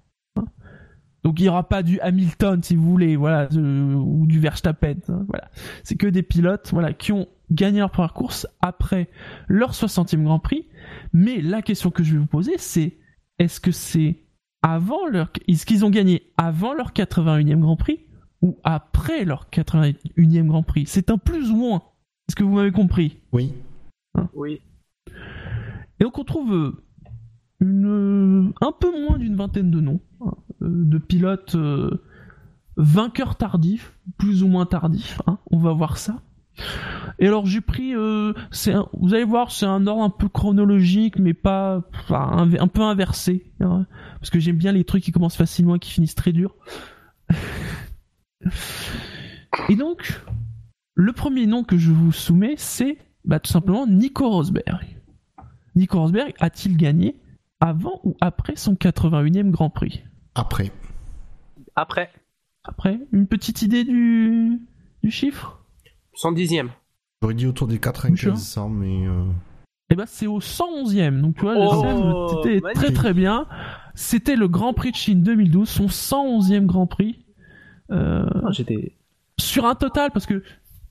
Hein. Donc il n'y aura pas du Hamilton si vous voulez, voilà, de- ou du Verstappen, hein, voilà. C'est que des pilotes, voilà, qui ont gagné leur première course après leur 60e Grand Prix. Mais la question que je vais vous poser, c'est est-ce que c'est avant leur, est-ce qu'ils ont gagné avant leur 81e Grand Prix ou après leur 81e Grand Prix? C'est un plus ou moins. Est-ce que vous m'avez compris? Oui. Oui. Et donc on trouve euh, une, un peu moins d'une vingtaine de noms hein, euh, de pilotes euh, vainqueurs tardifs, plus ou moins tardifs. hein, on va voir ça. Et alors j'ai pris, euh, vous allez voir, c'est un ordre un peu chronologique, mais pas, un peu inversé, hein, parce que j'aime bien les trucs qui commencent facilement et qui finissent très dur. [LAUGHS] et donc, le premier nom que je vous soumets, c'est bah, tout simplement Nico Rosberg. Nico Rosberg a-t-il gagné avant ou après son 81e Grand Prix? Après. Après, Après, une petite idée du, du chiffre? 110ème. J'aurais dit autour des 95 Sure. 100, mais. euh, Eh ben c'est au 111e, donc tu vois, Oh, le c'était très très bien. C'était le Grand Prix de Chine 2012, son 111e Grand Prix. Euh, Ah, J'étais. sur un total, parce que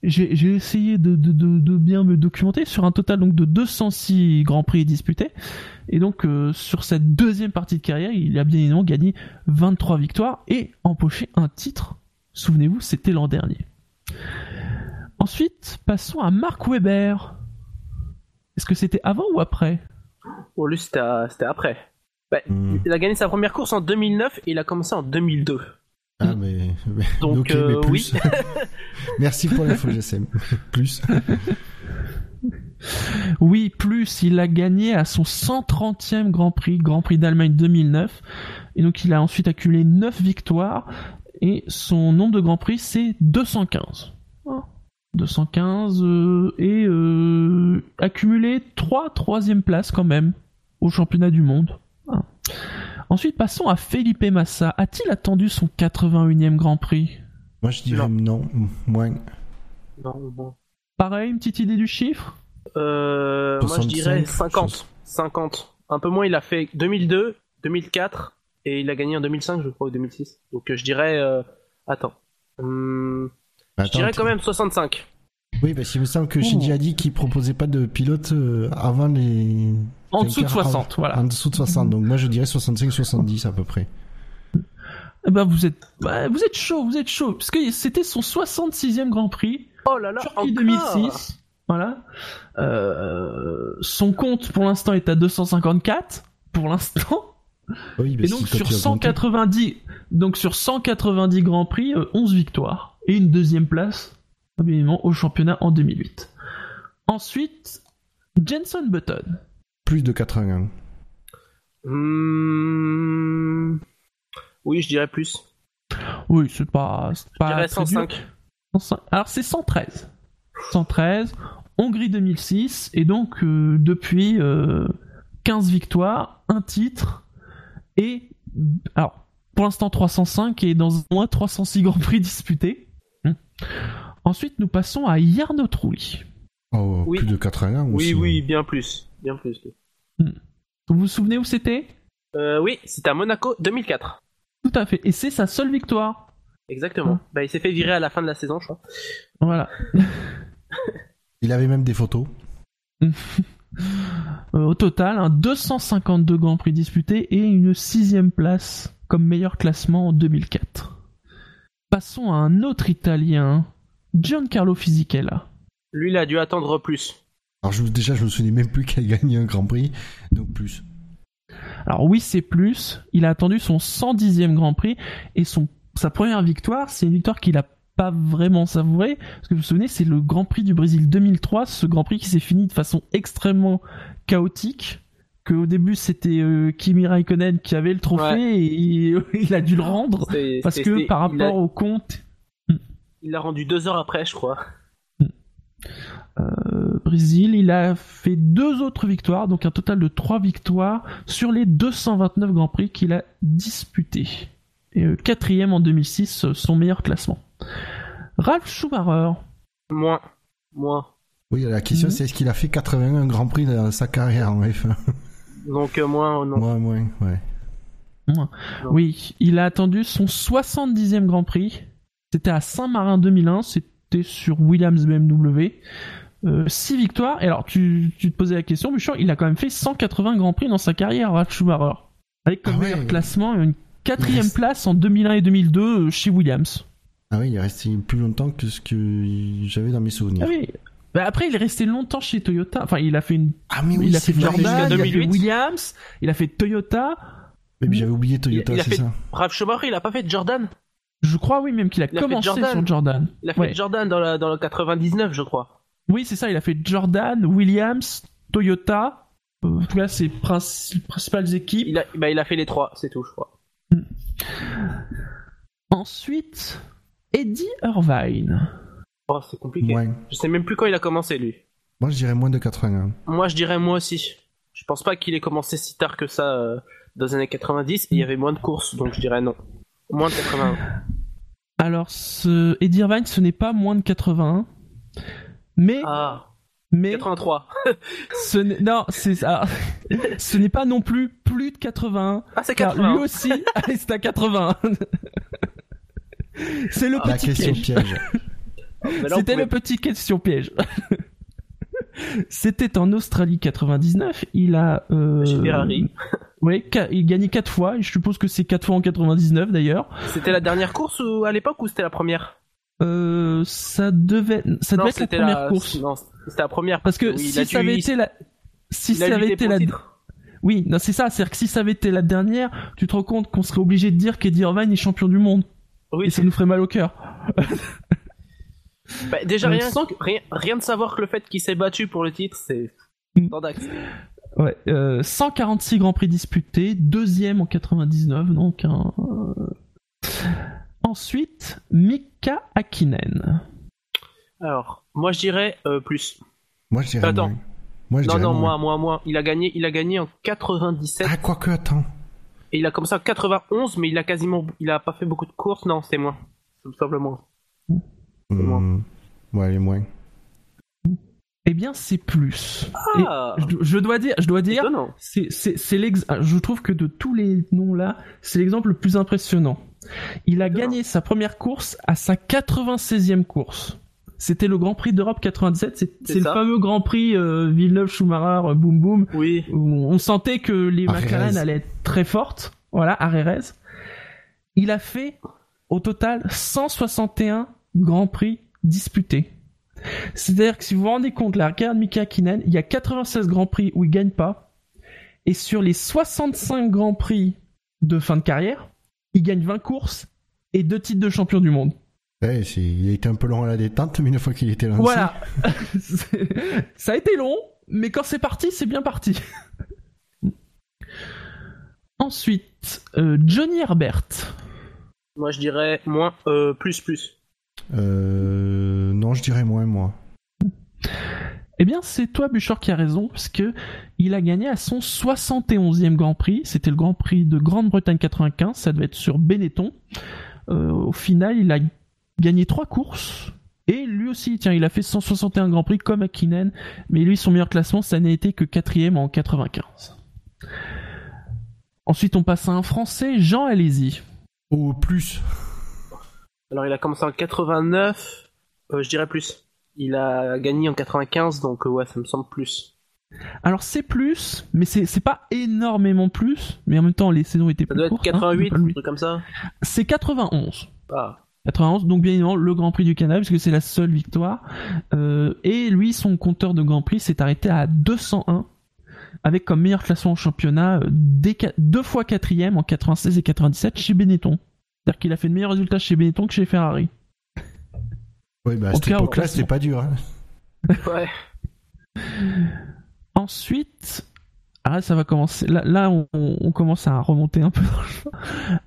j'ai essayé de, de, de, de bien me documenter, sur un total donc de 206 Grands Prix disputés, et donc euh, sur cette deuxième partie de carrière, il a bien évidemment gagné 23 victoires et empoché un titre. Souvenez-vous, c'était l'an dernier. Ensuite, passons à Mark Webber. Est-ce que c'était avant ou après? Oh, lui, c'était c'était après. Bah, Hmm. Il a gagné sa première course en 2009 et il a commencé en 2002. Ah, mais. [LAUGHS] mais- Donc, euh, mais plus. [LAUGHS] Merci pour l'info, GSM. [LAUGHS] plus. Oui, plus, il a gagné à son 130e Grand Prix, Grand Prix d'Allemagne 2009. Et donc il a ensuite accumulé 9 victoires. Et son nombre de Grands Prix, c'est 215. Hein. 215 euh, et euh, accumulé 3 troisième places quand même au championnat du monde. Hein. Ensuite, passons à Felipe Massa. A-t-il attendu son 81e Grand Prix? Moi, je dirais non, m- moins. Non, bon. Pareil, une petite idée du chiffre? Euh, moi, je 65, dirais 50. 50. Un peu moins, il a fait 2002, 2004 et il a gagné en 2005, je crois, ou 2006. Donc, euh, je dirais. euh, Attends. Hum, je Attends, dirais tu- quand même 65. Oui, parce qu'il me semble que Shinji a dit qu'il proposait pas de pilote euh, avant les. En dessous de Vainqueur 60, avant- voilà. En dessous de 60, donc moi je dirais 65-70 à peu près. Eh ben vous êtes, bah, vous êtes chaud, vous êtes chaud, parce que c'était son 66e Grand Prix, Oh là là, Turquie encore 2006. Voilà. Euh, son compte pour l'instant est à 254 pour l'instant. Oui, Et donc sur tu as compté- 190, donc sur 190 grands prix, euh, 11 victoires et une deuxième place, au championnat en 2008. Ensuite, Jenson Button. Plus de 81. Hum, Oui, je dirais plus. Oui, c'est pas, c'est Je pas dirais très dur. 105. 105. Alors c'est 113. 113, Hongrie 2006, et donc euh, depuis euh, 15 victoires, un titre, et alors pour l'instant 305 et dans un mois 306 Grands Prix disputés. Hmm. Ensuite nous passons à Jarno Trulli. Oh, Oui. plus de 81 Oui, aussi. oui, bien plus. Bien plus. Vous vous souvenez où c'était? Euh, oui, c'était à Monaco 2004. Tout à fait, et c'est sa seule victoire. Exactement. Bah, il s'est fait virer à la fin de la saison, je crois. Voilà. [LAUGHS] Il avait même des photos. [LAUGHS] Euh, au total, un 252 Grands Prix disputés et une sixième place comme meilleur classement en 2004. Passons à un autre Italien, Giancarlo Fisichella. Lui, il a dû attendre plus. Alors je, déjà, je me souvenais même plus qu'il a gagné un Grand Prix, donc plus. Alors oui, c'est plus. Il a attendu son 110e Grand Prix et son sa première victoire, c'est une victoire qu'il a pas vraiment savourée. Parce que vous vous souvenez, c'est le Grand Prix du Brésil 2003, ce Grand Prix qui s'est fini de façon extrêmement chaotique. Que au début c'était euh, Kimi Raikkonen qui avait le trophée Ouais. et il, [LAUGHS] il a dû le rendre parce que par a- rapport au compte Il l'a rendu deux heures après, je crois. euh, Brésil, il a fait deux autres victoires, donc un total de trois victoires sur les 229 Grands Prix qu'il a disputés. et euh, quatrième en 2006, euh, son meilleur classement. Ralph Schumacher. Moins. Moins. Oui, la question Mhm. c'est est-ce qu'il a fait 81 Grand Prix dans sa carrière en F1 Donc euh, moins, non. Moins, moins, ouais. Non. Oui, il a attendu son 70e Grand Prix. C'était à Saint-Marin 2001, c'était sur Williams BMW. Euh, six victoires. Et alors, tu, tu te posais la question, Bouchard, il a quand même fait 180 Grands Prix dans sa carrière, Ralph Schumacher. Avec comme Ah ouais. meilleur classement une quatrième reste- place en 2001 et 2002 euh, chez Williams. Ah oui, il est resté plus longtemps que ce que j'avais dans mes souvenirs. Ah oui. Bah après, il est resté longtemps chez Toyota. Enfin, il a fait une, Ah mais oui, il a c'est fait. Jordan, jusqu'à il a fait 2008. Williams, il a fait Toyota. Mais j'avais oublié Toyota, c'est fait- ça. Ralph Schumacher, il a pas fait Jordan. Je crois, oui, même qu'il a, a fait commencé Jordan. sur Jordan. Il a fait Ouais. Jordan dans, la, dans le 99, je crois. Oui, c'est ça, il a fait Jordan, Williams, Toyota. Euh, en tout cas, ses princi- principales équipes. Il a, bah, il a fait les trois, c'est tout, je crois. Ensuite, Eddie Irvine. Oh, c'est compliqué. Ouais. Je sais même plus quand il a commencé, lui. Moi, je dirais moins de 81. Moi, je dirais moi aussi. Je pense pas qu'il ait commencé si tard que ça euh, dans les années 90 et il y avait moins de courses, donc je dirais non. Moins de 81. Alors, ce Eddie Irvine, ce n'est pas moins de 81. Mais, Ah, mais 83. [LAUGHS] ce n'est, non, c'est ça. [LAUGHS] ce n'est pas non plus plus de 81. Ah, c'est Car 80. lui aussi, allez, [LAUGHS] c'est à 80. c'est le La petit question piège. piège. C'était pouvait- le petit question piège. C'était en Australie 99. Il a. Euh, Chez Ferrari. [LAUGHS] Oui, il gagnait 4 fois. Je suppose que c'est 4 fois en 99 d'ailleurs. C'était la dernière course ou, à l'époque ou c'était la première? Euh, ça devait, ça devait être la première course. Non, c'était la première. Parce que oui, si ça avait été la, si il ça avait été la, titre. oui, non, c'est ça. C'est-à-dire que si ça avait été la dernière, tu te rends compte qu'on serait obligé de dire qu'Eddie Irvine est champion du monde. Oui, Et ça nous ferait mal au cœur. [LAUGHS] Bah, déjà, rien, sans rien, rien de savoir que le fait qu'il s'est battu pour le titre, c'est. Mm. Ouais, euh, 146 grands prix disputés, deuxième en 99, donc un. euh. Ensuite, Mika Hakkinen. Alors, moi je dirais euh, plus. Moi, je dirais Attends. moins. Moi, je Non, dirais non, moins. moi, moi, moi. Il a gagné, il a gagné en 97 Ah, quoique, attends. et il a commencé en 91, mais il a quasiment, il a pas fait beaucoup de courses. Non, c'est moins. Tout simplement. Moins. Hmm. Ouais, les moins. Eh bien, c'est plus. Ah, Et je, je dois dire, je dois dire, c'est, c'est, c'est l'ex- ah, je trouve que de tous les noms là, c'est l'exemple le plus impressionnant. Il a gagné sa première course à sa 96e course. C'était le Grand Prix d'Europe 97. C'est, le fameux Grand Prix euh, Villeneuve-Schumacher, euh, boum boum, Oui. où on sentait que les À McLaren allaient être très fortes. Voilà, à. Il a fait au total 161 Grands Prix disputés. C'est-à-dire que si vous vous rendez compte, la regarde Mika Hakkinen, il y a 96 Grands Prix où il gagne pas. Et sur les 65 Grands Prix de fin de carrière, il gagne 20 courses et deux titres de champion du monde. Ouais, il a été un peu long à la détente, mais une fois qu'il était lancé. Voilà. [LAUGHS] Ça a été long, mais quand c'est parti, c'est bien parti. [LAUGHS] Ensuite, euh, Johnny Herbert. Moi je dirais moins, euh, plus, plus. Euh, non, je dirais moins, moi. Eh bien, c'est toi, Bouchard, qui a raison, parce que il a gagné à son 71e Grand Prix. C'était le Grand Prix de Grande-Bretagne 95. Ça devait être sur Benetton. Euh, au final, il a gagné trois courses. Et lui aussi, tiens, il a fait 161 Grand Prix comme Hakkinen. Mais lui, son meilleur classement, ça n'a été que quatrième en 95. Ensuite, on passe à un Français, Jean Alési. Au plus. Alors il a commencé en 89, euh, je dirais plus. Il a gagné en 95, donc euh, ouais, ça me semble plus. Alors c'est plus, mais c'est pas énormément plus, mais en même temps les saisons étaient Ça plus doit être courtes. hein, 88, faut pas un truc comme ça. c'est 91. Ah. 91, donc bien évidemment le Grand Prix du Canada, puisque c'est la seule victoire. Euh, et lui, son compteur de Grand Prix s'est arrêté à 201, avec comme meilleur classement au championnat des deux fois quatrième en 96 et 97 chez Benetton. C'est-à-dire qu'il a fait de meilleurs résultats chez Benetton que chez Ferrari. [LAUGHS] Oui, bah, à En cette époque-là, c'était pas dur. Hein. [LAUGHS] Ouais. [LAUGHS] Ensuite, ah là, ça va commencer. Là, là, on, on commence à remonter un peu. dans le champ.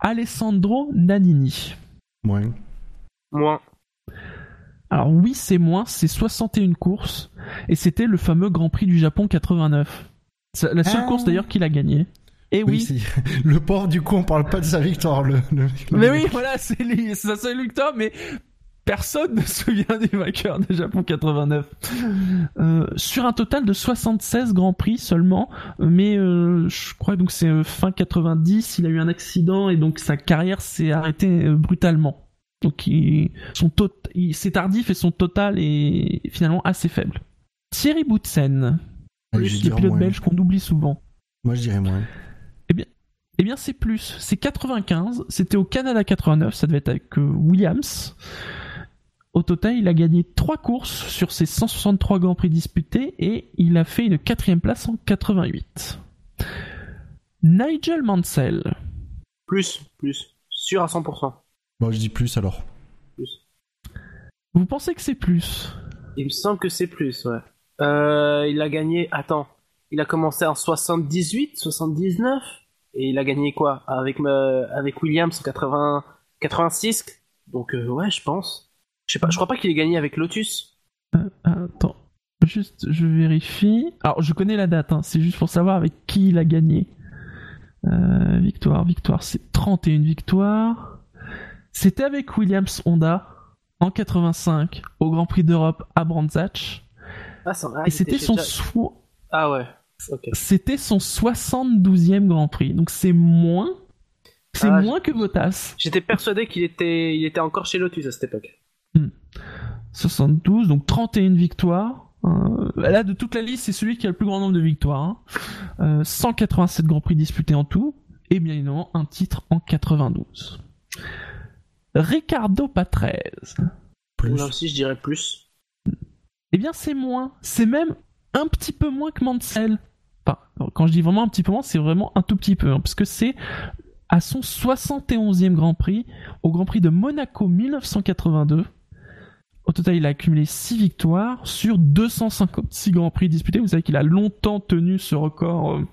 Alessandro Nannini. Moins. Moins. Alors oui, c'est moins, c'est 61 courses, et c'était le fameux Grand Prix du Japon 89. C'est la seule Ah. course d'ailleurs qu'il a gagné. Et Oui, oui. [LAUGHS] le pauvre, du coup, on parle pas de sa victoire. Le, le- le- mais oui, voilà, c'est les- c'est sa seule victoire, mais personne ne [LAUGHS] se souvient du vainqueur de Japon 89. Euh, sur un total de 76 grands prix seulement, mais euh, je crois donc c'est euh, fin 90, il a eu un accident et donc sa carrière s'est arrêtée euh, brutalement. Donc il, son c'est tardif et son total est finalement assez faible. Thierry Boutsen, le pilote belge qu'on oublie souvent. Moi, je dirais moins. Eh bien, c'est plus. C'est 95. C'était au Canada 89. Ça devait être avec euh, Williams. Au total, il a gagné trois courses sur ses 163 grands prix disputés et il a fait une quatrième place en 88. Nigel Mansell. Plus, plus. Sûr à 100%. Bon, je dis plus alors. Vous pensez que c'est plus? Il me semble que c'est plus, ouais. Euh, il a gagné. Attends. Il a commencé en 78, 79. Et il a gagné quoi Avec, me- avec Williams en 80, 86. Donc, euh, ouais, je pense. Je sais pas, je crois pas qu'il ait gagné avec Lotus. Attends. Juste, je vérifie. Alors, je connais la date. hein. C'est juste pour savoir avec qui il a gagné. Euh, victoire, victoire. C'est 31 victoires. C'était avec Williams Honda en 85 au Grand Prix d'Europe à Brandzach. Ah, Et c'était était son, déjà- so- Ah ouais. C'était son 72e Grand Prix. Donc c'est moins, c'est Ah, moins que Bottas. J'étais persuadé qu'il était, il était encore chez Lotus à cette époque. 72, donc 31 victoires. Euh, là, de toute la liste, c'est celui qui a le plus grand nombre de victoires. hein. Euh, 187 Grands Prix disputés en tout. Et bien évidemment, un titre en 92. Ricardo Patrese. Plus. Là aussi, je dirais plus. Eh bien, c'est moins. C'est même un petit peu moins que Mansell. Enfin, quand je dis vraiment un petit peu moins, c'est vraiment un tout petit peu. hein, parce que c'est à son 71e Grand Prix, au Grand Prix de Monaco 1982. Au total, il a accumulé 6 victoires sur 256 Grands Prix disputés. Vous savez qu'il a longtemps tenu ce record euh,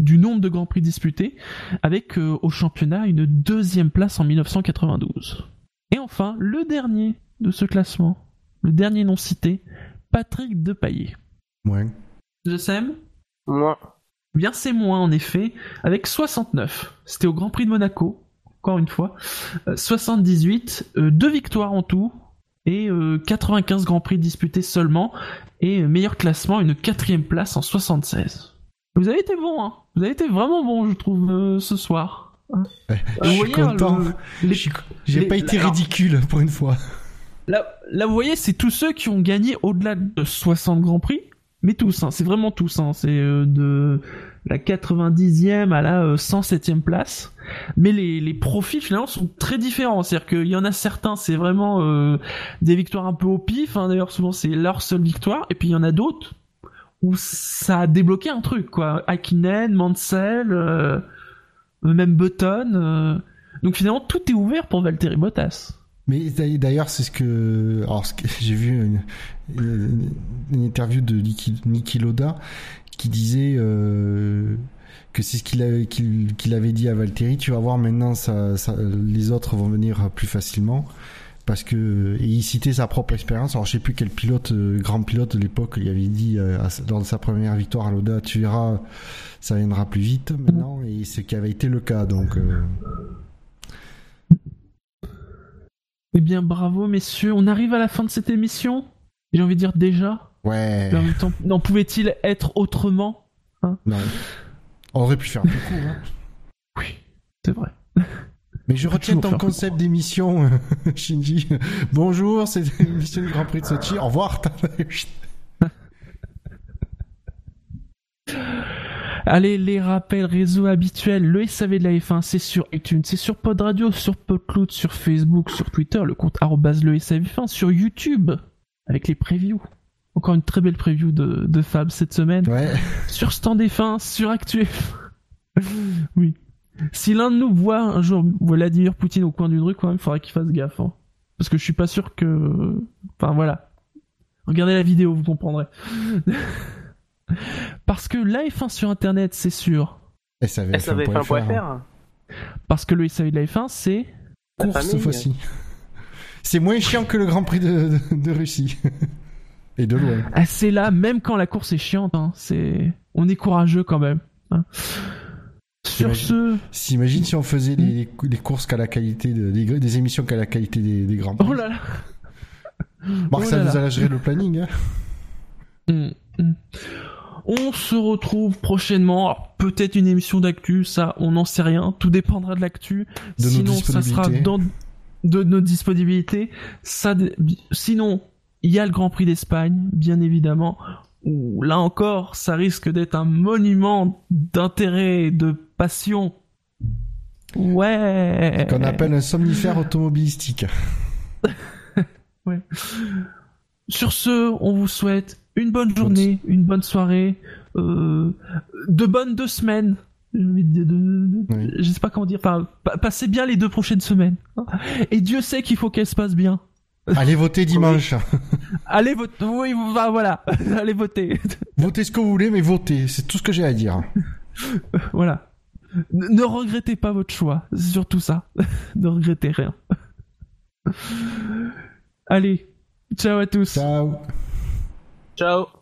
du nombre de Grands Prix disputés, avec euh, au championnat une deuxième place en 1992. Et enfin, le dernier de ce classement, le dernier non cité, Patrick Depaillé. Moins. Eh Bien, c'est moins en effet, avec 69. C'était au Grand Prix de Monaco, encore une fois. Euh, 78, euh, deux victoires en tout, et euh, 95 Grands Prix disputés seulement, et euh, meilleur classement, une quatrième place en 76. Vous avez été bon, hein Vous avez été vraiment bon, je trouve, euh, ce soir. hein. Ouais, Vous je suis voyez, content. le- les- J'ai les- pas été ridicule pour une fois. Là, là, vous voyez, c'est tous ceux qui ont gagné au-delà de 60 Grands Prix, mais tous, hein, c'est vraiment tous. Hein, c'est euh, de la 90e à la euh, 107e place. Mais les, les profils finalement sont très différents. C'est-à-dire qu'il y en a certains, c'est vraiment euh, des victoires un peu au pif. Hein, D'ailleurs, souvent c'est leur seule victoire. Et puis il y en a d'autres où ça a débloqué un truc, quoi. Akinen, Mansell, euh, même Button. euh. Donc finalement, tout est ouvert pour Valtteri Bottas. Mais d'ailleurs- c'est ce que. Alors, [LAUGHS] j'ai vu une, interview de Niki, Loda qui disait euh, que c'est ce qu'il avait, dit à Valtteri. Tu vas voir maintenant, les autres vont venir plus facilement. Parce que. Et il citait sa propre expérience. Alors, je sais plus quel pilote, euh, grand pilote de l'époque, il avait dit euh, lors de sa première victoire à Loda Tu verras, ça viendra plus vite maintenant. Et ce qui avait été le cas. Donc. Eh bien, bravo, messieurs. On arrive à la fin de cette émission. J'ai envie de dire déjà. ouais. Mais en même temps, n'en pouvait-il être autrement Non. On aurait pu faire plus court. Hein. [LAUGHS] Oui, c'est vrai. [LAUGHS] Mais je retiens ton concept d'émission, [LAUGHS] Shinji. Bonjour, c'est l'émission du Grand Prix de Sochi. Au revoir. Allez, les rappels réseau habituels, le SAV de la F1, c'est sur iTunes, c'est sur Pod Radio, sur PodCloud, sur Facebook, sur Twitter, le compte arrobase le SAV1, sur YouTube, avec les previews. Encore une très belle preview de, de Fab cette semaine. Ouais. sur Stand F1, sur Actu F1. [LAUGHS] oui. Si l'un de nous voit un jour Vladimir Poutine au coin d'une rue, quand même, il faudra qu'il fasse gaffe. hein. Parce que je suis pas sûr que... Enfin, voilà. Regardez la vidéo, vous comprendrez. [LAUGHS] Parce que la F1 sur Internet, c'est sûr. SAVF1.fr. SAVF1.fr. Parce que le SAV de la F1, c'est... Course cette fois-ci. C'est moins chiant que le Grand Prix de, de, de Russie. [LAUGHS] Et de loin. Ah, c'est là, même quand la course est chiante, hein, c'est... On est courageux quand même. hein. Sur ce, S'imagine si on faisait les, les courses qu'à la qualité de, des, des émissions qu'à la qualité des, des grands prix. oh là là. Oh ça là nous allégerait le planning. Hein. Mm, mm. On se retrouve prochainement. Alors, Peut-être une émission d'actu, ça, on n'en sait rien. Tout dépendra de l'actu. De nos Sinon, ça sera dans de nos disponibilités. Ça, dé- bi- sinon, il y a le Grand Prix d'Espagne, bien évidemment. Où là encore, ça risque d'être un monument d'intérêt, de passion. Ouais. Qu'on appelle un somnifère automobilistique. [LAUGHS] Sur ce, on vous souhaite une bonne journée, une bonne soirée, euh, de bonnes deux semaines. De- de- de- Oui. Je sais pas comment dire. Enfin, pa- passez bien les deux prochaines semaines. hein. Et Dieu sait qu'il faut qu'elles se passent bien. Allez voter dimanche. Allez voter. Oui, bah, voilà. [LAUGHS] Allez voter. [LAUGHS] votez ce que vous voulez, mais votez. C'est tout ce que j'ai à dire. [LAUGHS] voilà. Ne ne regrettez pas votre choix. C'est surtout ça. ne regrettez rien. Allez. Ciao à tous. Ciao. Ciao.